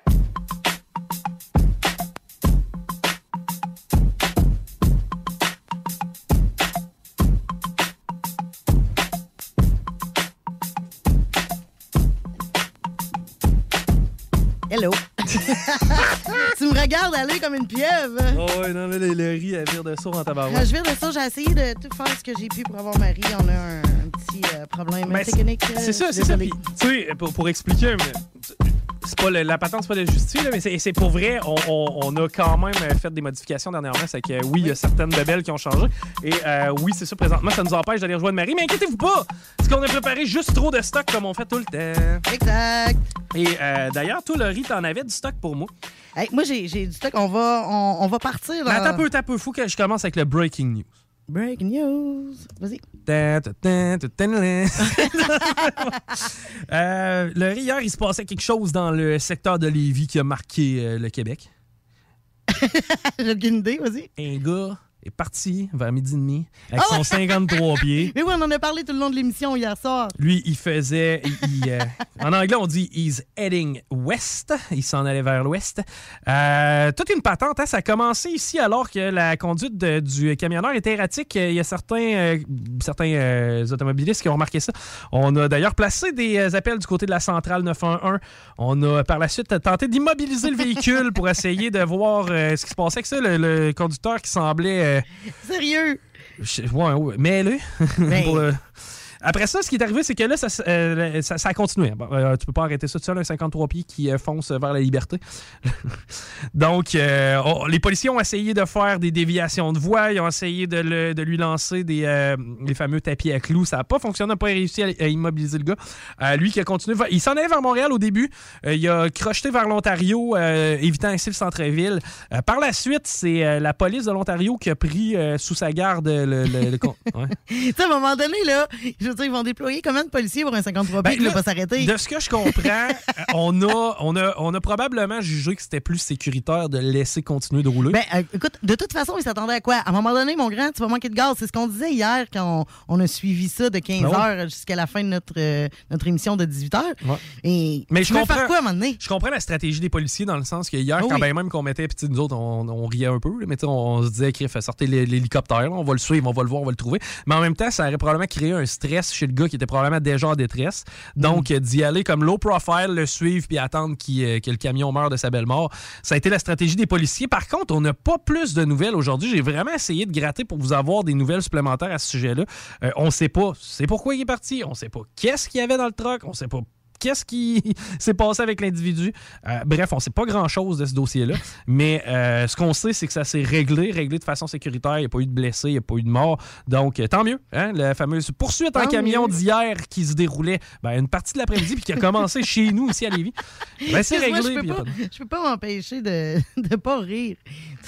tu me regardes aller comme une pieuvre. Oh, ouais, non, là, le, le riz, elle vire de sourd en Quand tabarouette. je viens de ça, j'ai essayé de tout faire ce que j'ai pu pour avoir Marie. On a un, un petit euh, problème Ben, technique. euh, C'est ça, c'est ça. Puis, Tu sais, pour, pour expliquer, mais c'est pas le- la patente, c'est pas de justifier, là, mais c'est pour vrai. On, on- on a quand même euh, fait des modifications dernièrement. C'est que oui, il y a certaines bebelles qui ont changé. Et euh, oui, c'est ça, présentement, ça nous empêche d'aller rejoindre Marie. Mais inquiétez-vous pas, parce qu'on a préparé juste trop de stock comme on fait tout le temps. Exact. Et euh, d'ailleurs, toi, Laurie, t'en avais du stock pour moi. Hey, moi, j'ai du stock. On va, on, on va partir. Mais Là. attends un peu, attends un peu. Faut que je commence avec le breaking news. Breaking news. Vas-y. Euh, le hier, il se passait quelque chose dans le secteur de Lévis qui a marqué euh, le Québec. J'ai aucune idée, vas-y. Un gars est parti vers midi et demi avec Ah son ouais! 53 pieds. Mais oui, on en a parlé tout le long de l'émission hier soir. Lui, il faisait. il- euh, en anglais, on dit he's heading west. Il s'en allait vers l'ouest. Euh, toute une patente. hein. Ça a commencé ici alors que la conduite de- du camionneur était erratique. Il y a certains, euh, certains automobilistes qui ont remarqué ça. On a d'ailleurs placé des appels du côté de la centrale 911. On a par la suite tenté d'immobiliser le véhicule pour essayer de voir ce qui se passait avec ça. Le, le conducteur qui semblait. Euh, Sérieux? je- ouais, ouais, mais là, Ben. pour, euh, après ça, ce qui est arrivé, c'est que là, ça, euh, ça, ça a continué. Bon, euh, tu peux pas arrêter ça tout seul, un 53 pieds qui euh, fonce vers la liberté. Donc, on- les policiers ont essayé de faire des déviations de voie, ils ont essayé de, le- de lui lancer des, les fameux tapis à clous. Ça n'a pas fonctionné, on n'a pas réussi à, à immobiliser le gars. Lui qui a continué, il s'en allait vers Montréal au début, il a crocheté vers l'Ontario, évitant ainsi le centre-ville. Par la suite, c'est la police de l'Ontario qui a pris sous sa garde le, le- ouais. À un moment donné, là, je veux dire, ils vont déployer combien de policiers pour un 53 Ben, qui ne va pas s'arrêter? De ce que je comprends, on, a, on, a, on a probablement jugé que c'était plus sécuritaire de laisser continuer de rouler. Ben, euh, écoute, de toute façon, ils s'attendaient à quoi? À un moment donné, mon grand, tu vas manquer de gaz. C'est ce qu'on disait hier quand on, on a suivi ça de 15 Ben ouais. h jusqu'à la fin de notre, euh, notre émission de 18 h. Ouais. Et Mais je comprends, quoi à un moment donné? je comprends la stratégie des policiers dans le sens que hier, Ah quand ben même qu'on mettait, puis nous autres, on, on riait un peu, mais on se disait, sortez l'hé- l'hélicoptère, on va le suivre, on va le voir, on va le trouver. Mais en même temps, ça aurait probablement créé un stress chez le gars qui était probablement déjà en détresse. Donc, Mm. d'y aller comme low profile, le suivre, puis attendre euh, que le camion meure de sa belle mort, ça a été la stratégie des policiers. Par contre, on n'a pas plus de nouvelles aujourd'hui. J'ai vraiment essayé de gratter pour vous avoir des nouvelles supplémentaires à ce sujet-là. Euh, on sait pas, c'est pourquoi il est parti, on sait pas qu'est-ce qu'il y avait dans le truck, on sait pas qu'est-ce qui s'est passé avec l'individu. Euh, bref, on sait pas grand-chose de ce dossier-là, mais euh, ce qu'on sait, c'est que ça s'est réglé, réglé de façon sécuritaire. Il n'y a pas eu de blessés, il n'y a pas eu de morts. Donc, euh, tant mieux. Hein? La fameuse poursuite en camion d'hier qui se déroulait ben, une partie de l'après-midi puis qui a commencé chez nous, ici à Lévis. Ben, c'est réglé. Je y peux pas, pas de- je peux pas m'empêcher de ne pas rire.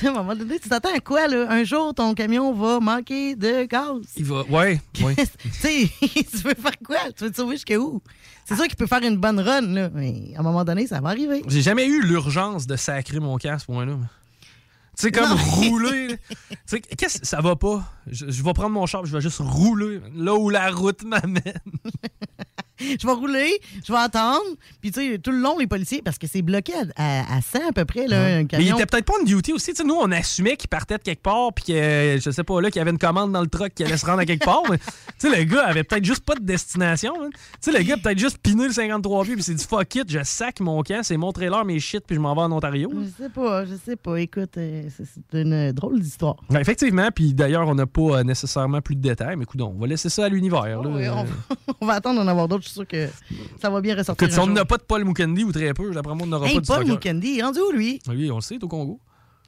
À un moment donné, tu t'attends à quoi, là? Un jour, ton camion va manquer de gaz. Il va. Ouais, ouais. tu sais, tu veux faire quoi? Tu veux te sauver jusqu'à où? C'est sûr qu'il peut faire une bonne run, là. Mais à un moment donné, ça va arriver. J'ai jamais eu l'urgence de sacrer mon casque à ce point-là. mais. Tu sais, comme Non. rouler. Tu qu'est-ce que ça va pas? Je, je vais prendre mon char, je vais juste rouler là où la route m'amène. Je vais rouler, je vais attendre. Puis, tu sais, tout le long, les policiers, parce que c'est bloqué à, à, à 100 à peu près, là, un Mais il était peut-être pas en duty aussi. Tu sais, nous, on assumait qu'il partait de quelque part, puis que, je sais pas, là, qu'il y avait une commande dans le truck qui allait se rendre à quelque part. mais, tu sais, le gars avait peut-être juste pas de destination. hein. Tu sais, le gars a peut-être juste piné le 53 pieds, puis s'est dit fuck it, je sac mon camp, c'est mon trailer, mes shit, puis je m'en vais en Ontario. Je sais pas, je sais pas. Écoute, euh, c'est une drôle d'histoire. Ouais, effectivement, puis d'ailleurs, on n'a pas euh, nécessairement plus de détails, mais écoute, on va laisser ça à l'univers. là. Oui, on va attendre d'en avoir d'autres. Je suis sûr que ça va bien ressortir. Écoute, si on n'a pas de Paul Mukendi ou très peu, d'après moi, on n'aura Hey, pas de Paul. Mukendi, il est rendu où, lui? Lui, on le sait, il est au Congo.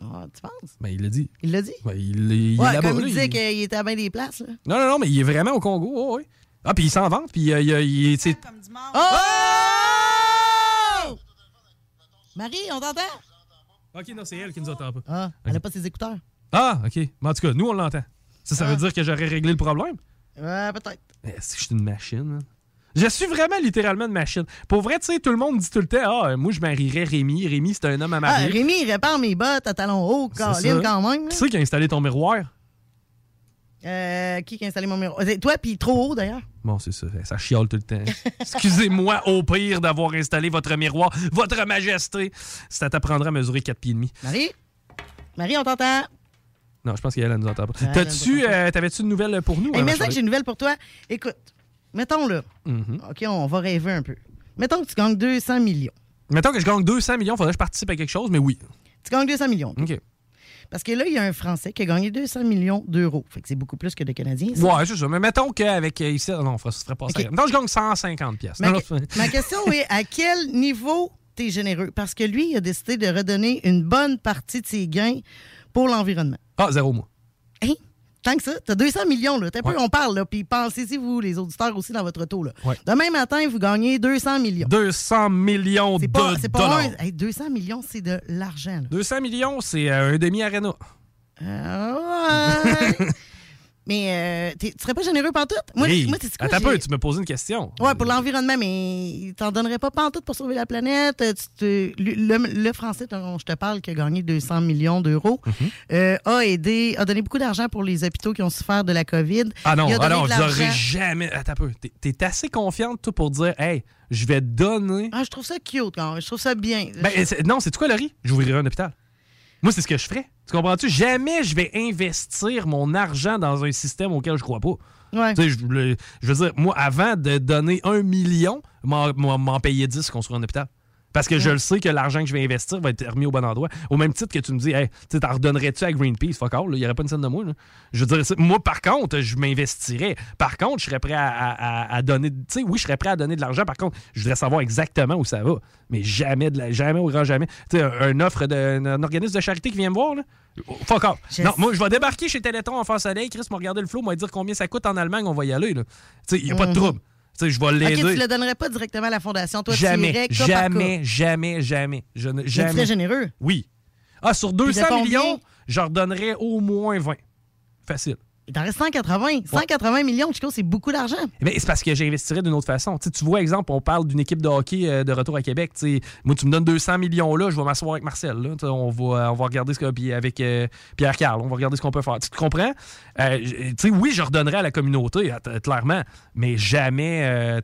Ah, tu penses? Ben, il l'a dit. Il l'a dit? Ben, il, il- il ouais, est comme il disait il- qu'il était à bien des places. Là. Non, non, non, mais il est vraiment au Congo. oh, oui. Ah, puis il s'en vante, puis euh, il, il, il- tu sais- Oh! Marie, on t'entend? Ok, non, c'est elle qui nous entend pas. Ah, elle n'a pas ses écouteurs. Ah, ok. Mais en tout cas, nous, on l'entend. Ça, ça Ah. veut dire que j'aurais réglé le problème? Ouais, peut-être. Eh, C'est que je suis une machine. man. Je suis vraiment littéralement une machine. Pour vrai, tu sais, tout le monde dit tout le temps Ah, moi, je marierais Rémi. Rémi, c'est un homme à Ah, marier. Rémi, il répare mes bottes à talons hauts, Caroline, quand même. Qui c'est qui a installé ton miroir? Euh, qui qui a installé mon miroir? C'est Toi, puis trop haut, d'ailleurs. Bon, c'est ça. Ça chiale tout le temps. Excusez-moi, au pire, d'avoir installé votre miroir. Votre majesté. Ça t'apprendra à mesurer 4 pieds et demi. Marie? Marie, on t'entend? Non, je pense qu'elle elle nous entend pas. T'as-tu, euh, T'avais-tu une nouvelle pour nous? Hey, hein, mais ma ça que j'ai une nouvelle pour toi. Écoute, mettons là. Mhm. OK, on va rêver un peu. Mettons que tu gagnes 200 millions. Mettons que je gagne 200 millions, faudrait que je participe à quelque chose, mais oui. Tu gagnes 200 millions. OK. Parce que là, il y a un Français qui a gagné 200 millions d'euros. Fait que c'est beaucoup plus que de Canadiens. ça. Ouais, c'est ça. Mais mettons qu'avec euh, ici, non, ça se ferait pas ça. OK. Non, je gagne 150 pièces. Ma question est à quel niveau t'es généreux? Parce que lui, il a décidé de redonner une bonne partie de ses gains pour l'environnement. Ah, zéro mois. Hein? Tant que ça, t'as 200 millions, là. T'as un peu, Ouais. on parle, là. Puis pensez-y, vous, les auditeurs aussi, dans votre taux, là. Ouais. Demain matin, vous gagnez 200 millions. 200 millions C'est de pas, pas dollars. un- hey, 200 millions, c'est de l'argent, là. 200 millions, c'est euh, un demi-arena. Ah, ouais. mais euh, tu serais pas généreux pantoute? Moi, Hey, moi c'est quoi? attends peu, tu me poses une question. Ouais, pour l'environnement, mais t'en donnerait pas pantoute pour sauver la planète. Euh, tu te- le, le- le Français dont je te parle, qui a gagné 200 millions d'euros, Mhm. euh, a aidé, a donné beaucoup d'argent pour les hôpitaux qui ont souffert de la COVID. Ah non, ah non, je jamais. Attends peu. T'es- T'es assez confiante, toi, pour dire, hey, je vais donner. Ah, je trouve ça cute quand même. Je trouve ça bien. Ben, c'est- non, c'est quoi, Laurie? J'ouvrirai un hôpital. Moi, c'est ce que je ferais. Tu comprends-tu? Jamais je vais investir mon argent dans un système auquel je crois pas. Ouais. Tu sais, je, le- je veux dire, moi, avant de donner un million, m'en payer 10 construire un hôpital. Parce que je le sais que l'argent que je vais investir va être remis au bon endroit. Au même titre que tu me dis, hey, tu t'en redonnerais-tu à Greenpeace? Fuck all, il n'y aurait pas une scène de moi. là. Je veux dire, moi, par contre, je m'investirais. Par contre, je serais prêt à, à- à- à donner. Tu sais, oui, je serais prêt à donner de l'argent. Par contre, je voudrais savoir exactement où ça va. Mais jamais, de la- jamais au grand jamais. Tu sais, un, offre d'un un organisme de charité qui vient me voir, là. Fuck off. Je Non, moi, je vais débarquer chez Téléthon en face soleil. Chris m'a regardé le flot, m'a dire combien ça coûte en Allemagne, on va y aller. Tu sais, il n'y a pas de Mhm. trouble. Sais, je vais l'aider. tu le donnerais pas directement à la fondation. Toi, tu jamais, irais cas jamais, jamais, jamais. Je ne, Mais tu jamais. serais généreux. Oui. Ah, sur Puis de 200 combien? millions, je redonnerais au moins 20. Facile. Il t'en reste 180. 180 millions, Chico, c'est beaucoup d'argent. Eh bien, c'est parce que j'investirais d'une autre façon. Tu vois, exemple, on parle d'une équipe de hockey euh, de retour à Québec. Moi, tu me donnes 200 millions là, je vais m'asseoir avec Marcel. là. On va, on va regarder ce que. Puis avec euh, Pierre Carl, on va regarder ce qu'on peut faire. Tu comprends? Euh, j- tu sais, oui, je redonnerais à la communauté, clairement, mais jamais. euh,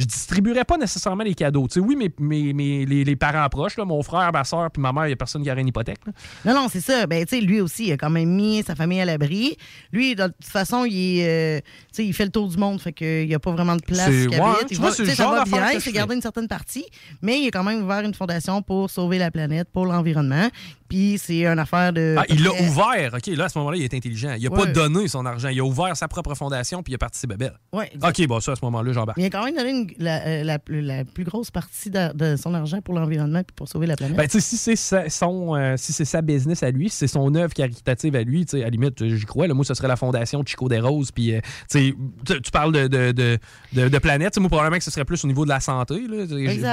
je- distribuerais pas nécessairement les cadeaux. Tu sais, oui, mais, mais, mais les, les parents proches, là, mon frère, ma soeur, puis ma mère, il n'y a personne qui aurait une hypothèque. là. Non, non, c'est ça. Ben, tu sais, lui aussi, il a quand même mis sa famille à l'abri. Lui, de toute façon, il, est, euh, il fait le tour du monde, fait qu'il n'y a pas vraiment de place C'est- ouais, vois, va- ça bien, il s'est gardé une certaine partie, mais il a quand même ouvert une fondation pour sauver la planète, pour l'environnement. Puis c'est une affaire de. Ah, il l'a ouvert. OK, là, à ce moment-là, il est intelligent. Il n'a pas donné son argent. Il a ouvert sa propre fondation, puis il a parti ses bébelles. Ouais, OK, bon, ça, à ce moment-là, j'embarque. Il a quand même donné une- la, euh, la- la plus grosse partie de, de son argent pour l'environnement puis pour sauver la planète. Ben, tu sais, si c'est sa, son, euh, si c'est sa business à lui, si c'est son œuvre caritative à lui, tu sais, à la limite, j'y crois. Là, moi, ce serait la fondation Chico des Roses. Puis, euh, tu sais, tu- parles de, de, de, de- de planète. Moi, probablement que ce serait plus au niveau de la santé. là.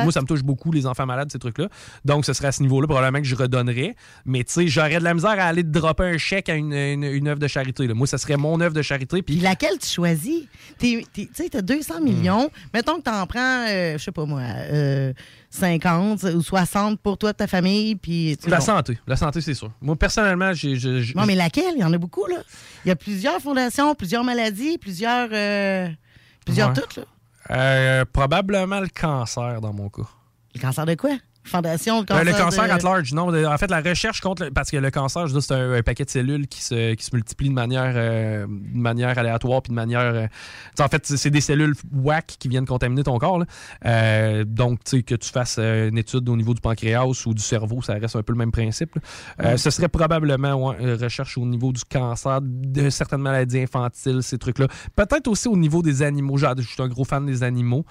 Moi, ça me touche beaucoup, les enfants malades, ces trucs-là. Donc, ce serait à ce niveau-là, probablement que je redonnerais. Mais, tu sais, j'aurais de la misère à aller te dropper un chèque à une, une, une œuvre de charité. là. Moi, ce serait mon œuvre de charité. Puis, laquelle tu choisis? Tu sais, tu as 200 millions. Hmm. Mettons que tu en prends, euh, je sais pas moi, euh, 50 ou 60 pour toi, ta famille. Puis, la bon. santé. La santé, c'est sûr. Moi, personnellement, j'ai. Non, mais laquelle? Il y en a beaucoup, là. Il y a plusieurs fondations, plusieurs maladies, plusieurs. euh, plusieurs Ouais. toutes, là. Euh, probablement le cancer dans mon cas. Le cancer de quoi? Fondation, le Euh, cancer. le cancer de- at large, non. En fait, la recherche contre. le- parce que le cancer, c'est un, un paquet de cellules qui se, qui se multiplient de manière, euh, de manière aléatoire puis de manière. euh, en fait, c'est des cellules whack qui viennent contaminer ton corps. là. Euh, donc, tu sais, que tu fasses une étude au niveau du pancréas ou du cerveau, ça reste un peu le même principe. Ouais. Ce serait probablement ouais, une recherche au niveau du cancer, de certaines maladies infantiles, ces trucs-là. Peut-être aussi au niveau des animaux. Je suis un gros fan des animaux.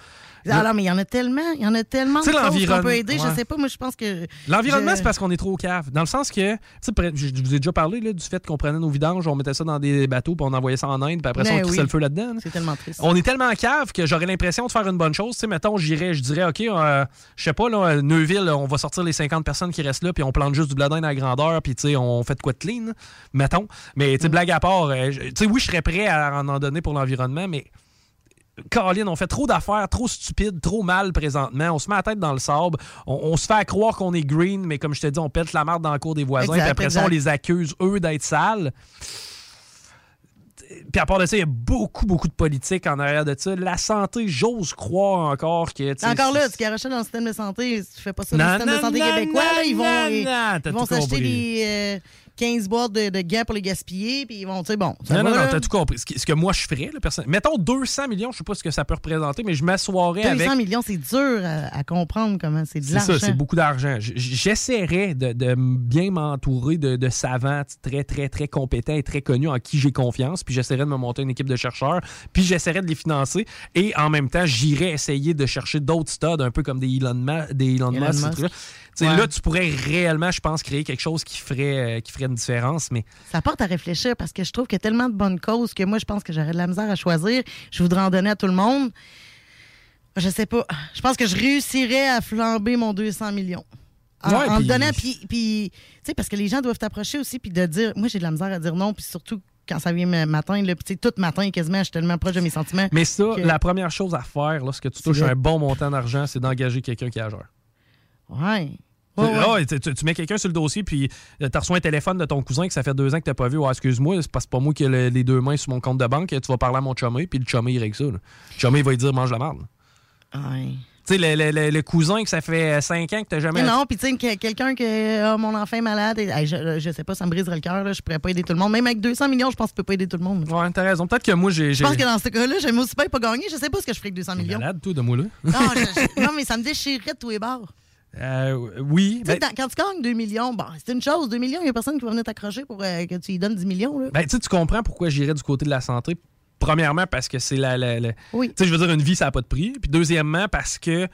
Ah non, mais il y en a tellement, il y en a tellement de choses qu'on peut aider. Je ouais. sais pas, moi, je pense que. L'environnement, je- c'est parce qu'on est trop au cave. Dans le sens que, tu sais, près- je je vous ai déjà parlé là, du fait qu'on prenait nos vidanges, on mettait ça dans des bateaux, puis on envoyait ça en Inde, puis après ça, on Ben crissait oui. le feu là-dedans. là. C'est tellement triste. On est tellement cave que j'aurais l'impression de faire une bonne chose. Tu sais, mettons, j'irais, je dirais, OK, euh, je sais pas, là, Neuville, on va sortir les 50 personnes qui restent là, puis on plante juste du bladin à grandeur, puis tu sais, on fait de quoi de clean, mettons. Mais, Mm. tu sais, blague à part, euh, je- tu sais, oui, je serais prêt à en en donner pour l'environnement, mais Caroline, on fait trop d'affaires, trop stupides, trop mal présentement. On se met la tête dans le sable. On, on se fait à croire qu'on est green, mais comme je te dis, on pète la marde dans le cours des voisins. Exact, puis après ça, on les accuse, eux, d'être sales. Puis à part de ça, il y a beaucoup, beaucoup de politique en arrière de ça. La santé, j'ose croire encore que. Encore là, tu garoches dans le système de santé, tu fais pas ça dans le système non, de santé non, québécois, non, là, ils vont, ils, ils vont s'acheter des euh, 15 boîtes de, de gants pour les gaspiller, puis ils vont, tu sais, bon. Non, non, non, t'as tout compris. Ce, qui- ce que moi, je ferais, là, personne... mettons 200 millions, je sais pas ce que ça peut représenter, mais je m'assoirais 200 avec. millions, c'est dur à, à comprendre comment c'est de C'est l'argent. ça, c'est beaucoup d'argent. J'essaierais de, de bien m'entourer de, de savants très, très, très compétents et très connus en qui j'ai confiance. Puis j'essaierais de me monter une équipe de chercheurs. Puis j'essaierais de les financer. Et en même temps, j'irais essayer de chercher d'autres studs, un peu comme des Elon, Ma- des Elon, Elon Musk. ces Musk. Ouais. Là, tu pourrais réellement, je pense, créer quelque chose qui ferait, euh, qui ferait une différence. Mais Ça porte à réfléchir parce que je trouve qu'il y a tellement de bonnes causes que moi, je pense que j'aurais de la misère à choisir. Je voudrais en donner à tout le monde. Je sais pas. Je pense que je réussirais à flamber mon 200 millions. En, Ouais, en puis- donnant, puis, puis, tu sais, parce que les gens doivent t'approcher aussi, puis de dire, moi, j'ai de la misère à dire non, puis surtout quand ça vient ma- matin, là, sais, tout matin, quasiment, je suis tellement proche de mes sentiments. Mais ça, que- la première chose à faire lorsque tu touches un bon montant d'argent, c'est d'engager quelqu'un qui est ageur. Ouais. Tu- Ouais, mets quelqu'un sur le dossier, puis tu reçois un téléphone de ton cousin que ça fait deux ans que tu pas vu. Excuse-moi, c'est parce que pas moi qui ai le- les deux mains sur mon compte de banque. Tu vas parler à mon chumé, puis le chumé, il règle ça. là. Le chumé, il va lui dire mange la merde. Ouais. Tu sais, le, le- le- le cousin que ça fait cinq ans que t'as jamais. Mais non, puis tu sais, que- quelqu'un que ah, mon enfant est malade, et, hey, je, je sais pas, ça me briserait le cœur, je pourrais pas aider tout le monde. Même avec 200 millions, je pense que tu peux pas aider tout le monde. Ouais, t'as raison. Peut-être que moi, j'ai. Je pense que dans ce cas-là, j'aime aussi bien pas gagner. Je sais pas ce que je ferais avec 200 millions. malade, toi, de moi là. Non, je- je- non, mais ça me déchirerait de tous les bords. Euh, oui. Ben, dans- quand tu gagnes 2 millions, bon, c'est une chose. 2 millions, il n'y a personne qui va venir t'accrocher pour euh, que tu lui donnes 10 millions. Là. ben, tu comprends pourquoi j'irais du côté de la santé. Premièrement, parce que c'est la. la- la- Oui. Tu sais, je veux dire, une vie, ça n'a pas de prix. Puis deuxièmement, parce que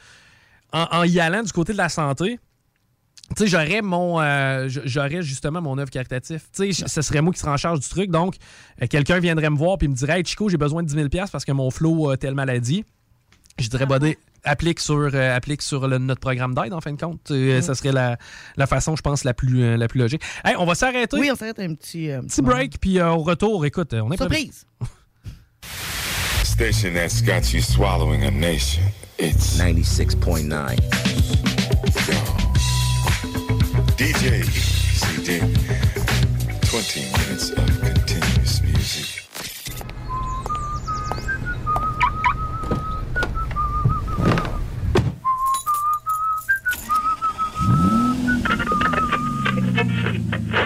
en, en y allant du côté de la santé, tu sais, j'aurais mon. euh, j'aurais justement mon œuvre caritative. Tu sais, ce serait moi qui serais en charge du truc. Donc, euh, quelqu'un viendrait me voir puis me dirait Hey, Chico, j'ai besoin de 10 000 parce que mon flot a telle maladie. Je dirais, buddy, applique sur, euh, applique sur le- notre programme d'aide, en fin de compte. Euh, Mm. Ça serait la, la façon, je pense, la plus, euh, la plus logique. Hey, on va s'arrêter. Oui, on s'arrête un petit, euh, Petit break, puis euh, au retour, écoute, on est. Surprise! Station that's got you swallowing a nation. It's 96.9. DJ CD.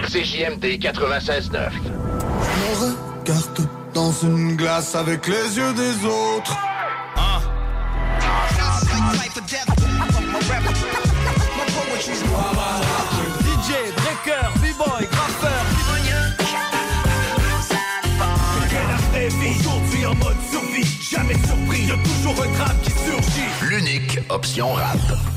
CJMD 96.9. Je me regarde dans une glace avec les yeux des autres. DJ, breaker, b-boy, graffeur. Aujourd'hui en mode survie, jamais surpris, y'a toujours un drame qui surgit. L'unique option rap.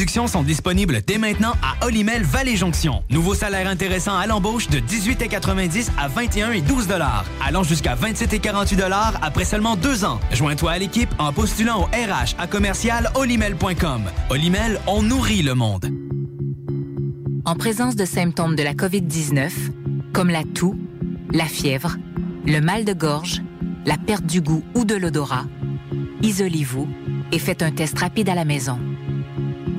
sont disponibles dès maintenant à Olimel Valley Jonction. Nouveau salaire intéressant à l'embauche de 18,90 à 21 et 12 dollars, allant jusqu'à 27 et 48 dollars après seulement deux ans. Joins-toi à l'équipe en postulant au RH à commercial olimel.com. Olimel, on nourrit le monde. En présence de symptômes de la COVID-19, comme la toux, la fièvre, le mal de gorge, la perte du goût ou de l'odorat, isolez-vous et faites un test rapide à la maison.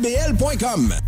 groupedbl.com.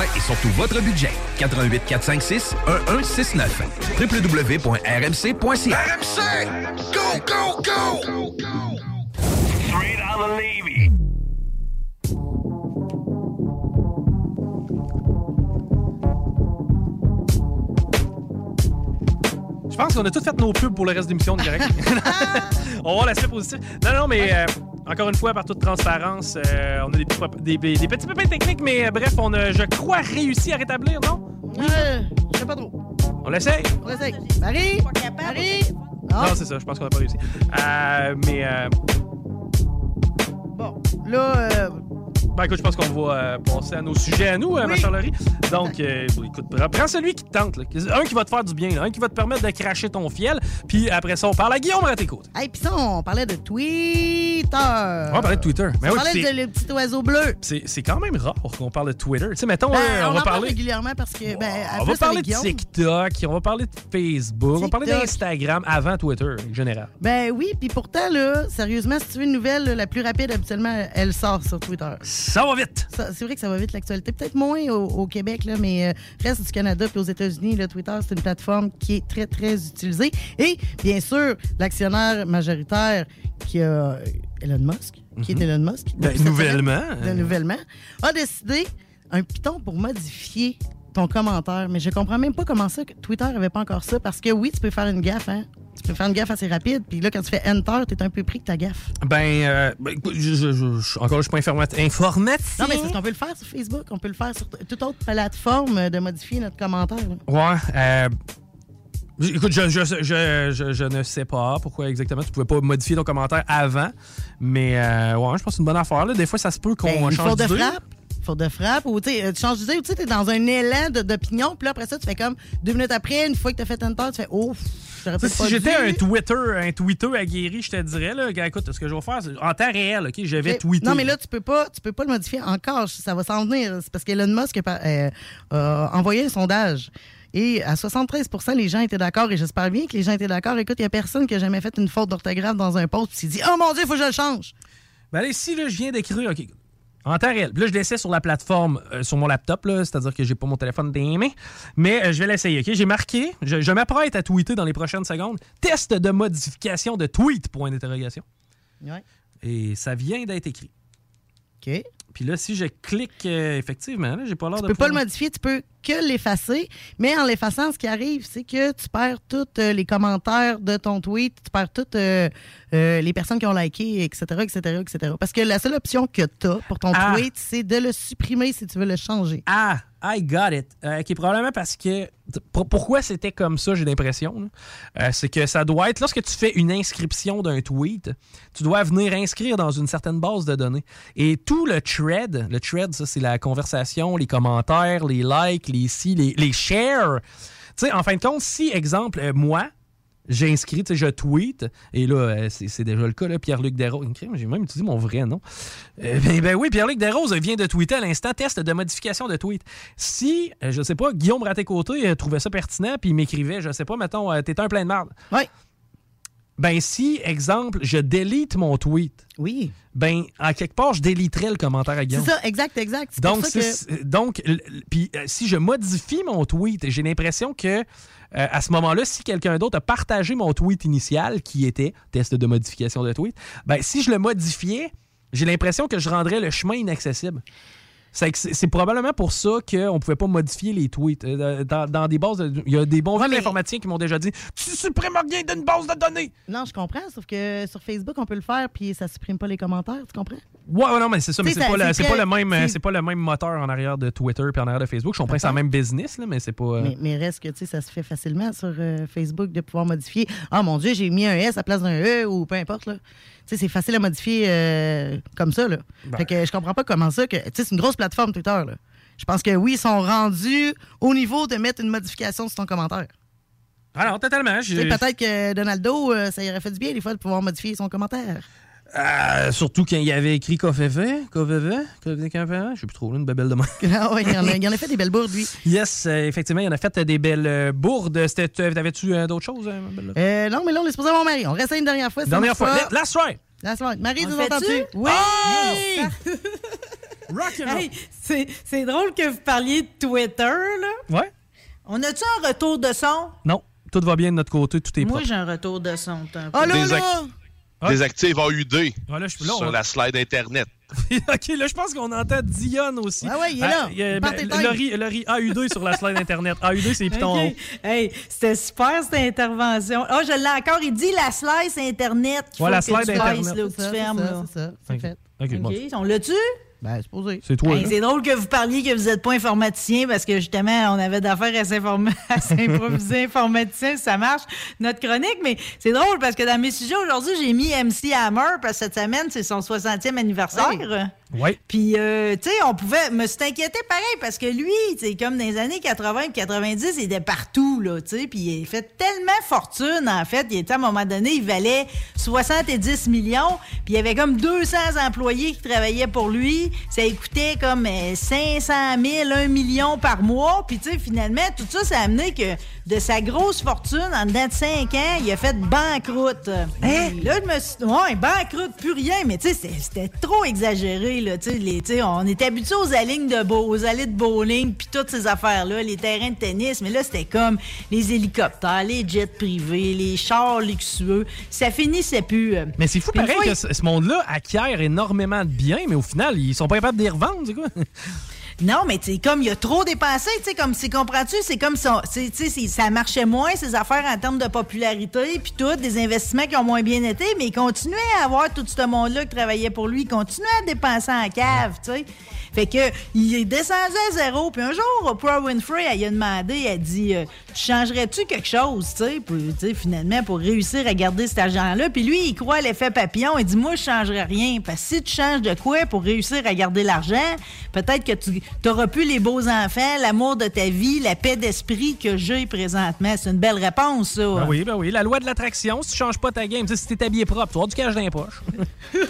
et surtout votre budget, 88 456 1169 www.rmc.ca RMC! Go, go, go! Straight out of Levy! Je pense qu'on a tout fait nos pubs pour le reste de l'émission, correct. on va voir l'aspect positif. Non, non, mais euh, encore une fois, par toute transparence, euh, on a des, petits- des- des- des petits pépins techniques, mais euh, bref, on a, je crois, réussi à rétablir, non? Euh, je sais pas trop. On l'essaye? On essaye. Marie? Marie? Ah. Non, c'est ça, je pense qu'on n'a pas réussi. Euh, mais. euh, Là, euh, Ben écoute, je pense qu'on va euh, passer à nos sujets à nous, euh, ma Charlerie. Donc, euh, écoute, prends- celui qui te tente. là. Un qui va te faire du bien, là. un qui va te permettre de cracher ton fiel. Puis après ça, on parle à Guillaume à tes côtés. hey, puis ça, on parlait de Twitter. On parler de Twitter. Mais on oui, parlait de le petit oiseau bleu. c'est quand même rare qu'on parle de Twitter. Tu sais, mettons, Ben, euh, on, on, va en parle parler. régulièrement parce que. Ben, On va parler de Guillaume. TikTok, on va parler de Facebook, on va parler d'Instagram avant Twitter, en général. Ben oui, puis pourtant, là, sérieusement, si tu veux une nouvelle, là, la plus rapide, habituellement, elle sort sur Twitter. Ça va vite! C'est vrai que ça va vite, l'actualité. Peut-être moins au, au Québec, là, mais euh, reste du Canada puis aux États-Unis, là, Twitter, c'est une plateforme qui est très, très utilisée. Et, bien sûr, l'actionnaire majoritaire qui a Elon Musk, qui est Elon Musk. Ben, nouvellement, de nouvellement, a décidé un piton pour modifier ton commentaire. Mais je comprends même pas comment ça que Twitter avait pas encore ça. Parce que oui, tu peux faire une gaffe, hein? Tu peux faire une gaffe assez rapide. Puis là, quand tu fais Enter, t'es un peu pris que ta gaffe. Ben, euh, ben, je, je- je- encore, je suis pas informat- informatique. Non, mais c'est parce qu'on peut le faire sur Facebook, on peut le faire sur toute autre plateforme euh, de modifier notre commentaire. là. Ouais. Euh, écoute, je, je, je, je- ne sais pas pourquoi exactement tu pouvais pas modifier ton commentaire avant, mais euh, ouais, je pense que c'est une bonne affaire. Là. Des fois, ça se peut qu'on Ben, change de d'idée. frappe. Faute de frappe, ou tu euh, tu changes d'idée, ou tu sais, t'es dans un élan d'opinion, puis là, après ça, tu fais comme deux minutes après, une fois que t'as fait Enter, tu fais ouf, Si j'étais un Twitter, un Twitter aguerri, je te dirais, là, écoute, ce que je vais faire, c'est en temps réel, OK, je vais tweeter. Non, mais là, tu peux pas, tu peux pas le modifier encore. Ça va s'en venir. C'est parce qu'Elon Musk a, euh, a envoyé un sondage. Et à 73% les gens étaient d'accord. Et j'espère bien que les gens étaient d'accord. Écoute, il n'y a personne qui a jamais fait une faute d'orthographe dans un post. Puis s'est dit, oh mon Dieu, il faut que je le change. Ben allez, si là, je viens d'écrire, OK, en temps réel. Puis là, je l'essaie sur la plateforme, euh, sur mon laptop, c'est-à-dire que j'ai pas mon téléphone dans les mains. Mais euh, je vais l'essayer, OK? J'ai marqué, je, je m'apprête à tweeter dans les prochaines secondes, test de modification de tweet, point d'interrogation. Ouais. Et ça vient d'être écrit. OK. Puis là, si je clique, euh, effectivement, là, j'ai pas l'air Tu de peux pas le modifier, tu peux que l'effacer. Mais en l'effaçant, ce qui arrive, c'est que tu perds tous euh, les commentaires de ton tweet, tu perds toutes euh, les personnes qui ont liké, etc., etc., etc. Parce que la seule option que tu as pour ton Ah. tweet, c'est de le supprimer si tu veux le changer. Ah, I got it. Euh, OK, probablement parce que. pour- pourquoi c'était comme ça, j'ai l'impression? Euh, c'est que ça doit être. Lorsque tu fais une inscription d'un tweet, tu dois venir inscrire dans une certaine base de données. Et tout le thread, le thread, ça, c'est la conversation, les commentaires, les likes, les si, les, les shares. Tu sais, en fin de compte, si, exemple, euh, moi, sais, je tweet, et là, euh, c'est déjà le cas, là, Pierre-Luc Desroses. J'ai même utilisé mon vrai nom. Euh, ben, ben oui, Pierre-Luc Desroses vient de tweeter à l'instant test de modification de tweet. Si, euh, je sais pas, Guillaume Raté-Côté euh, trouvait ça pertinent, puis il m'écrivait, je sais pas, mettons, t'es un plein de merde. Oui. Ben si, exemple, je délite mon tweet. Oui. Ben, à quelque part, je déliterais le commentaire à Guillaume. C'est ça, exact, exact. Donc, ça que- c'est- donc, puis euh, si je modifie mon tweet, j'ai l'impression que euh, à ce moment-là, si quelqu'un d'autre a partagé mon tweet initial, qui était test de modification de tweet, ben si je le modifiais, j'ai l'impression que je rendrais le chemin inaccessible. C'est probablement pour ça qu'on ne pouvait pas modifier les tweets. Euh, Dans, dans des bases, de- il y a des bons vieux informaticiens qui m'ont déjà dit Tu supprimes rien d'une base de données. Non, je comprends, sauf que sur Facebook, on peut le faire, puis ça supprime pas les commentaires, tu comprends? Ouais, ouais, non, mais c'est ça, mais c'est pas, le- pas le même, c'est- pas le même moteur en arrière de Twitter puis en arrière de Facebook. Je comprends que c'est la même business, là, mais c'est pas. euh, Mais, mais reste que, tu sais, ça se fait facilement sur euh, Facebook de pouvoir modifier. Ah, mon Dieu, j'ai mis un S à la place d'un E ou peu importe, là. C'est facile à modifier euh, comme ça, là. Ben. Fait que je comprends pas comment ça que... Tu sais, c'est une grosse plateforme, Twitter, là. Je pense que oui, ils sont rendus au niveau de mettre une modification sur ton commentaire. Non, totalement. Peut-être que Donaldo, euh, ça aurait fait du bien, des fois, de pouvoir modifier son commentaire. Euh, surtout quand il avait écrit Kofeve, Kofeve, je sais plus trop, là, une bébelle de moi. ah ouais, il il en a fait des belles bourdes, lui. Yes, euh, effectivement, il en a fait des belles euh, bourdes. T'avais-tu euh, d'autres choses, ma belle? Euh, non, mais là, on est supposé avoir Marie. On reste une dernière fois. Dernière fois. La- Last try. Last one. Marie, nous entends-tu? Oui! Hey, c'est c'est drôle que vous parliez de Twitter, là. Ouais. On a-tu un retour de son? Non, tout va bien de notre côté, tout est Moi, propre. j'ai un retour de son. t'as un peu. Oh là Là! Désactive AUD Ah, là, je- là, on sur la slide Internet. ok, là, je pense qu'on entend Dion aussi. Ah ouais, il est là. il y a- Part ben, tes têtes. Laurie, Laurie AU2 sur la slide Internet. AU2, c'est les pitons en haut. OK. Hey, c'était super cette intervention. Oh, je l'ai encore. Il dit la slice Internet. qu'il Ouais, faut la que slide tu Internet. baisses, là, C'est ça, tu fermes. c'est ça, c'est ça, c'est Ok. fait. Ok, bon. OK, on l'a-tu? Ben, c'est posé. C'est toi. C'est drôle que vous parliez que vous n'êtes pas informaticien parce que justement, on avait d'affaires à s'informer- à s'improviser informaticien, ça marche, notre chronique. Mais c'est drôle parce que dans mes sujets aujourd'hui, j'ai mis MC Hammer parce que cette semaine, c'est son 60e anniversaire. Oui. Puis, euh, tu sais, on pouvait me s'est inquiété pareil parce que lui, c'est comme dans les années 80 et 90, il était partout, là, tu sais. Puis, il a fait tellement fortune, en fait. Il était, à un moment donné, il valait 70 millions. Puis, il y avait comme 200 employés qui travaillaient pour lui. Ça coûtait comme euh, 500 000, 1 million par mois. Puis, tu sais, finalement, tout ça, ça a amené que de sa grosse fortune, en dedans de 5 ans, il a fait banqueroute. Hein? Là, je me suis ouais, banqueroute, plus rien. Mais, tu sais, c'était trop exagéré, là. Les- on est habitué aux allées de, beau- aux allées de bowling, puis toutes ces affaires-là, les terrains de tennis. Mais là, c'était comme les hélicoptères, les jets privés, les chars luxueux. Ça finissait plus. Mais c'est fou pareil fois, que il- ce monde-là acquiert énormément de biens, mais au final, ils sont pas capables de les revendre, c'est quoi? Non, mais tu comme il a trop dépensé, tu sais, comme, comprends-tu, c'est comme ça, ça marchait moins, ces affaires, en termes de popularité, puis tout, des investissements qui ont moins bien été, mais il continuait à avoir tout ce monde-là qui travaillait pour lui, il continuait à dépenser en cave, tu sais. Fait que, il est descendu à zéro, puis un jour, Oprah Winfrey, elle a demandé, elle dit, euh, changerais-tu quelque chose, tu sais, pour- finalement, pour réussir à garder cet argent-là, puis lui, il croit à l'effet papillon, il dit, moi, je changerais rien, parce que si tu changes de quoi pour réussir à garder l'argent, peut-être que tu n'auras plus les beaux enfants, l'amour de ta vie, la paix d'esprit que j'ai présentement. C'est une belle réponse, ça. Ben oui, ben oui. La loi de l'attraction, si tu changes pas ta game, si t'es habillé propre, tu vas avoir du cash dans les poches.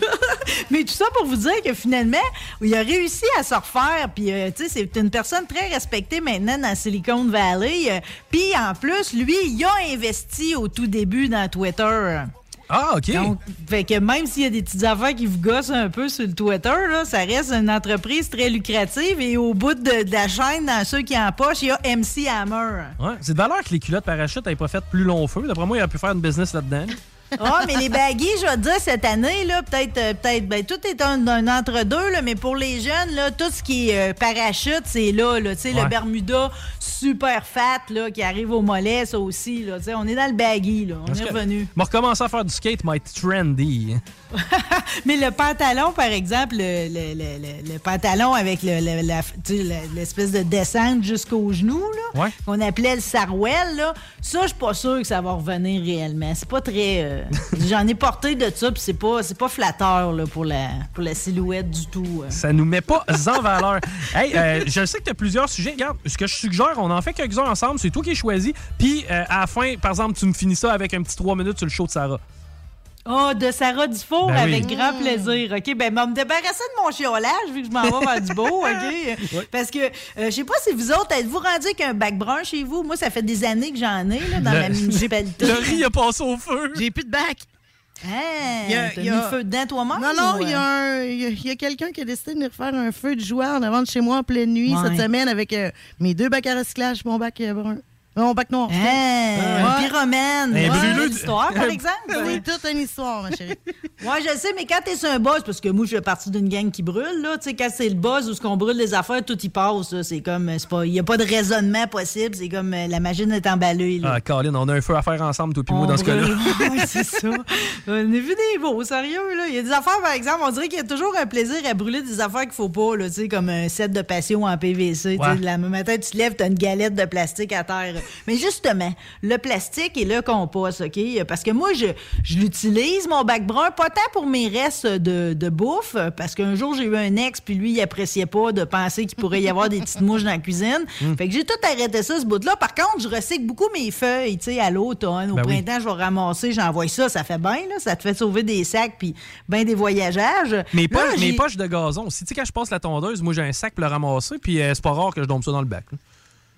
Mais tout ça pour vous dire que finalement, il a réussi à se refaire. Puis, euh, tu sais, c'est une personne très respectée maintenant dans Silicon Valley. Euh, Puis, en plus, lui, il a investi au tout début dans Twitter. Ah, OK. Donc, fait que même s'il y a des petites affaires qui vous gossent un peu sur le Twitter, là, ça reste une entreprise très lucrative. Et au bout de, de la chaîne, dans ceux qui en poche, il y a MC Hammer. Ouais. C'est de valeur que les culottes parachutes n'aient pas fait plus long feu. D'après moi, il aurait pu faire une business là-dedans. Ah, mais les baggies, je vais te dire, cette année, là, peut-être, euh, peut-être, ben, tout est un, un entre-deux, là, mais pour les jeunes, là, tout ce qui est euh, parachute, c'est là, là, tu sais, Ouais. le Bermuda super fat, là, qui arrive au mollet, ça aussi, là, tu sais, on est dans le baggy, là, on Parce est revenu. M'a recommencé à faire du skate, m'a été trendy. Mais le pantalon, par exemple, le, le- le- le- le pantalon avec l'espèce de descente jusqu'au genou, là, Ouais. qu'on appelait le sarouel, là, ça, je suis pas sûr que ça va revenir réellement. C'est pas très... euh, J'en ai porté de ça, puis c'est pas, pas flatteur pour, la, pour la silhouette du tout. euh. Ça nous met pas en valeur. Hey, euh, je sais que tu as plusieurs sujets. Regarde, ce que je suggère, on en fait quelques-uns ensemble. C'est toi qui choisis. Puis, euh, à la fin, par exemple, tu me finis ça avec un petit 3 minutes sur le show de Sarah. Oh, de Sarah Dufour, Ben oui. avec grand plaisir. OK, ben, me débarrasser de mon chiolage, vu que je m'en vais faire du beau, OK? Parce que, euh, je sais pas si vous autres, êtes-vous rendu avec un bac brun chez vous? Moi, ça fait des années que j'en ai, là, dans Le- la municipalité. Le riz a passé au feu. J'ai plus de bac. Hein? Il y a- T'as mis a- le feu dedans toi-même? Non, non, ou, il y a, euh? un- il y a- il y a quelqu'un qui a décidé de venir faire un feu de joie en avant de chez moi en pleine nuit Ouais. cette semaine avec euh, mes deux bacs à recyclage, mon bac brun. Mon bac noir. Hein? Un Ouais. pyromane. Un Ouais, brûleux belle de- histoire, par exemple. C'est toute une histoire, ma chérie. Ouais, je sais, mais quand t'es sur un buzz, parce que moi, je fais partie d'une gang qui brûle, là, tu sais, quand c'est le buzz où ce qu'on brûle les affaires, tout y passe. C'est comme, euh, c'est pas, il y a pas de raisonnement possible, c'est comme euh, la machine est emballée, là. Ah, Colin, on a un feu à faire ensemble, toi puis moi, dans ce cas-là. Ouais, c'est ça. On a vu des beaux, sérieux, là. Il y a des affaires, par exemple, on dirait qu'il y a toujours un plaisir à brûler des affaires qu'il faut pas, là, tu sais, comme un set de passion en PVC. tu sais, Ouais. La même matin, tu te lèves, t'as une galette de plastique à terre. Mais justement, le plastique et le compost, OK? Parce que moi, je, je l'utilise, mon bac brun, pas tant pour mes restes de, de bouffe, parce qu'un jour, j'ai eu un ex, puis lui, il appréciait pas de penser qu'il pourrait y avoir des petites mouches dans la cuisine. Hmm. Fait que j'ai tout arrêté ça, ce bout-là. Par contre, je recycle beaucoup mes feuilles, tu sais, à l'automne. Au Ben oui. printemps, je vais ramasser, j'envoie ça, ça fait bien, là. Ça te fait sauver des sacs, puis bien des voyageages. Mes, poches, mes poches de gazon. Si tu sais, quand je passe la tondeuse, moi, j'ai un sac pour le ramasser, puis euh, c'est pas rare que je dompe ça dans le bac. là.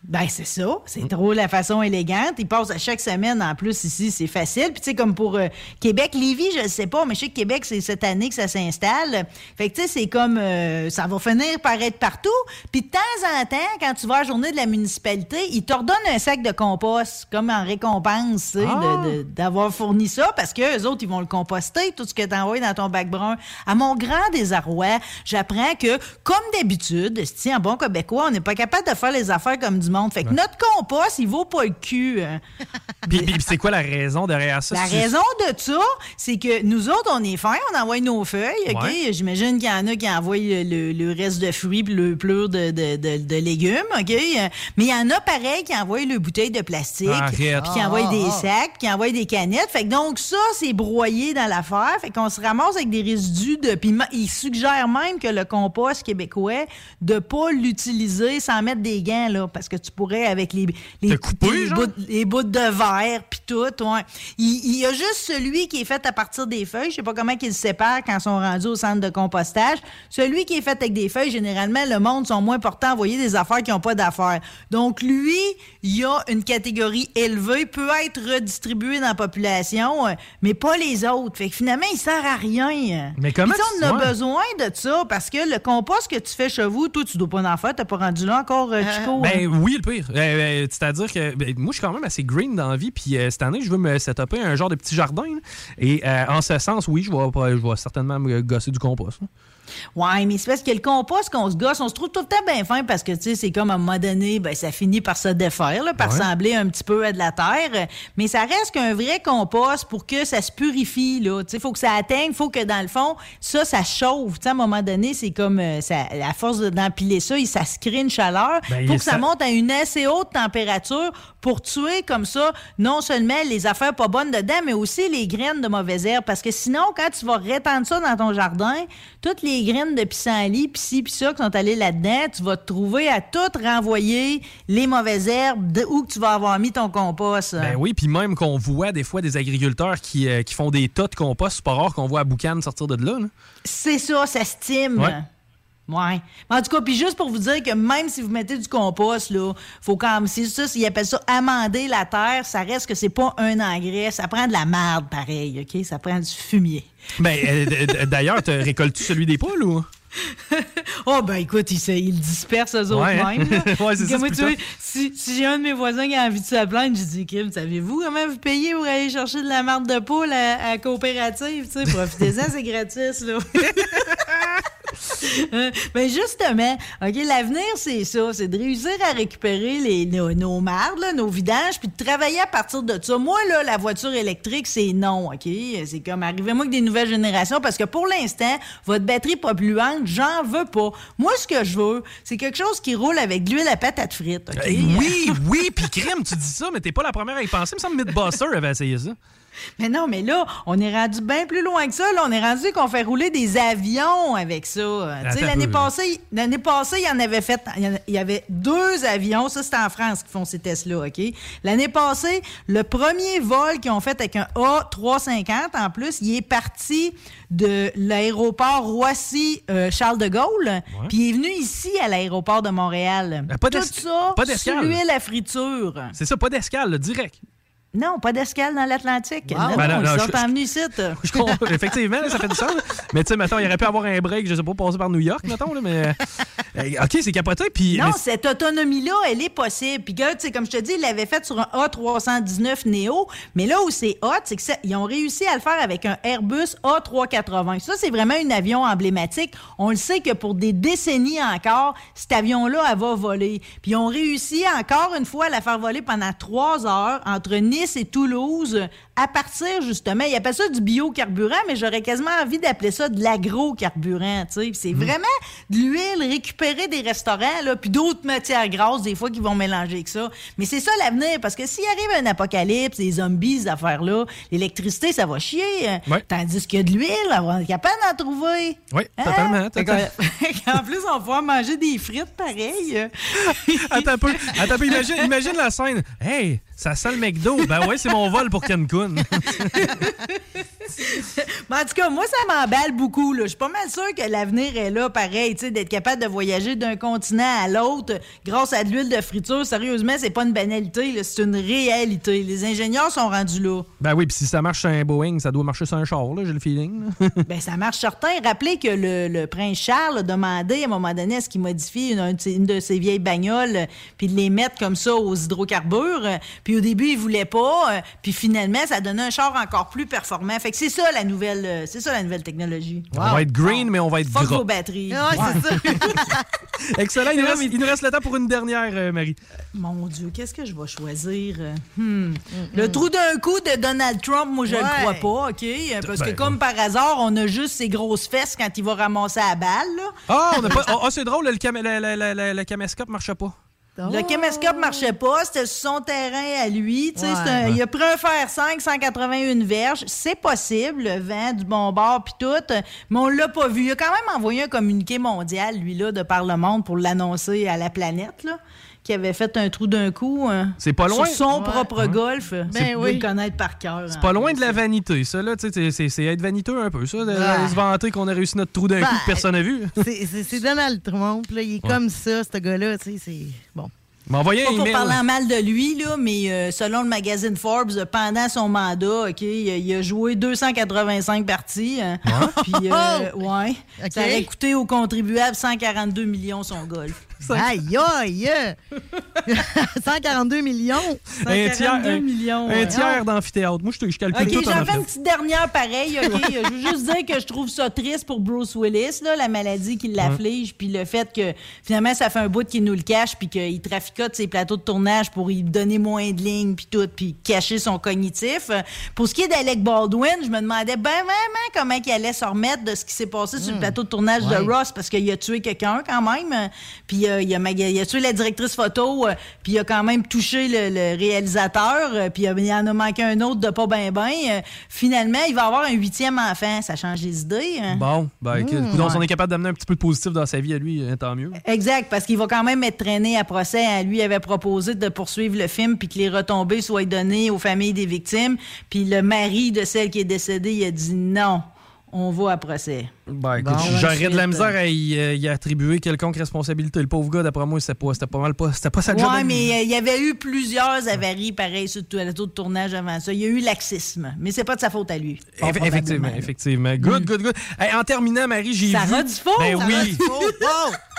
Ben, c'est ça. C'est trop la façon élégante. Ils passent à chaque semaine. En plus, ici, c'est facile. Puis, tu sais, comme pour euh, Québec, Lévis, je ne sais pas, mais je sais que Québec, c'est cette année que ça s'installe. Fait que, tu sais, c'est comme. euh, ça va finir par être partout. Puis, de temps en temps, quand tu vas à la journée de la municipalité, ils t'ordonnent un sac de compost, comme en récompense, tu sais, Ah! d'avoir fourni ça, parce que les autres, ils vont le composter, tout ce que tu envoies dans ton bac brun. À mon grand désarroi, j'apprends que, comme d'habitude, si en bon québécois, on n'est pas capable de faire les affaires comme du monde. Fait que notre compost, il vaut pas le cul. hein. Puis, puis c'est quoi la raison derrière ça? La raison de ça, c'est que nous autres, on est fins, on envoie nos feuilles, OK? Ouais. J'imagine qu'il y en a qui envoient le, le- le reste de fruits puis le pleur de, de- de- de légumes, OK? Mais il y en a pareil qui envoient le bouteille de plastique, puis qui envoient des sacs, puis qui envoient des canettes. Fait que donc ça, c'est broyé dans l'affaire. Fait qu'on se ramasse avec des résidus de... Puis ils suggèrent même que le compost québécois, de pas l'utiliser sans mettre des gants, là, parce que tu pourrais, avec les, les, les bouts, les bouts de verre, puis tout, ouais. Il, il y a juste celui qui est fait à partir des feuilles. Je sais pas comment qu'ils le séparent quand ils sont rendus au centre de compostage. Celui qui est fait avec des feuilles, généralement, le monde sont moins portés à envoyer des affaires qui n'ont pas d'affaires. Donc, lui, il y a une catégorie élevée, peut être redistribué dans la population, euh, mais pas les autres. Fait que finalement, il sert à rien. Mais comment Puis ça, tu- on a ouais. besoin de ça parce que le compost que tu fais chez vous, toi, tu dois pas en faire. T'as pas rendu là encore, euh, Chico? Ben hein? Oui, le pire. Euh, euh, C'est-à-dire que ben, moi, je suis quand même assez green dans la vie. Puis euh, cette année, je veux me setuper un genre de petit jardin. Et en ce sens, oui, je vais, certainement me gosser du compost. Ouais, mais c'est parce que le compost qu'on se gosse, on se trouve tout le temps bien fin parce que, tu sais, c'est comme à un moment donné, ben, ça finit par se défaire, là, par Ouais. ressembler un petit peu à de la terre. Mais ça reste qu'un vrai compost pour que ça se purifie, là. Tu sais, faut que ça atteigne, faut que dans le fond, ça, ça chauffe. Tu sais, à un moment donné, c'est comme, euh, ça, à force de- d'empiler ça, ça se crée une chaleur. Ben, faut que ça, ça- monte à une assez haute température pour tuer comme ça, non seulement les affaires pas bonnes dedans, mais aussi les graines de mauvaises herbes. Parce que sinon, quand tu vas répandre ça dans ton jardin, toutes les graines de pissenlit, pis ci, pis ça, qui sont allées là-dedans, tu vas te trouver à toutes renvoyer les mauvaises herbes de où que tu vas avoir mis ton compost. Ben oui, puis même qu'on voit des fois des agriculteurs qui, euh, qui font des tas de compost, c'est pas rare qu'on voit à Boucan sortir de là. là. C'est ça, ça stime. Ouais. Ouais. Mais en tout cas, puis juste pour vous dire que même si vous mettez du compost, là, faut quand même, c'est ça, ils appellent ça amender la terre, ça reste que c'est pas un engrais, ça prend de la marde pareil, OK? Ça prend du fumier. Ben, euh, d'ailleurs, te récoltes-tu celui des poules ou? Oh, ben écoute, ils, ils le dispersent eux autres Ouais, même. là. Ouais, c'est ça, tu vois, si, si j'ai un de mes voisins qui a envie de se plaindre, j'ai dit, Crime, savez-vous comment vous payez pour aller chercher de la marde de poule à, à la coopérative? Tu sais, profitez-en, c'est gratis, là. Euh, ben justement, OK, l'avenir, c'est ça, c'est de réussir à récupérer les, nos, nos mardes, nos vidanges, puis de travailler à partir de ça. Moi, là, la voiture électrique, c'est non, OK? C'est comme, arrivez-moi avec des nouvelles générations, parce que pour l'instant, votre batterie pas polluante, j'en veux pas. Moi, ce que je veux, c'est quelque chose qui roule avec de l'huile à patate frite, OK? Hey, oui, oui, puis crime, tu dis ça, mais t'es pas la première à y penser. Il me semble Mythbuster avait essayé ça. Mais non, mais là, on est rendu bien plus loin que ça. Là, on est rendu qu'on fait rouler des avions avec ça. Euh, L'année passée, l'année passée, il y en avait fait, il y avait deux avions. Ça, c'était en France qui font ces tests-là, OK? L'année passée, le premier vol qu'ils ont fait avec un A350, en plus, il est parti de l'aéroport Roissy-Charles de Gaulle, puis il est venu ici à l'aéroport de Montréal. pas Tout ça, pas sur d'escale. l'huile à friture. C'est ça, pas d'escale, direct. Non, pas d'escale dans l'Atlantique. Wow. Non, Ben non, non, ils sont emmenés ici. Effectivement, là, ça fait du sens. Mais tu sais, mettons, il aurait pu avoir un break, je sais pas, passer par New York, mettons, là, mais. euh, OK, c'est capoté. Puis. Non, mais- cette autonomie-là, elle est possible. Puis, gars, tu sais, comme je te dis, ils l'avaient fait sur un A319 Neo. Mais là où c'est hot, c'est qu'ils ont réussi à le faire avec un Airbus A380. Ça, c'est vraiment un avion emblématique. On le sait que pour des décennies encore, cet avion-là, elle va voler. Puis, ils ont réussi encore une fois à la faire voler pendant trois heures entre Nice et Toulouse à partir, justement, ils appellent ça du biocarburant, mais j'aurais quasiment envie d'appeler ça de l'agrocarburant, tu sais. Puis C'est vraiment de l'huile récupérée des restaurants, là, puis d'autres matières grasses, des fois, qui vont mélanger avec ça. Mais c'est ça l'avenir, parce que s'il arrive un apocalypse, des zombies, ces affaires-là, l'électricité, ça va chier. hein. Tandis que de l'huile, on va être capable d'en trouver. Oui, Hein? totalement. En plus, on va pouvoir manger des frites pareil. Attends un peu. Attends un peu. Imagine, imagine la scène. Hey, ça sent le McDo. Ben ouais, c'est mon vol pour Cancun. Mais en tout cas, moi, ça m'emballe beaucoup. là. Je suis pas mal sûre que l'avenir est là, pareil, d'être capable de voyager d'un continent à l'autre grâce à de l'huile de friture. Sérieusement, c'est pas une banalité, c'est une réalité. Les ingénieurs sont rendus là. ben oui, puis si ça marche sur un Boeing, ça doit marcher sur un char, là, j'ai le feeling. ben, ça marche certain. Rappelez que le, le prince Charles a demandé à un moment donné à ce qu'il modifie une, un de ses- une de ses vieilles bagnoles, euh, puis de les mettre comme ça aux hydrocarbures. Puis Puis au début, il voulait pas. euh, puis finalement, ça donnait un char encore plus performant. Fait que c'est ça la nouvelle, euh, c'est ça la nouvelle technologie. On va être green, mais on va être Fuck gras. vos batteries. Ouais, c'est ça. Excellent. Il nous, reste, il nous reste le temps pour une dernière, euh, Marie. Mon Dieu, qu'est-ce que je vais choisir? Hmm. Le trou d'un coup de Donald Trump, moi, je Ouais. le crois pas, OK? Parce que Ben, comme par hasard, on a juste ses grosses fesses quand il va ramasser la balle, là. Ah, pas. Ah, ah, c'est drôle, le, cam- le, le, le- le- le caméscope marchait Le caméscope marchait pas, c'était sur son terrain à lui. tu sais, Ouais. c'est un- il a pris un fer 5, 181 verges. C'est possible, le vent du bon bord puis tout, mais on l'a pas vu. Il a quand même envoyé un communiqué mondial, lui, là, de par le monde pour l'annoncer à la planète, là, qui avait fait un trou d'un coup. hein, C'est pas loin. Sur son Ouais. propre Ouais. golf. Ben Ben oui. connaître par cœur. C'est hein. pas loin de la vanité, ça, là. c'est- être vaniteux un peu, ça, de, Ouais. se vanter qu'on a réussi notre trou d'un Ben, coup que personne n'a vu. C'est- Donald Trump, là. Il est Ouais. comme ça, ce gars-là, tu sais, c'est... Bon. Pas un pour email. parler en mal de lui, là, mais euh, selon le magazine Forbes, euh, pendant son mandat, OK, il a, il a joué 285 parties. hein. Puis, euh, ouais. OK. Ça aurait coûté aux contribuables 142 millions son golf. Aïe, aïe! 142 millions! Un tiers, 142 un, millions, un ouais. tiers d'amphithéâtre. Moi, je, je calcule OK, tout en j'en fais une petite dernière pareille, OK? je veux juste dire que je trouve ça triste pour Bruce Willis, là, la maladie qui l'afflige, puis le fait que finalement, ça fait un bout qu'il nous le cache, puis qu'il traficote ses plateaux de tournage pour y donner moins de lignes, puis tout, puis cacher son cognitif. Pour ce qui est d'Alec Baldwin, je me demandais ben vraiment comment il allait se remettre de ce qui s'est passé sur le plateau de tournage Ouais. de Ross, parce qu'il a tué quelqu'un quand même, puis euh, il, a, maga- il a tué la directrice photo, euh, puis il a quand même touché le, le réalisateur, euh, puis il en a manqué un autre de pas ben ben. Euh, finalement, il va avoir un huitième enfant. Ça change les idées. hein? Bon, ben, écoute, Mmh, si on est capable d'amener un petit peu de positif dans sa vie à lui, euh, tant mieux. Exact, parce qu'il va quand même être traîné à procès. hein. Lui avait proposé de poursuivre le film puis que les retombées soient données aux familles des victimes. Puis le mari de celle qui est décédée, il a dit non, on va à procès. Ben, écoute, Bon, j'aurais de la misère à y, euh, y attribuer quelconque responsabilité. Le pauvre gars, d'après moi, c'était pas, c'était pas mal pas. C'était pas sa job. Ouais, lui. mais euh, il y avait eu plusieurs avaries pareilles sur le plateau de tournage avant ça. Il y a eu laxisme, mais c'est pas de sa faute à lui. Eff- effectivement, effectivement. Good, good, good. Hey, en terminant, Marie, j'ai vu. Sarah Dufault, Ben Sarah oui. Dufault.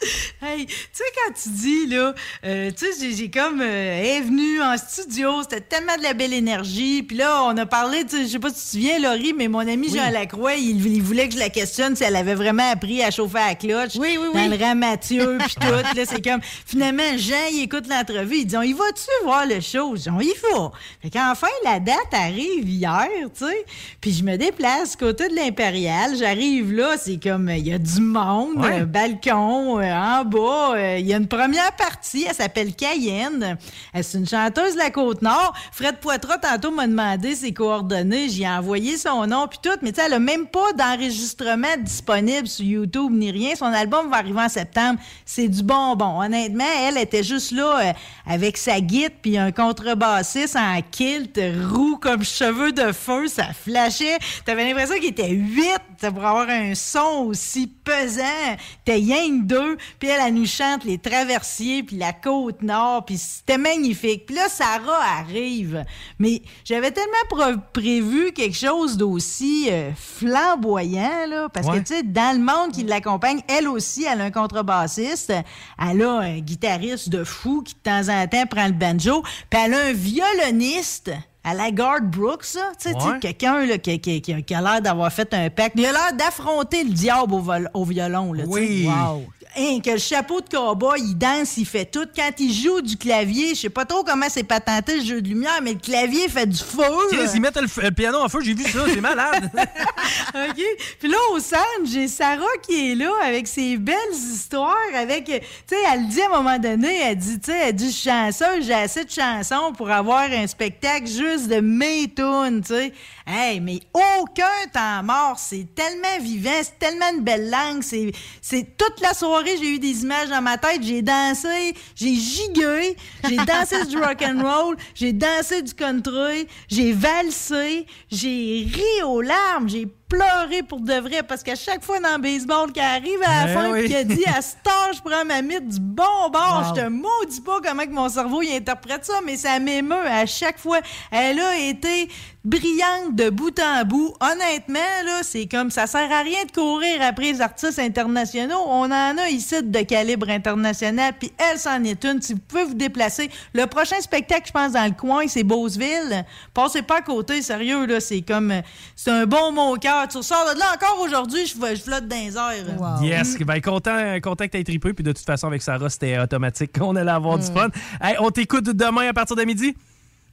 Hey, tu sais, quand tu dis, là, euh, tu sais, j'ai- comme, euh, elle est venue en studio, c'était tellement de la belle énergie. Puis là, on a parlé, tu sais, je sais pas si tu te souviens, Laurie, mais mon ami Jean Lacroix, il, il voulait que je la questionne si elle avait vraiment appris à chauffer à la cloche. Oui, oui, Dans le rang Mathieu, puis tout. Là, c'est comme, finalement, Jean, il écoute l'entrevue, il dit, on y va-tu voir le show? Je dis, on y va. Fait qu'enfin, la date arrive hier, tu sais. Puis je me déplace côté de l'Impérial. J'arrive là, c'est comme, il y a du monde, Ouais. euh, balcon, euh, en bas. euh, Il y a une première partie, elle s'appelle Cayenne. Elle, C'est une chanteuse de la Côte-Nord. Fred Poitras, tantôt, m'a demandé ses coordonnées. J'y ai envoyé son nom puis tout. Mais tu sais, elle a même pas d'enregistrement disponible sur YouTube ni rien. Son album va arriver en septembre. C'est du bonbon. Honnêtement, elle était juste là euh, avec sa guide puis un contrebassiste en kilt, roux comme cheveux de feu. Ça flashait. T'avais l'impression qu'il était huit pour avoir un son aussi pesant. T'es rien que deux. Puis elle, elle nous chante les traversiers puis la côte nord. Puis c'était magnifique. Puis là, Sarah arrive. Mais j'avais tellement prévu quelque chose d'aussi euh, flamboyant, là. Parce Ouais. que, tu sais, dans le monde qui l'accompagne, elle aussi, elle a un contrebassiste. Elle a un guitariste de fou qui, de temps en temps, prend le banjo. Puis elle a un violoniste à la Garth Brooks, ça. Tu sais, Ouais. quelqu'un là, qui, qui- qui- qui a l'air d'avoir fait un pacte. Il a l'air d'affronter le diable au, vol- au violon. Là. Oui. Wow. Hein, que le chapeau de cowboy, il danse, il fait tout. Quand il joue du clavier, je sais pas trop comment c'est patenté le jeu de lumière, mais le clavier fait du feu. Chris, ils mettent le, le piano en feu, j'ai vu ça, c'est malade. OK. Puis là, au centre, j'ai Sarah qui est là avec ses belles histoires. Avec, tu sais, elle dit à un moment donné, elle dit, tu sais, elle dit, je suis chanceuse, j'ai assez de chansons pour avoir un spectacle juste de mes tunes, tu sais. Hey, mais aucun temps mort, c'est tellement vivant, c'est tellement une belle langue, c'est, c'est toute la soirée, j'ai eu des images dans ma tête, j'ai dansé, j'ai gigué, j'ai dansé du rock and roll, j'ai dansé du country, j'ai valsé, j'ai ri aux larmes, j'ai pleuré pour de vrai parce qu'à chaque fois dans le baseball qui arrive à la Ben fin oui. qui a dit à heure je prends ma mythe du bon bord Wow. je te maudis pas comment que mon cerveau il interprète ça mais ça m'émeut à chaque fois elle a été brillante de bout en bout. Honnêtement, là, c'est comme ça sert à rien de courir après les artistes internationaux. On en a ici de calibre international, puis elle c'en est une. Si vous pouvez vous déplacer, le prochain spectacle, je pense, dans le coin, c'est Beauceville. Passez pas à côté, sérieux, là, c'est comme, c'est un bon mot au cœur. Tu ressors de là encore aujourd'hui, je, je flotte dans les airs. Yes, ben content, content que t'aies trippé, puis de toute façon, avec Sarah, c'était automatique qu'on allait avoir du Mm. fun. Hey, on t'écoute demain à partir de midi?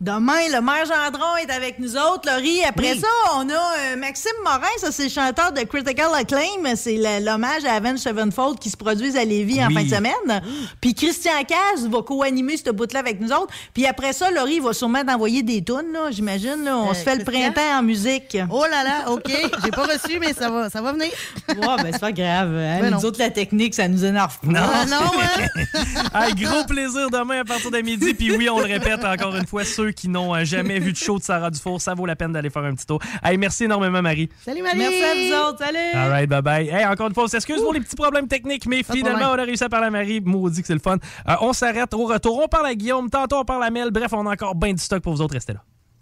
Demain, le maire Gendron est avec nous autres, Laurie. Après Oui. ça, on a euh, Maxime Morin, ça c'est le chanteur de Critical Acclaim. C'est l'hommage à Avenged Sevenfold qui se produisent à Lévis en fin de semaine. Puis Christian Caz va co-animer cette bout-là avec nous autres. Puis après ça, Laurie va sûrement t'envoyer des tunes, là, j'imagine. là. On Euh, se fait le printemps en musique. Oh là là, OK. J'ai pas reçu, mais ça va, ça va venir. Ouais, ben c'est pas grave. hein. Ben nous non. autres, la technique, ça nous énerve pas. Ah non, hein? Hey, gros plaisir demain à partir de midi. Puis oui, on le répète encore une fois, ceux qui n'ont euh, jamais vu de show de Sarah Dufour, ça vaut la peine d'aller faire un petit tour. Hey, merci énormément, Marie. Salut, Marie. Merci à vous autres. Salut. All right, bye bye. Hey, encore une fois, on s'excuse pour les petits problèmes techniques, mais finalement, problème. on a réussi à parler à Marie. Maudit que c'est le fun. Euh, on s'arrête au retour. On parle à Guillaume, tantôt on parle à Mel. Bref, on a encore bien du stock pour vous autres. Restez là.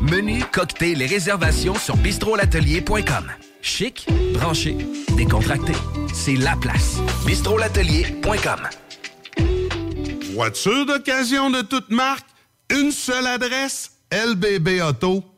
Menu, cocktail et réservations sur bistrolatelier.com. Chic, branché, décontracté. C'est la place. bistrolatelier.com. Voiture d'occasion de toute marque, une seule adresse, lbbauto.com.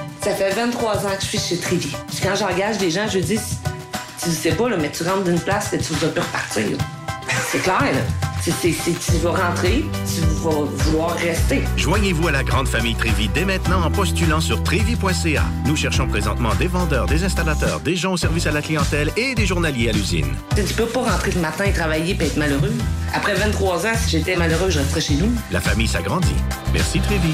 Ça fait 23 ans que je suis chez Trévy. Puis quand j'engage des gens, je dis, tu sais pas, là, mais tu rentres d'une place et tu vas plus repartir. C'est clair, là. C'est- tu vas rentrer, tu vas vouloir rester. Joignez-vous à la grande famille Trévi dès maintenant en postulant sur trévi.ca. Nous cherchons présentement des vendeurs, des installateurs, des gens au service à la clientèle et des journaliers à l'usine. Tu peux pas rentrer le matin et travailler et être malheureux. Après 23 ans, si j'étais malheureux, je resterais chez nous. La famille s'agrandit. Merci Trévi.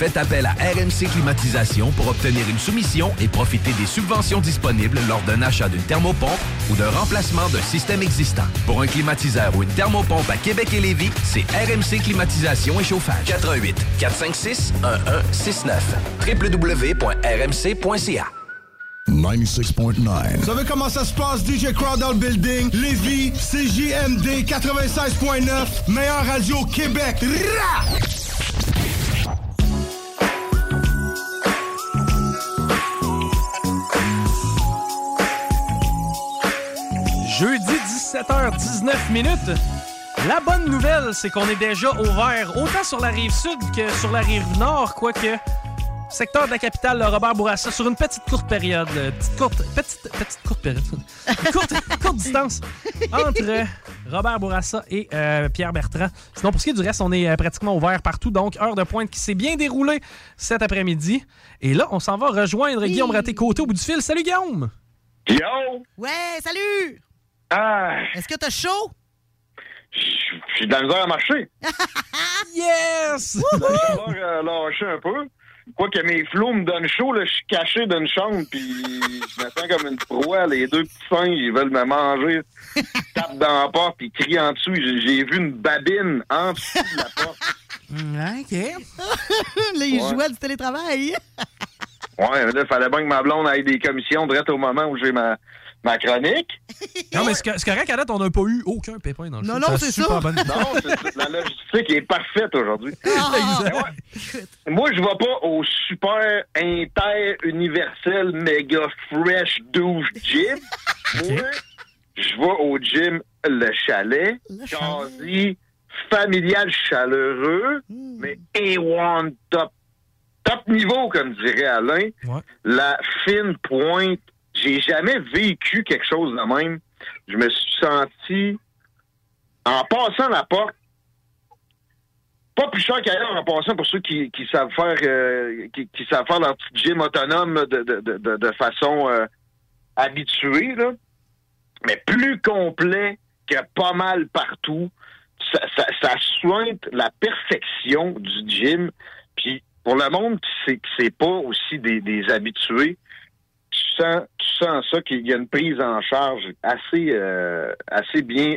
Faites appel à RMC Climatisation pour obtenir une soumission et profiter des subventions disponibles lors d'un achat d'une thermopompe ou d'un remplacement d'un système existant. Pour un climatiseur ou une thermopompe à Québec et Lévis, c'est RMC Climatisation et Chauffage. 88 456 1169 www.rmc.ca 96.9. Vous savez comment ça se passe, DJ Crowd dans le building? Lévis, CJMD 96.9, meilleure radio au Québec. Rah! Jeudi 17h19 minutes. La bonne nouvelle, c'est qu'on est déjà ouvert autant sur la rive sud que sur la rive nord, quoique secteur de la capitale, le Robert Bourassa, sur une petite courte période, euh, petite courte, petite, petite courte période, courte, courte distance entre Robert Bourassa et euh, Pierre Bertrand. Sinon, pour ce qui est du reste, on est euh, pratiquement ouvert partout. Donc, heure de pointe qui s'est bien déroulée cet après-midi. Et là, on s'en va rejoindre Guillaume Raté-Côté au bout du fil. Salut, Guillaume! Yo! Ouais, salut! Ah! Est-ce que t'as chaud? J'ai de la misère à marcher. yes! Je vais euh, lâcher un peu. Quoique mes flots me donnent chaud, là, je suis caché d'une chambre, puis je me sens comme une proie. Les deux petits seins, ils veulent me manger. Ils tapent dans la porte, puis ils crient en dessous. J'ai j'ai vu une babine en dessous de la porte. OK. là, il Ouais. jouait du télétravail. Ouais, là, il fallait bien que ma blonde aille des commissions direct au moment où j'ai ma, ma chronique? Non, mais c'est co- c'est correct, à date, on n'a pas eu aucun pépin dans le Non, show. non, c'est super ça. bonne- Non, c'est- la logistique est parfaite aujourd'hui. Exact. Ben ouais. Moi, je vais pas au super inter-universel méga fresh douche gym. Moi, je vais au gym Le Chalet, quasi familial chaleureux, mais A1 top, top niveau, comme dirait Alain. La fine pointe. J'ai jamais vécu quelque chose de même. Je me suis senti, en passant la porte, pas plus cher qu'ailleurs en passant pour ceux qui, savent faire euh, qui, savent faire leur petit gym autonome de, de, de, de- façon euh, habituée, là. mais plus complet que pas mal partout. Ça, ça, ça soigne la perfection du gym. Puis pour le monde qui qui c'est pas aussi des, des habitués, tu sens, tu sens ça qu'il y a une prise en charge assez euh, assez bien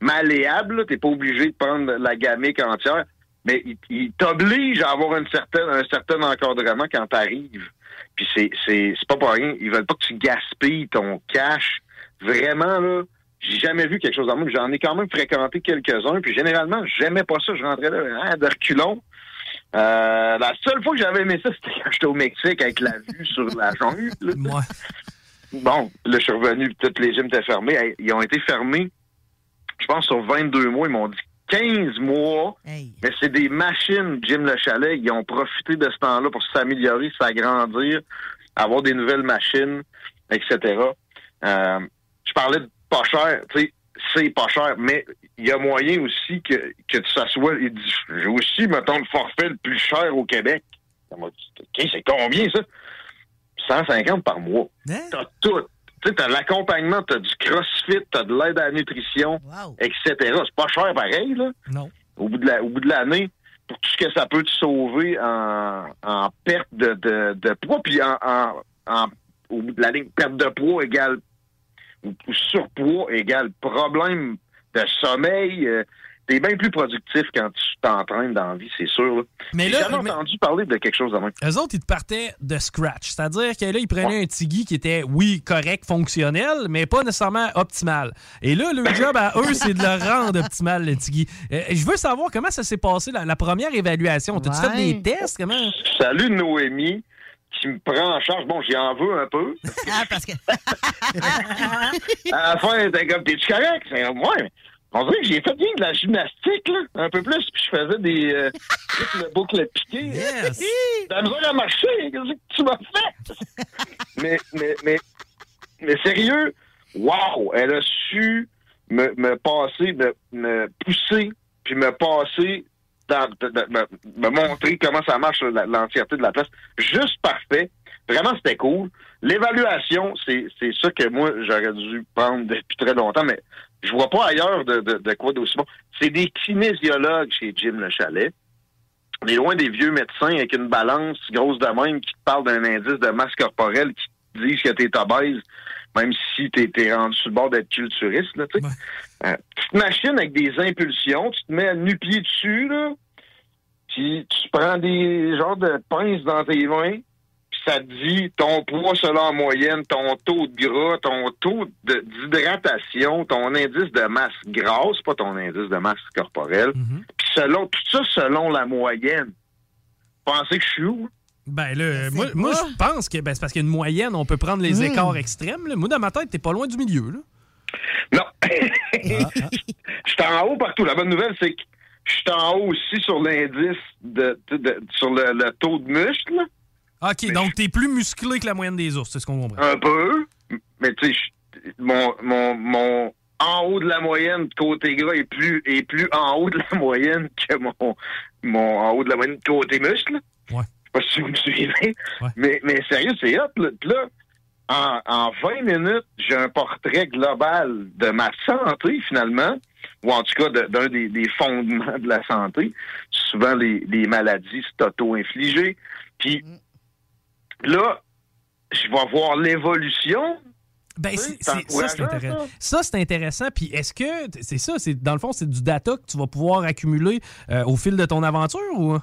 malléable. Tu n'es pas obligé de prendre la gamique entière, mais il, il t'oblige à avoir un certain encadrement quand tu arrives. Puis c'est, c'est, c'est pas pour rien. Ils veulent pas que tu gaspilles ton cash. Vraiment, là, j'ai jamais vu quelque chose en même. J'en ai quand même fréquenté quelques-uns. Puis généralement, j'aimais pas ça. Je rentrais là, hein, de reculons. Euh, la seule fois que j'avais aimé ça, c'était quand j'étais au Mexique avec la vue sur la jungle. là. Bon, là, je suis revenu, tous les gyms étaient fermés. Ils ont été fermés, je pense, sur 22 mois. Ils m'ont dit 15 mois. Mais c'est des machines, Jim Le Chalet. Ils ont profité de ce temps-là pour s'améliorer, s'agrandir, avoir des nouvelles machines, etc. Euh, je parlais de pas cher, tu sais, c'est pas cher, mais il y a moyen aussi que, que ça soit. il dit, J'ai aussi, mettons, le forfait le plus cher au Québec. Ça m'a dit, OK, c'est combien ça? 150 par mois. T'as tout. Tu t'as l'accompagnement, t'as du crossfit, t'as de l'aide à la nutrition, etc. C'est pas cher pareil, là. Non. Au bout de la- au bout de l'année, pour tout ce que ça peut te sauver en, en perte de, de, de poids, puis en, en, en- au bout de la ligne, perte de poids égale ou, ou surpoids égale problème de sommeil. euh, T'es bien plus productif quand tu t'entraînes dans la vie, c'est sûr. là. Mais J'ai là, jamais mais- entendu parler de quelque chose de même. Eux autres, ils te partaient de scratch. C'est-à-dire que là, ils prenaient un Tigui qui était, oui, correct, fonctionnel, mais pas nécessairement optimal. Et là, le job à eux, c'est de le rendre optimal, le Tigui. Euh, je veux savoir comment ça s'est passé, la, la première évaluation. T'as-tu fait Ouais. des tests? Comment? Salut Noémie, qui me prend en charge. Bon, j'y en veux un peu. Ah, parce que. à la fin, t'es comme, t'es-tu correct? Ouais. On dirait que j'ai fait bien de la gymnastique, là, un peu plus, puis je faisais des euh, boucles, boucles piquées. Yes! T'as besoin de marcher, qu'est-ce que tu m'as fait? mais, mais, mais, mais sérieux, wow, elle a su me, me passer, me, me pousser, puis me passer, dans, de- de- me, me montrer comment ça marche l'entièreté de la place. Juste parfait. Vraiment, c'était cool. L'évaluation, c'est c'est ça que moi, j'aurais dû prendre depuis très longtemps, mais je vois pas ailleurs de, de, de quoi d'aussi bon. C'est des kinésiologues chez Jim Le Chalet. On est loin des vieux médecins avec une balance grosse de même qui te parle d'un indice de masse corporelle qui te disent que t'es obèse, même si t'es es rendu sur le bord d'être culturiste, là, tu sais. Euh, petite machine avec des impulsions, tu te mets à nu-pied dessus, là, puis tu prends des genres de pinces dans tes mains, ça te dit ton poids selon la moyenne, ton taux de gras, ton taux d'hydratation, ton indice de masse grasse, pas ton indice de masse corporelle. Puis selon tout ça selon la moyenne. Pensez que je suis où? Ben là, moi, moi, je pense que ben, c'est parce qu'il y a une moyenne, on peut prendre les Mm. écarts extrêmes. là. Moi, dans ma tête, t'es pas loin du milieu. Là. Non. Je suis en haut partout. La bonne nouvelle, c'est que je suis en haut aussi sur l'indice de, de- de- sur le, le taux de muscle. OK, donc t'es plus musclé que la moyenne des ours, c'est ce qu'on comprend. Un peu. Mais tu sais, je- mon, mon, mon en haut de la moyenne côté gras est plus, est plus en haut de la moyenne que mon, mon en haut de la moyenne côté muscle. Ouais. Je sais pas si vous me suivez. Mais, mais sérieux, c'est hot. Là, là, en, en 20 minutes, j'ai un portrait global de ma santé, finalement, ou en tout cas de- d'un des, des fondements de la santé. Souvent, les, les maladies, c'est auto-infligé. Puis là, je vais voir l'évolution. Ben, Oui, c'est- ça, c'est intéressant. Ça, c'est intéressant. Puis est-ce que, c'est ça, c'est dans le fond, c'est du data que tu vas pouvoir accumuler euh, au fil de ton aventure ou?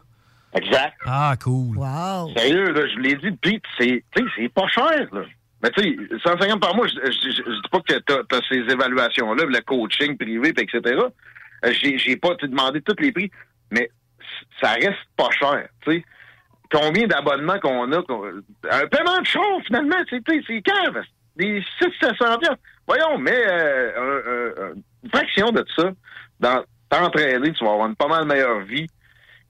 Exact. Ah, cool. Wow. Sérieux, là, je vous l'ai dit, Pete, c'est, tu sais, c'est pas cher, là. Mais tu sais, 150 par mois, je, je, je- je dis pas que t'as, as ces évaluations-là, le coaching privé, puis etc. Euh, J'ai, j'ai pas demandé tous les prix, mais ça reste pas cher, tu sais. Combien d'abonnements qu'on a? un paiement de char, finalement, c'est, cave. Des 600-700 piastres. Voyons, mais euh, un- un- une fraction de ça, dans t'entraîner, tu vas avoir une pas mal meilleure vie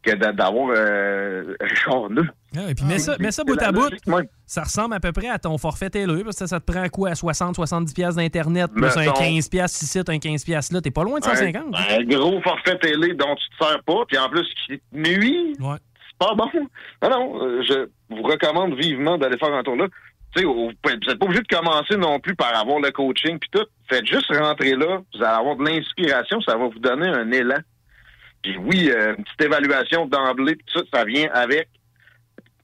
que d'a- d'avoir euh, un char neuf. Ah, et puis mets ça, mets ça bout à bout. même. Ça ressemble à peu près à ton forfait télé, parce que ça, ça te prend quoi? 60-70$ piastres d'Internet, plus un Mettons. 15$ piastres ici, un 15$ piastres là. T'es pas loin de 150. Un, un gros forfait télé dont tu te sers pas, puis en plus qui te nuit. Pas bon? Non, non, euh, je vous recommande vivement d'aller faire un tour là. Tu sais, vous n'êtes pas obligé de commencer non plus par avoir le coaching puis tout. Faites juste rentrer là, vous allez avoir de l'inspiration, ça va vous donner un élan. Puis oui, euh, une petite évaluation d'emblée, tout ça, ça vient avec.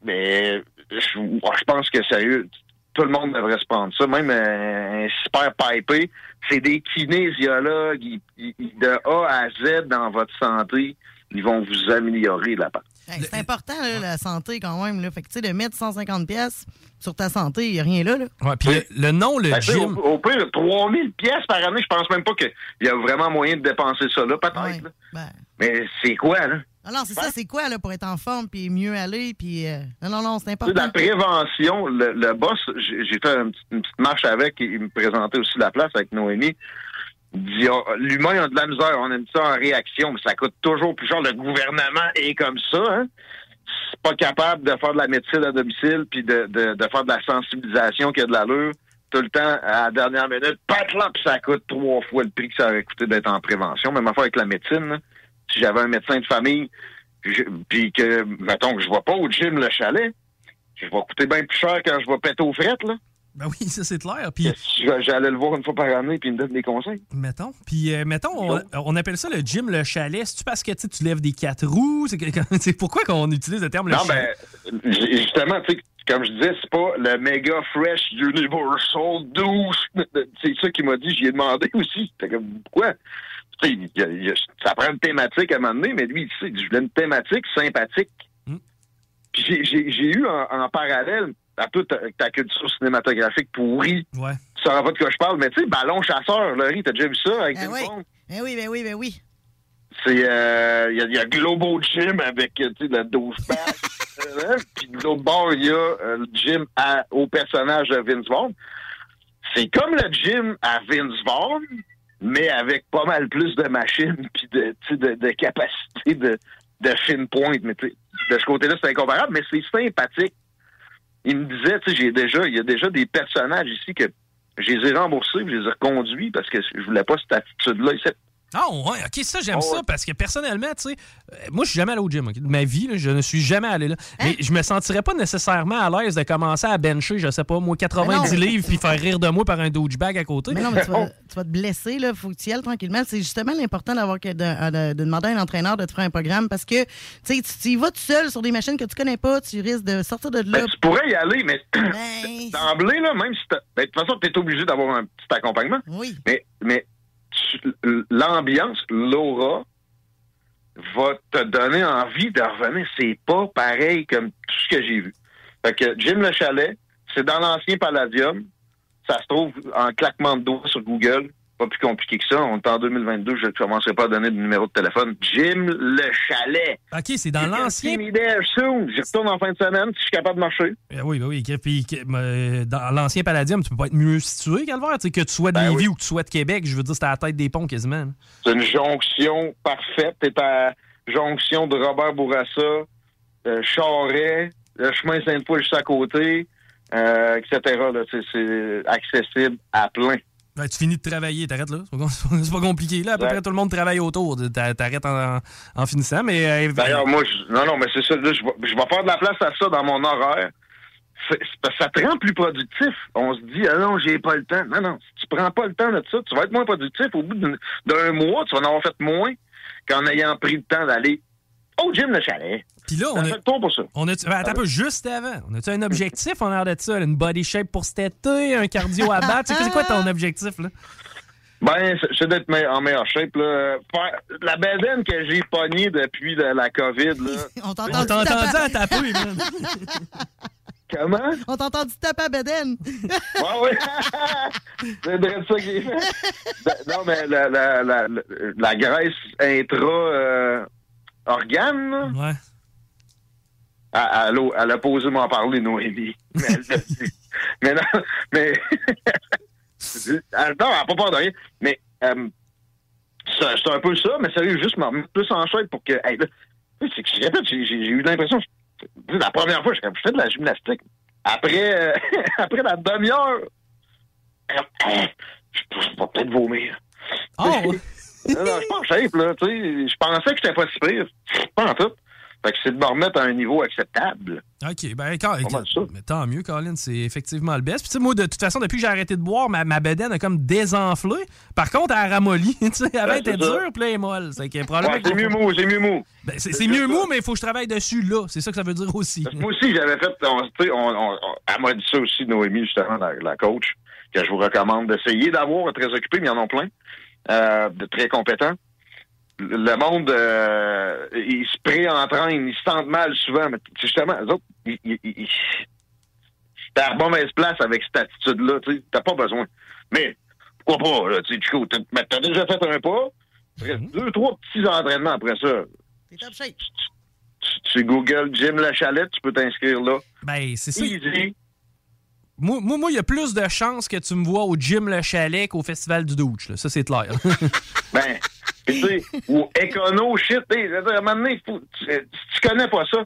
Mais je, pense que sérieux, tout le monde devrait se prendre ça. Même un, un super pipé, c'est des kinésiologues. De A à Z dans votre santé, ils vont vous améliorer là-bas. Hey, c'est important, là, la santé, quand même. Là. Fait que, tu sais, de mettre 150 pièces sur ta santé, il n'y a rien là. là. Ouais, puis le, le nom, le Ben, gym. Au, au pire, 3000 pièces par année, je pense même pas qu'il y a vraiment moyen de dépenser ça là, peut-être. là. Mais c'est quoi, là? Non, non, c'est ça, c'est quoi, là, pour être en forme, puis mieux aller, puis... euh, Non, non, non, c'est Tu sais, important. la prévention, le, le boss, j'ai j'ai fait une petite, une petite marche avec, il me présentait aussi la place avec Noémie. L'humain a de la misère, on aime ça en réaction, mais ça coûte toujours plus cher. Le gouvernement est comme ça, hein? C'est pas capable de faire de la médecine à domicile puis de, de, de faire de la sensibilisation qui a de l'allure. Tout le temps, à la dernière minute, pat là, puis ça coûte trois fois le prix que ça aurait coûté d'être en prévention. Même affaire avec la médecine, là. Si j'avais un médecin de famille, puis que, mettons que je vais pas au gym le chalet, je vais coûter bien plus cher quand je vais péter aux frettes, là. Ben oui, ça c'est clair. Puis, J'allais le voir une fois par année, puis il me donne des conseils. mettons, puis euh, mettons, on, on appelle ça le gym, le chalet. C'est-tu parce que tu sais, tu lèves des quatre roues? C'est pourquoi qu'on utilise le terme le non, chalet? ben, j- justement, tu sais, comme je disais, c'est pas le méga fresh universal douche. C'est ça qu'il m'a dit. J'y ai demandé aussi. J'étais comme, pourquoi? Sais, il il ça prend une thématique à un moment donné, mais lui, il sait, je voulais une thématique sympathique. Puis j'ai- eu en, en parallèle à toute ta, ta culture cinématographique pourrie. Ouais. Tu sauras pas de quoi je parle, mais tu sais, Ballon Chasseur, Laurie, t'as déjà vu ça avec Ben oui. Ben oui, ben oui, ben oui. C'est euh, il y, a- il y a Globo Gym avec euh, tu sais le 12 pack. euh, Puis de l'autre bord, il y a euh, le gym à- au personnage de Vince Vaughn. C'est comme le gym à Vince Vaughn, mais avec pas mal plus de machines puis de, tu sais, de, de capacité de, de fine pointe. Mais de ce côté-là, c'est incomparable, mais c'est sympathique. Il me disait, tu sais, j'ai déjà, il y a déjà des personnages ici que je les ai remboursés, je les ai reconduits parce que je voulais pas cette attitude-là. Ah ouais, ok, ça j'aime Oh, ça ouais. parce que personnellement, tu sais, euh, moi je suis jamais allé au gym. ok? De ma vie, là, je ne suis jamais allé là. Hein? Mais je me sentirais pas nécessairement à l'aise de commencer à bencher, je sais pas, moi, 90 Mais non. livres puis faire rire de moi par un douchebag à côté. Mais non, mais tu vas, tu vas te blesser, là. Faut que tu y ailles tranquillement. C'est justement l'important d'avoir que de, de- de demander à un entraîneur de te faire un programme parce que, tu sais, tu y vas tout seul sur des machines que tu connais pas, tu risques de sortir de là. Ben, tu pourrais y aller, mais Ben, d'emblée, là, même si ben, de toute façon, tu es obligé d'avoir un petit accompagnement. Oui. Mais, mais l'ambiance, l'aura, va te donner envie de revenir. C'est pas pareil comme tout ce que j'ai vu. Fait que Jim Le Chalet, c'est dans l'ancien Palladium. Ça se trouve en claquement de doigts sur Google. Pas plus compliqué que ça. On est en 2022, je ne commencerai pas à donner de numéro de téléphone. Jim Le Chalet. OK, c'est dans l'ancien. J'y retourne en fin de semaine si je suis capable de marcher. Eh oui, ben oui. Puis, dans l'ancien Palladium, tu peux pas être mieux situé, Calvaire. Que tu sois de Ben Lévis oui. ou que tu sois de Québec, je veux dire, c'est à la tête des ponts quasiment. C'est une jonction parfaite. T'es à jonction de Robert Bourassa, euh, Charret, le chemin Sainte-Foy juste à côté, euh, etc. C'est accessible à plein. Ben, tu finis de travailler, t'arrêtes là. C'est pas, compliqué. Là, à peu Ouais. près tout le monde travaille autour. T'a- T'arrêtes en, en- finissant, mais. euh, D'ailleurs, moi, je, non, non, mais c'est ça. Là, je, vais, je vais faire de la place à ça dans mon horaire. Ça te rend plus productif. On se dit, ah non, j'ai pas le temps. Non, non, si tu prends pas le temps de ça, tu vas être moins productif. Au bout d'un mois, tu vas en avoir fait moins qu'en ayant pris le temps d'aller au gym le chalet. Puis là, on a. fait le tour pour ça. On a ben, attends un peu, juste avant. On a-tu un objectif en l'air de ça? là? Une body shape pour cet été, un cardio à battre? C'est quoi ton objectif, là? Ben, c'est- d'être en meilleure shape. Là. Faire- la bedaine que j'ai pognée depuis la, la COVID, là. On t'a On entendu à taper, man. Comment? On t'a entendu taper à Beden. Ouais, ouais. c'est vrai ça que j'ai fait. Ben, non, mais la, la, la, la, la graisse intra euh, organe, Ouais. elle, elle a- elle a posé m'en parler, Noémie. Mais elle non, mais. elle, non, elle n'a pas peur de rien. Mais euh, c'est un peu ça, mais sérieux, juste me remettre plus en shape pour que. hey, c'est que je répète, j'ai eu l'impression. La première fois, je je fais de la gymnastique. Après, euh, après la demi-heure, je je vais peut-être vomir. Oh! Non, non, je suis pas en shape, là. Tu sais, je pensais que j'étais pas si pire. Pas en tout. Fait que c'est de me remettre à un niveau acceptable. OK, ben, quand, mais tant mieux, Colin, c'est effectivement le best. Puis, tu sais, moi, de toute façon, depuis que j'ai arrêté de boire, ma, ma bedaine a comme désenflé. Par contre, elle a ramolli. Tu sais, elle était dure, est molle. C'est Ouais, mieux mou, c'est mieux mou. Ben, c'est mieux mou, mais il faut que je travaille dessus là. C'est ça que ça veut dire aussi. Moi aussi, j'avais fait. On, on, on- on- elle m'a dit ça aussi, Noémie, justement, la, la coach, que je vous recommande d'essayer d'avoir très occupé, mais il y en a plein, euh, de très compétents. Le monde, euh, ils se pré-entraînent, ils se sentent mal souvent, mais justement, eux autres, ils, ils, ils- ils- t'es à la mauvaise place avec cette attitude-là, tu sais, t'as pas besoin. Mais, pourquoi pas, là, tu sais, Chico, t'as mais t'as déjà fait un pas, il reste deux, trois petits entraînements après ça. T'es top shape. Tu Google Jim Le Chalet, tu peux t'inscrire là. Ben, c'est ça. Easy. Moi, moi, il y a plus de chances que tu me vois au gym Le Chalet qu'au Festival du Douche. là. Ça, c'est clair. Ben, tu sais, ou écono shit, à un moment donné, faut- tu, si tu connais pas ça,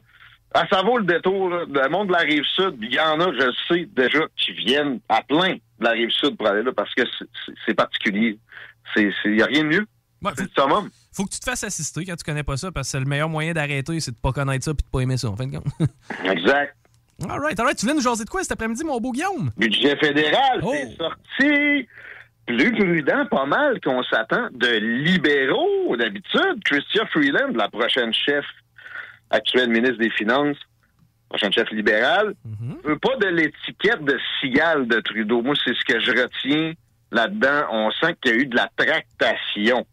ah, ça vaut le détour, là. Le monde de la rive sud, il y en a, je le sais déjà, qui viennent à plein de la rive sud pour aller là parce que c'est- particulier. Il n'y a rien de mieux. c'est le summum. Faut que tu te fasses assister quand tu connais pas ça, parce que c'est le meilleur moyen d'arrêter, c'est de pas connaître ça puis de pas aimer ça, en fin de compte. Exact. All right, all right. Tu viens nous jaser de quoi cet après-midi, mon beau Guillaume? Budget fédéral, Oh. c'est sorti plus prudent, pas mal qu'on s'attend de libéraux d'habitude. Christian Freeland, la prochaine chef actuelle ministre des Finances, prochaine chef libérale, veut pas de l'étiquette de cigale de Trudeau. Moi, c'est ce que je retiens là-dedans. On sent qu'il y a eu de la tractation.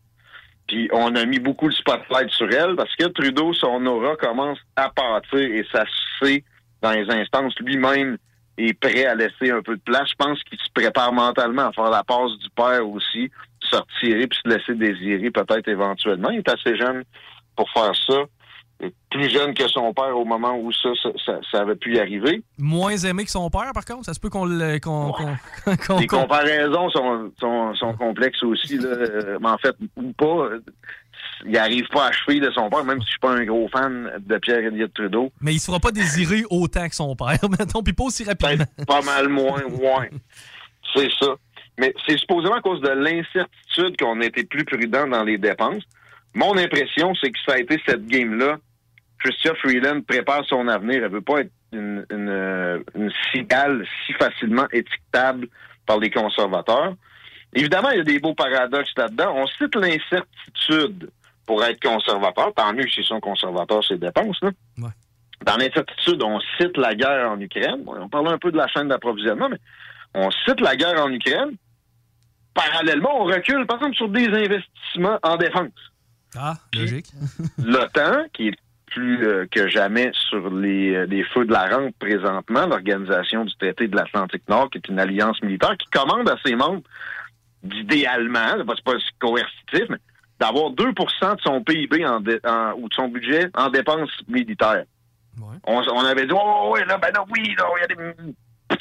Puis on a mis beaucoup le spotlight sur elle parce que Trudeau, son aura commence à partir et ça se sait dans les instances. Lui-même est prêt à laisser un peu de place. Je pense qu'il se prépare mentalement à faire la passe du père aussi, se retirer puis se laisser désirer peut-être éventuellement. Il est assez jeune pour faire ça. Plus jeune que son père au moment où ça, ça, ça, ça avait pu y arriver. Moins aimé que son père, par contre? Ça se peut qu'on le. Les comparaisons sont, sont, sont complexes aussi. Là. Euh, Mais en fait, ou pas, euh, il n'arrive pas à cheville de son père, même si je suis pas un gros fan de Pierre Elliott Trudeau. Mais il se fera pas désirer autant que son père, mettons, puis pas aussi rapidement. Pas mal moins, ouais. C'est ça. Mais c'est supposément à cause de l'incertitude qu'on a été plus prudent dans les dépenses. Mon impression, c'est que ça a été cette game-là. Christian Freeland prépare son avenir. Elle veut pas être une, une, euh, une cigale si facilement étiquetable par les conservateurs. Évidemment, il y a des beaux paradoxes là-dedans. On cite l'incertitude pour être conservateur. Tant mieux s'ils sont conservateurs, ces dépenses. Là. Dans l'incertitude, on cite la guerre en Ukraine. On parle un peu de la chaîne d'approvisionnement, mais on cite la guerre en Ukraine. Parallèlement, on recule, par exemple, sur des investissements en défense. Ah, logique. L'OTAN, qui est plus euh, que jamais sur les, euh, les feux de la rampe présentement, l'organisation du traité de l'Atlantique Nord, qui est une alliance militaire qui commande à ses membres d'idéalement, c'est pas, coercitif, mais d'avoir 2% de son PIB en dé- en- ou de son budget en dépenses militaires. On, on avait dit, oh, ouais, là, ben non, oui, là, il y a des,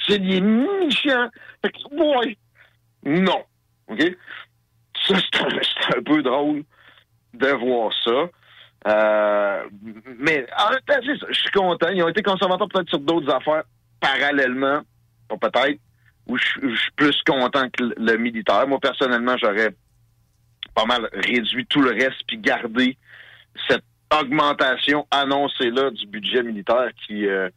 c'est des méchants. Fait que, ouais. Non. OK? Ça, c'est un, c'est un peu drôle de voir ça. Euh, mais en même je suis content. Ils ont été conservateurs peut-être sur d'autres affaires parallèlement, peut-être, où je suis plus content que le, le militaire. Moi, personnellement, j'aurais pas mal réduit tout le reste puis gardé cette augmentation annoncée là du budget militaire qui, euh,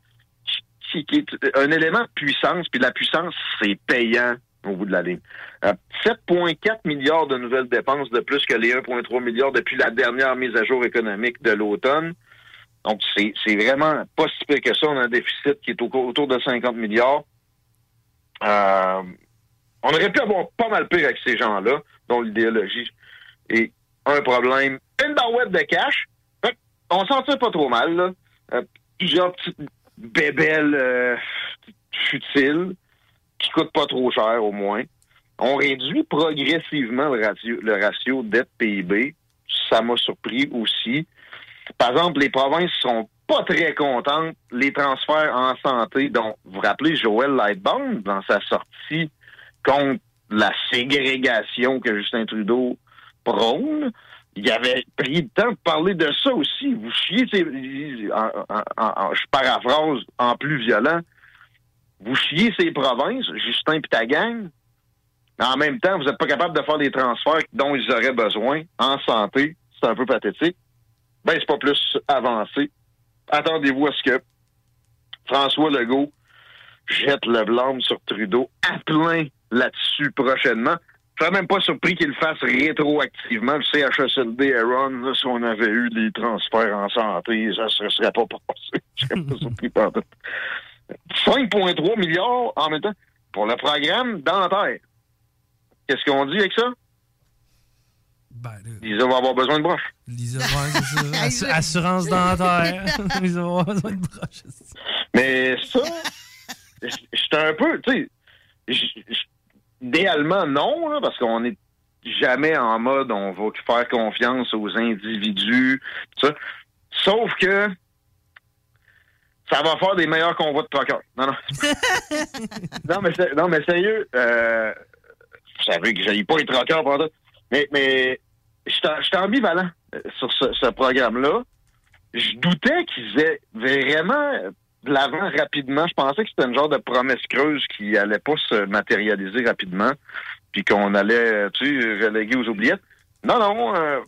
qui, qui est un élément de puissance. Puis la puissance, c'est payant au bout de la ligne. Euh, 7,4 milliards de nouvelles dépenses de plus que les 1,3 milliards depuis la dernière mise à jour économique de l'automne. Donc, c'est vraiment pas si pire que ça. On a un déficit qui est au- autour de 50 milliards. Euh, on aurait pu avoir pas mal pire avec ces gens-là, dont l'idéologie est un problème. Une barouette de cash. On s'en tire pas trop mal. Là. Euh, plusieurs petites bébelles euh, futiles qui coûtent pas trop cher au moins. On réduit progressivement le ratio, le ratio dette-PIB. Ça m'a surpris aussi. Par exemple, les provinces sont pas très contentes. Les transferts en santé, dont vous rappelez Joël Lightbound dans sa sortie contre la ségrégation que Justin Trudeau prône. Il avait pris le temps de parler de ça aussi. Vous chiez, je paraphrase en plus violent, vous chiez ces provinces, Justin et ta gang, en même temps, vous n'êtes pas capable de faire des transferts dont ils auraient besoin en santé. C'est un peu pathétique. Ben, c'est pas plus avancé. Attendez-vous à ce que François Legault jette le blâme sur Trudeau à plein là-dessus prochainement. Je serais même pas surpris qu'il le fasse rétroactivement. Le CHSLD Aaron, là, si on avait eu des transferts en santé, ça ne serait pas passé. Je serais pas surpris par. 5,3 milliards en même temps pour le programme dentaire. Qu'est-ce qu'on dit avec ça? Lisa va avoir besoin de broches. Lisa, ça. Assu- assurance dentaire. Ils vont avoir besoin de broches. Mais ça, j'étais un peu, tu sais, idéalement non, là, parce qu'on est jamais en mode on va faire confiance aux individus, tout ça. Sauf que ça va faire des meilleurs convois de troqueurs. Non, non. non, mais, non, mais sérieux, euh, vous savez que j'aille pas les troqueurs pendant. Mais, mais j'étais ambivalent euh, sur ce, ce programme-là. Je doutais qu'ils aient vraiment de l'avant rapidement. Je pensais que c'était une genre de promesse creuse qui allait pas se matérialiser rapidement, puis qu'on allait, tu sais, reléguer aux oubliettes. Non, non, euh,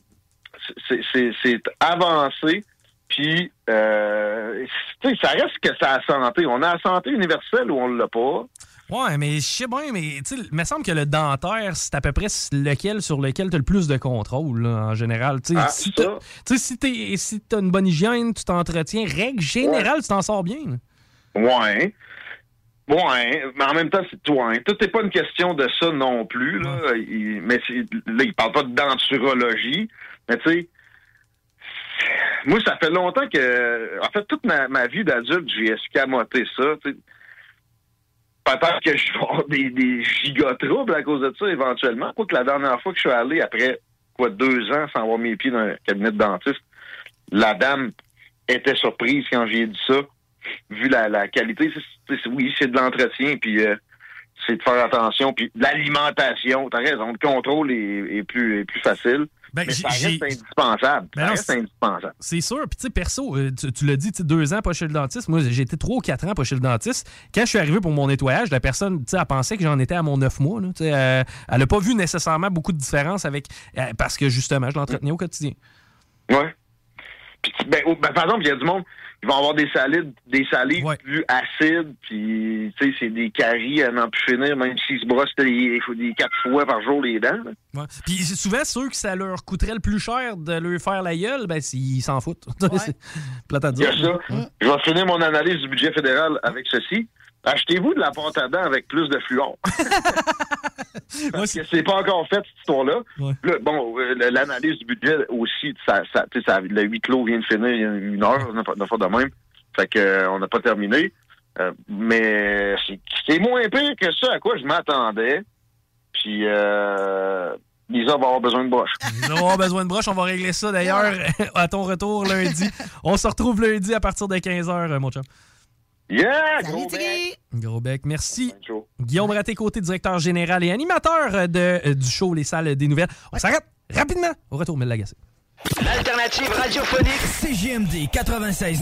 c'est avancé. Puis, euh, ça reste que ça a santé. On a la santé universelle ou on l'a pas. Ouais, mais je sais bien, mais il me semble que le dentaire, c'est à peu près lequel sur lequel tu as le plus de contrôle, là, en général. Tu sais, Ah, si tu sais, si t'es- si t'as une bonne hygiène, tu t'entretiens, règle générale, tu t'en sors bien. Ouais. Ouais, mais en même temps, c'est ouais, tout n'est pas une question de ça non plus. Là. Il- mais là, il parle pas de denturologie. Mais tu sais, moi, ça fait longtemps que. En fait, toute ma, vie d'adulte, j'ai escamoté ça. Peut-être que je vais avoir des, des giga-troubles à cause de ça éventuellement. Quoique la dernière fois que je suis allé, après quoi, deux ans sans avoir mes pieds dans un cabinet de dentiste, la dame était surprise quand j'ai dit ça vu la, qualité, oui, c'est de l'entretien, puis euh, c'est de faire attention, puis l'alimentation, t'as raison, le contrôle est plus facile, Ben, mais ça reste indispensable. Ben ça reste indispensable. C'est sûr. Puis, tu sais, perso, euh, tu, tu l'as dit, deux ans pas chez le dentiste. Moi, j'ai été trois ou quatre ans pas chez le dentiste. Quand je suis arrivé pour mon nettoyage, la personne, tu sais, elle pensait que j'en étais à mon neuf mois. là. Euh, elle n'a pas vu nécessairement beaucoup de différence avec. euh, parce que, justement, je l'entretenais au quotidien. Ouais. Puis, ben, oh, ben, par exemple, il y a du monde, ils vont avoir des salides, des salives plus acides, puis tu sais, c'est des caries à n'en plus finir, même s'ils se brossent des, des quatre fois par jour les dents. Ouais. Puis souvent, ceux que ça leur coûterait le plus cher de leur faire la gueule, ben, ils s'en foutent. C'est plate à Il y dire. a ça. Je vais finir mon analyse du budget fédéral avec ceci. Achetez-vous de la pâte à dents avec plus de fluor. Parce que c'est pas encore fait, cette histoire-là. Là, bon, euh, l'analyse du budget aussi, ça, le huis clos vient de finir il y a une heure, a pas de même. Fait que, euh, on n'a pas terminé. Euh, mais c'est- moins pire que ça à quoi je m'attendais. Puis euh, Lisa va avoir besoin de broche. Ils vont avoir besoin de broche. On va régler ça d'ailleurs à ton retour lundi. On se retrouve lundi à partir de 15h, mon chum. Yeah! Gros bec. Gros bec. Merci. Guillaume Raté-Côté, directeur général et animateur de, euh, du show Les Salles des Nouvelles. On s'arrête rapidement. Au retour, Mel Lagacé. L'alternative radiophonique CJMD 96.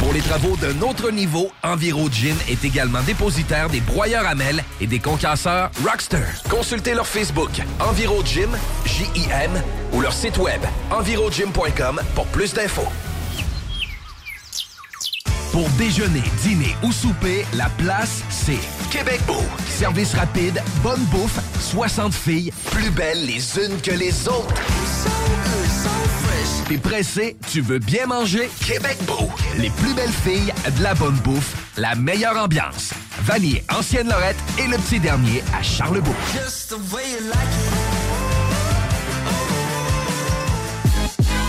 Pour les travaux d'un autre niveau, Enviro Gym est également dépositaire des broyeurs à mêles et des concasseurs Rockster. Consultez leur Facebook Enviro Gym, J-I-M, ou leur site web envirogym.com pour plus d'infos. Pour déjeuner, dîner ou souper, la place, c'est Québec Beau. Service rapide, bonne bouffe, 60 filles, plus belles les unes que les autres. T'es pressé, tu veux bien manger? Québec Beau. Les plus belles filles, de la bonne bouffe, la meilleure ambiance. Vanier, Ancienne Lorette et le petit dernier à Charlebourg.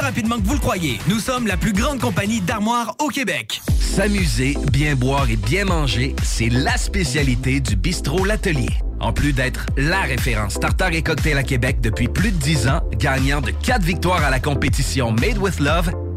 rapidement que vous le croyez. Nous sommes la plus grande compagnie d'armoires au Québec. S'amuser, bien boire et bien manger, c'est la spécialité du bistrot L'Atelier. En plus d'être la référence tartare et cocktail à Québec depuis plus de 10 ans, gagnant de 4 victoires à la compétition Made with Love,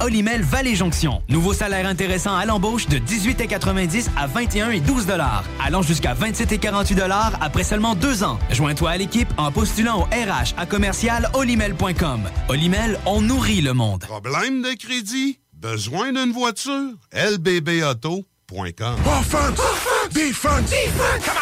Olimel Valley Jonction. Nouveau salaire intéressant à l'embauche de 18,90 à 21 et 12 dollars, allant jusqu'à 27 et 48 dollars après seulement deux ans. Joins-toi à l'équipe en postulant au RH à commercial olimel.com. Olimel, on nourrit le monde. Problème de crédit? Besoin d'une voiture? lbbauto.com. Offense! Defense! Defense!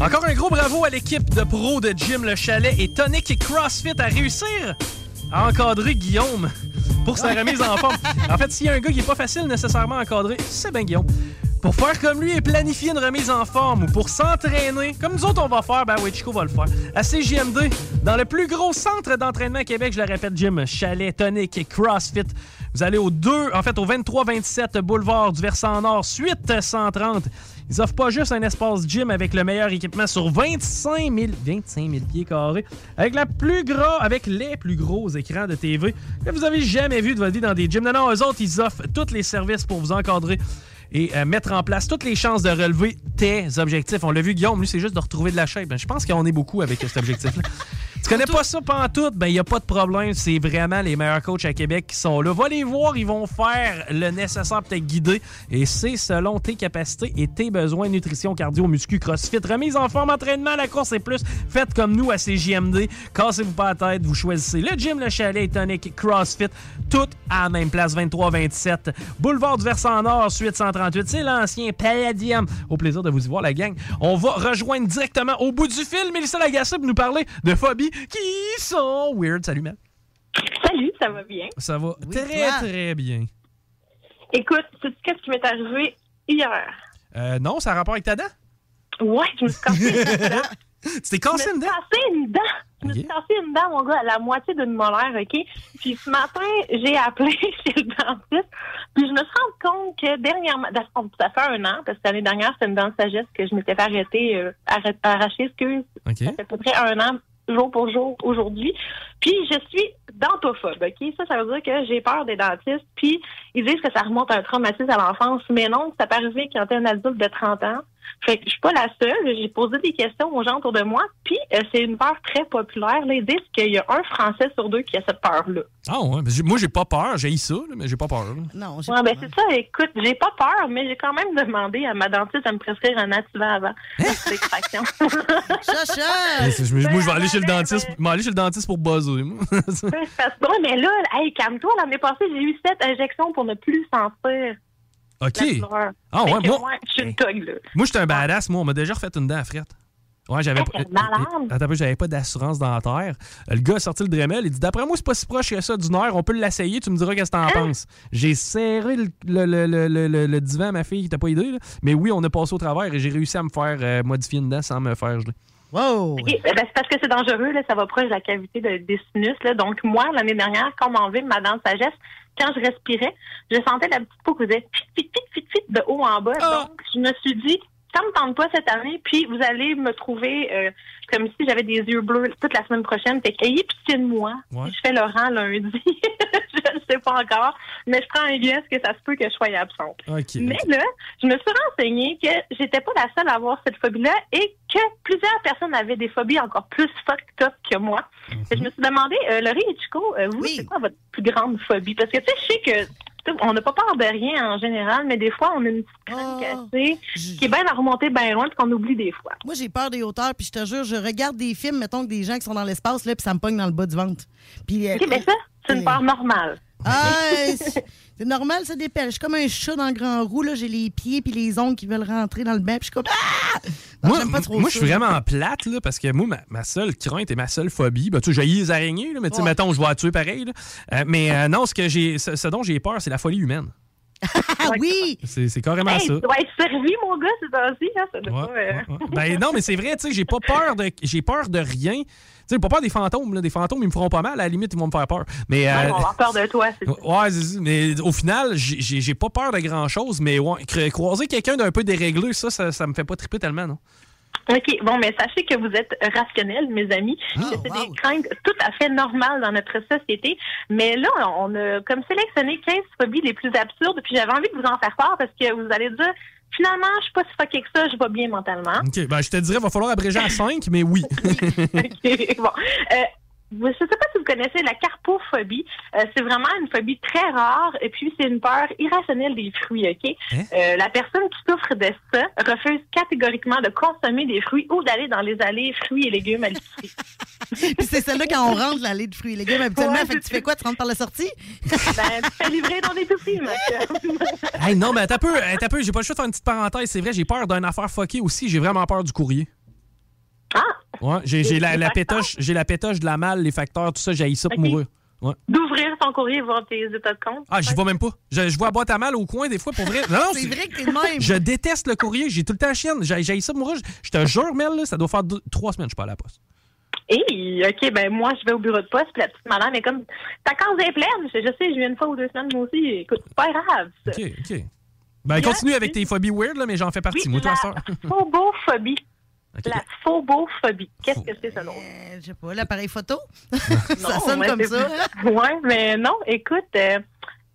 Encore un gros bravo à l'équipe de pro de Jim Le Chalet et Tonic et CrossFit à réussir à encadrer Guillaume pour sa remise en forme. En fait, s'il y a un gars qui est pas facile nécessairement à encadrer, c'est bien Guillaume. Pour faire comme lui et planifier une remise en forme ou pour s'entraîner, comme nous autres on va faire, ben oui, Chico va le faire. À CJMD, dans le plus gros centre d'entraînement à Québec, je le répète, gym, chalet, tonic et CrossFit. Vous allez au 2, en fait au 23-27 boulevard du Versant Nord, suite 130. Ils offrent pas juste un espace gym avec le meilleur équipement sur 25 000, 25 000 pieds carrés, avec la plus gros, avec les plus gros écrans de TV que vous avez jamais vu de votre vie dans des gyms. Non, non, eux autres, ils offrent tous les services pour vous encadrer et euh, mettre en place toutes les chances de relever tes objectifs. On l'a vu, Guillaume, lui, c'est juste de retrouver de la shape. Ben, je pense qu'on est beaucoup avec cet objectif-là. Tu connais pas ça pantoute, ben il n'y a pas de problème. C'est vraiment les meilleurs coachs à Québec qui sont là. Va les voir, ils vont faire le nécessaire pour te guider. Et c'est selon tes capacités et tes besoins nutrition, cardio, muscu, crossfit. Remise en forme, entraînement, la course et plus. Faites comme nous à CJMD. Cassez-vous pas la tête, vous choisissez le gym, le chalet, tonic, crossfit. Tout à la même place, 23-27. Boulevard du Versant Nord, suite 138. C'est l'ancien Palladium. Au plaisir de vous y voir, la gang. On va rejoindre directement au bout du fil Mélissa Lagacé pour nous parler de phobies qui sont? Weird. Salut, Mel. Salut, ça va bien? Ça va très, toi? très bien. Écoute, sais-tu qu'est-ce qui m'est arrivé hier? Euh, non, ça a rapport avec ta dent? Ouais, je me suis cassé une dent. Tu t'es cassé Je une me dent? suis cassé une dent. Je me suis cassé une dent, mon gars, à la moitié d'une molaire, OK? Puis ce matin, j'ai appelé chez le dentiste. Puis je me suis rendu compte que dernièrement, ça fait un an, parce que l'année dernière, c'était une dent de sagesse que je m'étais fait arrêter, euh, arracher, excuse. Ça fait à peu près un an, jour pour jour, aujourd'hui. Puis je suis dentophobe, OK? Ça, ça veut dire que j'ai peur des dentistes. Puis ils disent que ça remonte à un traumatisme à l'enfance. Mais non, ça peut arriver quand t'es un adulte de 30 ans. Fait que je suis pas la seule. J'ai posé des questions aux gens autour de moi. Puis euh, c'est une peur très populaire. Là, ils disent qu'il y a un Français sur deux qui a cette peur-là. Ah ouais, mais j'ai- moi j'ai pas peur, j'ai ça, là, mais j'ai pas peur. là. Non, Ouais, ben c'est ça. Écoute, j'ai pas peur, mais j'ai quand même demandé à ma dentiste de me prescrire un activant avant l'extraction. Ouais, c'est- Moi, je vais aller chez le dentiste, je vais aller chez le dentiste pour buzzer. moi. Parce que, ouais, mais là, hey, calme-toi. L'année passée, j'ai eu sept injections pour ne plus sentir OK. Ah ouais, que, moi- je suis une thug, là. Moi, j'étais un badass, moi. On m'a déjà refait une dent à frette. Ouais, j'avais pas. Hey, t'es malade. Attends j'avais pas d'assurance dentaire. Euh, Le gars a sorti le Dremel, il dit D'après moi, c'est pas si proche que ça du nerf, on peut l'essayer, tu me diras qu'est-ce que t'en Hein? penses. J'ai serré le, le, le, le, le- le- le divan à ma fille, t'as pas idée, là. Mais oui, on a passé au travers et j'ai réussi à me faire euh, modifier une dent sans me faire geler. Wow! OK, ben, c'est parce que c'est dangereux, là, ça va proche de la cavité de- des sinus. Là. Donc, moi, l'année dernière, quand on m'a enlevé ma dent de sagesse, quand je respirais, je sentais la petite peau qui faisait fit, fit, fit, fit, de haut en bas. Donc, je me suis dit, ça me tente pas cette année, puis vous allez me trouver euh, comme si j'avais des yeux bleus toute la semaine prochaine. Fait qu'ayez pitié de moi. Ouais. Je fais le rang lundi, je ne sais pas encore, mais je prends un guess que ça se peut que je sois absente. Mais là, je me suis renseignée que j'étais pas la seule à avoir cette phobie-là et que plusieurs personnes avaient des phobies encore plus fucked up que moi. Et je me suis demandé, euh, Laurie et Chico, euh, vous, c'est quoi votre plus grande phobie? Parce que tu sais, je sais que on n'a pas peur de rien en général, mais des fois, on a une petite crainte cassée qui est bien à remonter bien loin puis qu'on oublie des fois. Moi, j'ai peur des hauteurs, puis je te jure, je regarde des films, mettons, que des gens qui sont dans l'espace, là, puis ça me pogne dans le bas du ventre. Puis, euh, OK, mais ça, c'est une peur normale. Ah, c'est normal, ça dépêche. Je suis comme un chat dans le grand roue, là. J'ai les pieds puis les ongles qui veulent rentrer dans le bain, puis je suis comme Ah! Non, Moi, j'aime pas trop moi je suis vraiment plate, là, parce que moi, ma, ma seule crainte et ma seule phobie, ben, tu sais, j'ai les araignées, là, mais tu sais, Ouais. mettons, je vais la tuer pareil. là. Euh, mais euh, non, ce, que j'ai, ce, ce dont j'ai peur, c'est la folie humaine. Ah oui! C'est, carrément Hey, ça. tu dois être servi, mon gars, c'est ainsi. Hein, ça doit pas, euh, Ben non, mais c'est vrai, tu sais, j'ai pas peur de j'ai peur de rien. Tu sais, pas peur des fantômes, là. Des fantômes, ils me feront pas mal, à la limite, ils vont me faire peur. Mais ouais, euh, on va avoir peur de toi. Ouais, mais au final, j'ai- pas peur de grand-chose, mais ouais, cro- croiser quelqu'un d'un peu déréglé, ça, ça, ça me fait pas triper tellement, non? OK, bon, mais sachez que vous êtes rationnels, mes amis. Ah, c'est des craintes tout à fait normales dans notre société. Mais là, on a comme sélectionné 15 phobies les plus absurdes, puis j'avais envie de vous en faire part parce que vous allez dire, finalement, je suis pas si fucké que ça, je vais bien mentalement. OK, ben je te dirais, va falloir abréger à 5, mais oui. OK, bon. Euh, je ne sais pas si vous connaissez la carpophobie. Euh, c'est vraiment une phobie très rare et puis c'est une peur irrationnelle des fruits, OK? Euh, la personne qui souffre de ça refuse catégoriquement de consommer des fruits ou d'aller dans les allées fruits et légumes à l'épicerie. Puis c'est celle-là quand on rentre l'allée de fruits et légumes habituellement. Ouais, fait que tu fais quoi? Tu rentres par la sortie? ben, tu fais livrer dans des chère. hey, non, mais un peu, un peu, j'ai pas le choix de faire une petite parenthèse. C'est vrai, j'ai peur d'une affaire fuckée aussi. J'ai vraiment peur du courrier. Ah! Ouais, j'ai la, pétoche, j'ai la pétoche de la malle, les facteurs, tout ça, j'ai ça pour mourir. Ouais. d'ouvrir ton courrier et voir tes états de compte. Ah, j'y vois même pas. Je, je vois la boîte à mal au coin des fois pour vrai. Non, non, C'est vrai que t'es de même. Je déteste le courrier. J'ai tout le temps la chienne. J'ai ça, moi. Je, je te jure, Mel, là, ça doit faire deux- trois semaines que je suis pas à la poste. Et, OK, ben moi, je vais au bureau de poste, puis la petite madame est comme, ta case est pleine. Je, je sais, je viens une fois ou deux semaines, moi aussi. Écoute, c'est pas grave. ça. OK, OK. Ben, continue avec tes phobies weird, là, mais j'en fais partie. moi, toi, ça. Phobophobie. La phobophobie. Qu'est-ce que c'est, ça, l'autre? Euh, Je sais pas, l'appareil photo? Non, ça sonne comme ça. plus- Ouais, mais non, écoute, euh,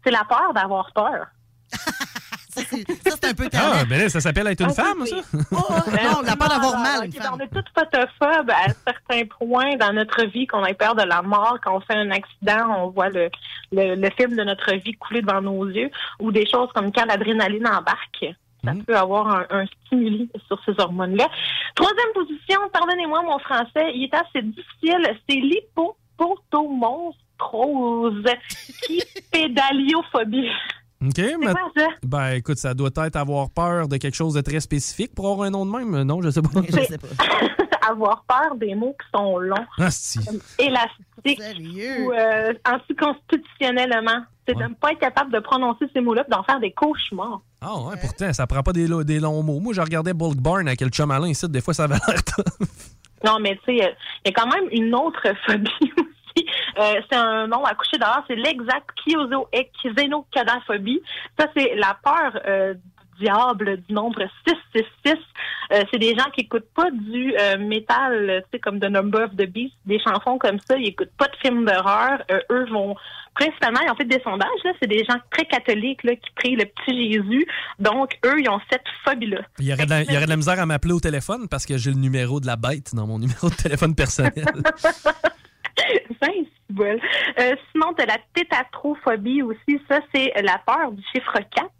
c'est la peur d'avoir peur. Ça, c'est un peu Ah, ben là, ça s'appelle être une Ah, femme, ça? non, la peur d'avoir mal, une Ok, femme. On est toutes photophobes à certains points dans notre vie, qu'on ait peur de la mort, quand on fait un accident, on voit le, le, le film de notre vie couler devant nos yeux, ou des choses comme quand l'adrénaline embarque. Ça peut avoir un, un stimuli sur ces hormones-là. Troisième position, pardonnez-moi mon français, il est assez difficile, c'est l'hippopotomonstrose qui pédaliophobie. OK, mais. quoi ça? Ben, écoute, ça doit être avoir peur de quelque chose de très spécifique pour avoir un nom de même. Non, je sais pas. sais avoir peur des mots qui sont longs. Ah, si. élastique ou euh, anticonstitutionnellement. C'est de ne pas être capable de prononcer ces mots-là et d'en faire des cauchemars. Ah, ouais, pourtant, ça prend pas des, lo- des longs mots. Moi, je regardais Bulk Barn avec le chum ici. Des fois, ça avait l'air. Non, mais tu sais, il y a quand même une autre phobie aussi. Euh, c'est un nom à coucher dehors, c'est l'exactiozoexénocodaphobie. Ça, c'est la peur euh, du diable du nombre 666. Euh, c'est des gens qui écoutent pas du euh, métal, tu sais, comme The Number of the Beast, des chansons comme ça. Ils écoutent pas de films d'horreur. Euh, eux vont principalement, ils ont fait des sondages, là, c'est des gens très catholiques là, qui prient le petit Jésus. Donc, eux, ils ont cette phobie-là. Il y aurait de la, il y aurait de la misère à m'appeler au téléphone parce que j'ai le numéro de la bête dans mon numéro de téléphone personnel. Fin, c'est bol. Euh, sinon, tu la tétatrophobie aussi. Ça, c'est la peur du chiffre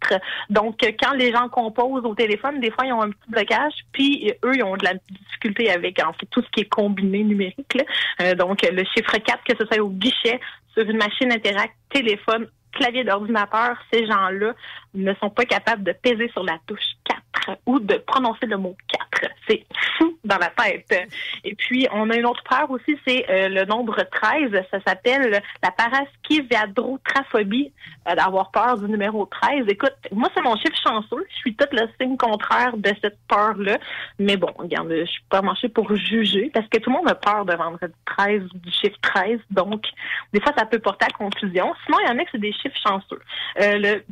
4. Donc, euh, quand les gens composent au téléphone, des fois, ils ont un petit blocage. Puis, euh, eux, ils ont de la difficulté avec en fait, tout ce qui est combiné numérique. là. Euh, donc, le chiffre 4, que ce soit au guichet, sur une machine interact, téléphone, clavier d'ordinateur, ces gens-là ne sont pas capables de peser sur la touche 4 ou de prononcer le mot 4. C'est fou dans la tête. Et puis, on a une autre peur aussi, c'est euh, le nombre 13. Ça s'appelle la paraskiviadrotraphobie, euh, d'avoir peur du numéro 13. Écoute, moi, c'est mon chiffre chanceux. Je suis tout le signe contraire de cette peur-là. Mais bon, regarde, je suis pas marché pour juger parce que tout le monde a peur de vendredi 13 ou du chiffre 13. Donc, des fois, ça peut porter à confusion. Sinon, il y en a que c'est des chiffres chanceux. Euh, le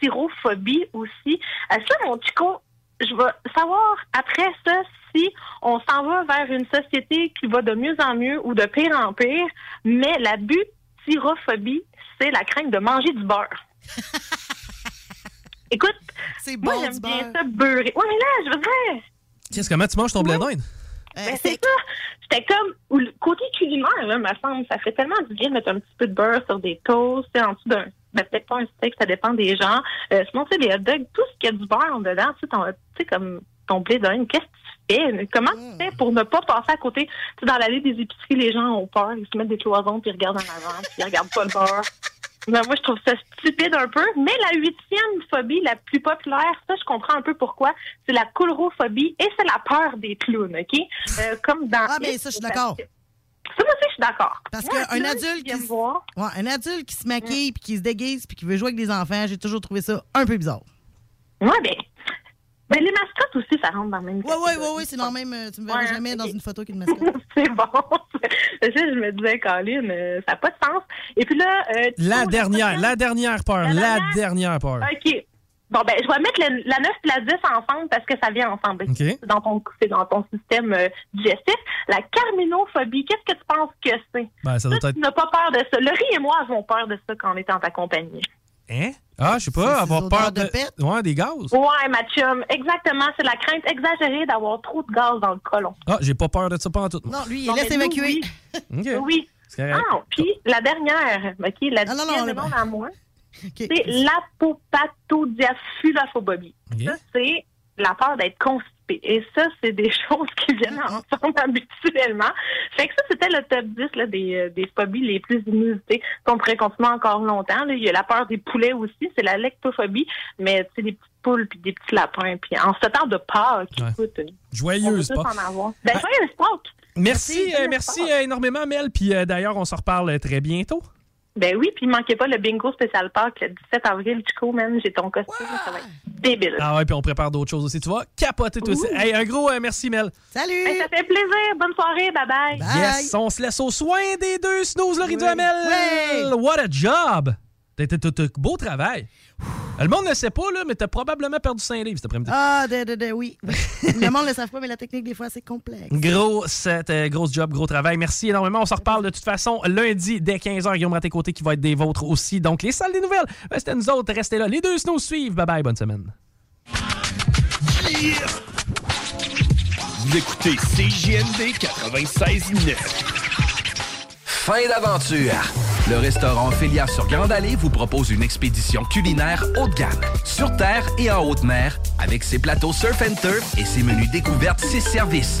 butyrophobie aussi. Euh, ça, mon chico, je vais savoir après ça si on s'en va vers une société qui va de mieux en mieux ou de pire en pire, mais la butyrophobie, c'est la crainte de manger du beurre. Écoute, moi bon, j'aime bien beurre. ça beurrer. Ouais, mais là, je veux dire, Qu'est-ce comment tu manges ton blé d'Inde? ben, c'est ça. J'étais comme, ou le côté culinaire, là, ma femme, ça fait tellement du bien de mettre un petit peu de beurre sur des toasts, tu sais, en dessous d'un, ben, peut-être pas un steak, ça dépend des gens. Euh, sinon, tu sais, les hot dogs, tout ce qui a du beurre dedans, tu sais, ton- tu sais, comme ton blé qu'est-ce que tu fais? Comment tu fais pour ne pas passer à côté? Tu sais, dans l'allée des épiceries, les gens ont peur, ils se mettent des cloisons, puis ils regardent en avant, puis ils regardent pas le beurre. Ben, moi, je trouve ça stupide un peu. Mais la huitième phobie, la plus populaire, ça, je comprends un peu pourquoi. C'est la coulrophobie et c'est la peur des clowns, OK? Euh, comme dans. Ah, mais ça, je suis d'accord. Ça, moi aussi, je suis d'accord. Parce qu'un adulte qui se- Ouais, un adulte qui se maquille puis qui se déguise puis qui veut jouer avec des enfants, j'ai toujours trouvé ça un peu bizarre. Ouais, ben. Ben, les mascottes aussi, ça rentre dans le même Ouais, ouais, ouais, ouais, c'est dans le même. euh, Tu me verras Ouais, jamais dans une photo qui est une mascotte. c'est bon. Ça, je me disais, Colin, euh, ça n'a pas de sens. Et puis là. euh, La dernière, la dernière peur, la dernière peur. OK. Bon, ben, je vais mettre le- la 9 et la 10 ensemble parce que ça vient ensemble. C'est dans ton, c'est dans ton système euh, digestif. La carminophobie, qu'est-ce que tu penses que c'est? Ben, ça doit être. Tu n'as pas peur de ça. Laurie et moi avons peur de ça quand on est en ta compagnie. Hein? Ah, je sais pas, avoir peur de. Ouais, des gaz. Ouais, ma chum, exactement. C'est la crainte exagérée d'avoir trop de gaz dans le colon. Ah, j'ai pas peur de ça pas en tout. Non, lui, il Non, laisse nous, évacuer. Oui. Ah, puis la dernière, OK, la non, non, le- et non à moi, c'est l'apopatodiaphobie. Ça, c'est la peur d'être constipé. Et ça, c'est des choses qui viennent ensemble habituellement. Fait que ça, c'était le top 10 là, des, euh, des phobies les plus inusitées qu'on pourrait continuer encore longtemps. là. Il y a la peur des poulets aussi, c'est la lectophobie, mais tu sais, des petites poules puis des petits lapins. Puis en ce temps de Pâques, écoute, on Joyeuse va tous Pâques. en avoir. Ben, joyeuse! Merci, Merci, euh, merci euh, énormément, Mel. Puis euh, d'ailleurs, on se reparle très bientôt. Ben oui, puis manquez pas le bingo spécial park le 17 avril, Chico, man. J'ai ton costume, ça va être débile. Ah ouais, puis on prépare d'autres choses aussi. Tu vois, capoter tout aussi. Ouh. Hey, un gros euh, merci, Mel. Salut! Hey, ça fait plaisir. Bonne soirée. Bye-bye. Yes, on se laisse au soin des deux snooze, Laurie Oui. Duhamel. What a job! T'as beau travail. Le monde ne sait pas, là, mais t'as probablement perdu 5 livres cet après-midi. Ah, de, de, de, oui. le monde ne le savent pas, mais la technique, des fois, c'est complexe. Gros, set, euh, gros job, gros travail. Merci énormément. On se reparle de toute façon lundi dès 15h. Guillaume Raté-Côté qui va être des vôtres aussi. Donc, les salles des nouvelles, ben, c'était nous autres. Restez là. Les deux snows suivent. Bye bye. Bonne semaine. Vous écoutez CJMD 96.9. Fin d'aventure. Le restaurant Ophélia sur Grande Allée vous propose une expédition culinaire haut de gamme, sur terre et en haute mer, avec ses plateaux surf and turf et ses menus découvertes, ses services.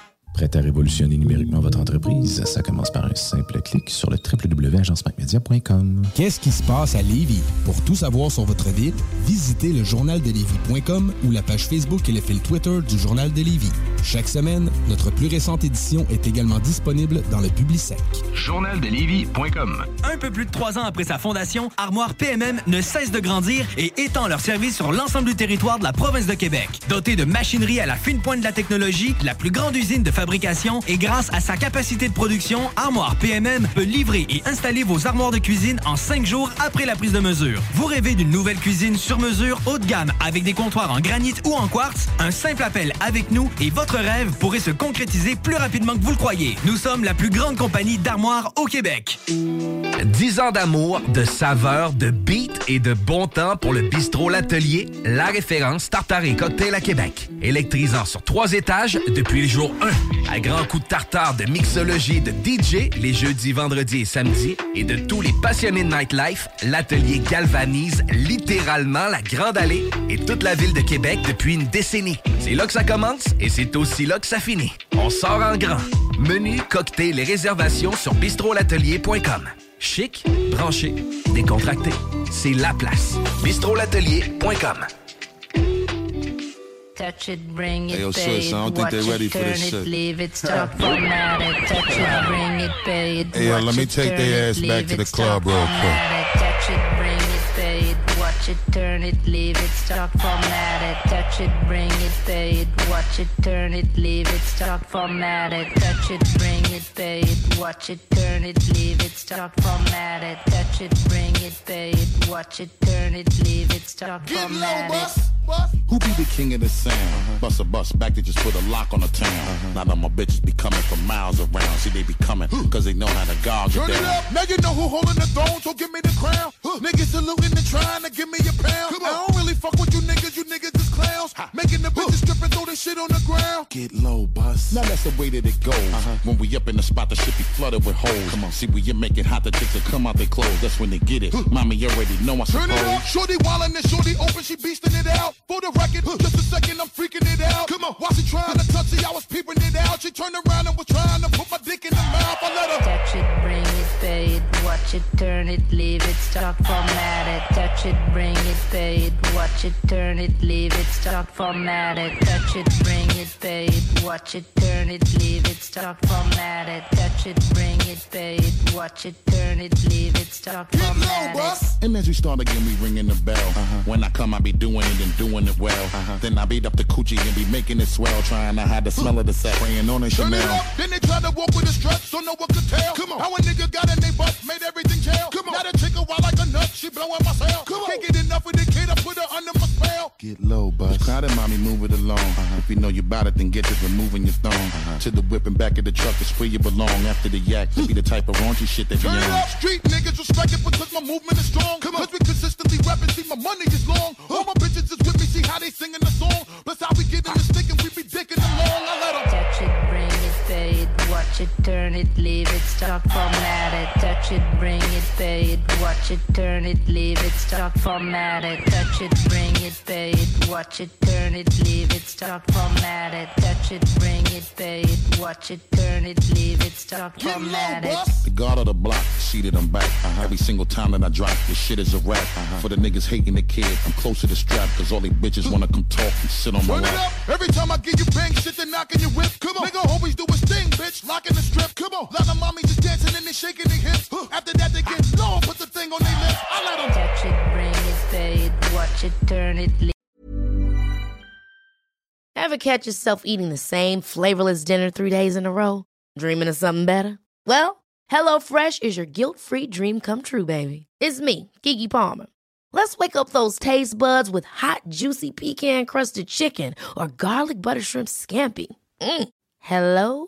Prêt à révolutionner numériquement votre entreprise? Ça commence par un simple clic sur le www.agencemacmedia.com. Qu'est-ce qui se passe à Lévis? Pour tout savoir sur votre ville, visitez le journaldelévis.com ou la page Facebook et le fil Twitter du Journal de Lévis. Chaque semaine, notre plus récente édition est également disponible dans le Publisec. Journaldelévis.com Un peu plus de trois ans après sa fondation, Armoire PMM ne cesse de grandir et étend leur service sur l'ensemble du territoire de la province de Québec. Dotée de machinerie à la fine pointe de la technologie, la plus grande usine de et grâce à sa capacité de production, Armoire PMM peut livrer et installer vos armoires de cuisine en cinq jours après la prise de mesure. Vous rêvez d'une nouvelle cuisine sur mesure haut de gamme avec des comptoirs en granit ou en quartz? Un simple appel avec nous et votre rêve pourrait se concrétiser plus rapidement que vous le croyez. Nous sommes la plus grande compagnie d'armoires au Québec. 10 ans d'amour, de saveur, de beat et de bon temps pour le bistrot L'Atelier, la référence tartare et cocktail à Québec. Électrisant sur trois étages depuis le jour 1. À grands coups de tartare, de mixologie, de DJ les jeudis, vendredis et samedis. Et de tous les passionnés de nightlife, l'Atelier galvanise littéralement la Grande Allée et toute la ville de Québec depuis une décennie. C'est là que ça commence et c'est aussi là que ça finit. On sort en grand. Menu, cocktail et réservations sur bistrolatelier.com. Chic, branché, décontracté. C'est la place. bistrolatelier.com. Touch it, bring it, Hey, yo, pay it, I don't think watch they it, ready for this it, shit. leave it, stop, it, touch it, bring it, pay it, Hey, let me take their ass back to the club real quick. Watch it, turn it, leave it, stop, format it, touch it, bring it, pay it, watch it, turn it, leave it, stop, format it, touch it, bring it, pay it, watch it, turn it, leave it, stop, format it, touch it, bring it, pay it, watch it, turn it, leave it, stop, format it. Who be the king of the sound? Uh-huh. Bust a bus back to just put a lock on the town. Uh-huh. Now that my bitches be coming from miles around. See, they be coming cause they know how to gouge Turn it it down. up. Now you know who holding the throne, so give me the crown. Niggas saluting and trying to give me a pound. I don't really fuck with you niggas, you niggas is clowns. Making the bitches strip and throw this shit on the ground. Get low, bus. Now that's the way that it goes. Uh-huh. When we up in the spot, the shit be flooded with holes. Come on, see, we you make it hot, the chicks will come out they clothes. That's when they get it. Mommy, you already know I Turn it suppose. up. Shorty wildin' and shorty open, she beastin' it out. For the record, just a second, I'm freaking it out. Come on, while she trying to touch it, I was peeping it out. She turned around and was trying to put my dick in her mouth. I let her. Touch it, bring it, pay it, watch it, turn it, leave it, stop, format it. Touch it, bring it, pay it, watch it, turn it, leave it, stop, format it. Touch it, bring it, pay it, watch it, turn it, leave it, stop, format it. Touch it, bring it, pay it, watch it, turn it, leave it, stop, format it. And as we start again, we ringing the bell. Uh-huh. When I come, I be doing it and doing it well. Uh-huh. Then I beat up the coochie and be making it swell, trying to hide the smell of the set, praying on a Turn it Chanel. up. Then they try to walk with a strut, so no one could tell. Come on. How a nigga got in they butt, made everything jail. Come on. Now the chick a wild like a nut, she blowing my cell. Come on. Can't get enough of the kid, I put her under my spell. Get low, bus. Crowd got it, mommy, move it along. Uh-huh. If you know you bout it, then get to removing your thong. Uh-huh. To the whip and back of the truck is where you belong. After the yak, to be the type of raunchy shit that you Turn it on. up, street niggas respect it because my movement is strong. Come on. Cause we consistently rapping, see my money is long. All my bitches is with me, see how they singing the song. Plus how we get in the stick it, turn it, leave it, start format it. Touch it, bring it, pay it, watch it, turn it, leave it, start format it. Touch it, bring it, pay it, watch it, turn it, leave it, start format it. Touch it, bring it, pay it, watch it, turn it, leave it, start format it. The guard of the block, seated I'm back. Uh-huh. Every single time that I drop, this shit is a rap. Uh-huh. For the niggas hating the kid, I'm close to the strap, cause all they bitches wanna come talk and sit on my Turn it lap. up. Every time I give you bang shit, they're knocking your whip. Come on. Nigga always do his thing, bitch. Locking the strip. Come on. Mommies just dancing and they shaking their hips. After that, they get low, put the thing on their lips. I let them. Touch it, bring it, pay it, watch it, turn it, Ever catch yourself eating the same flavorless dinner three days in a row? Dreaming of something better? Well, HelloFresh is your guilt-free dream come true, baby. It's me, Kiki Palmer. Let's wake up those taste buds with hot, juicy pecan-crusted chicken or garlic butter shrimp scampi. Mm. Hello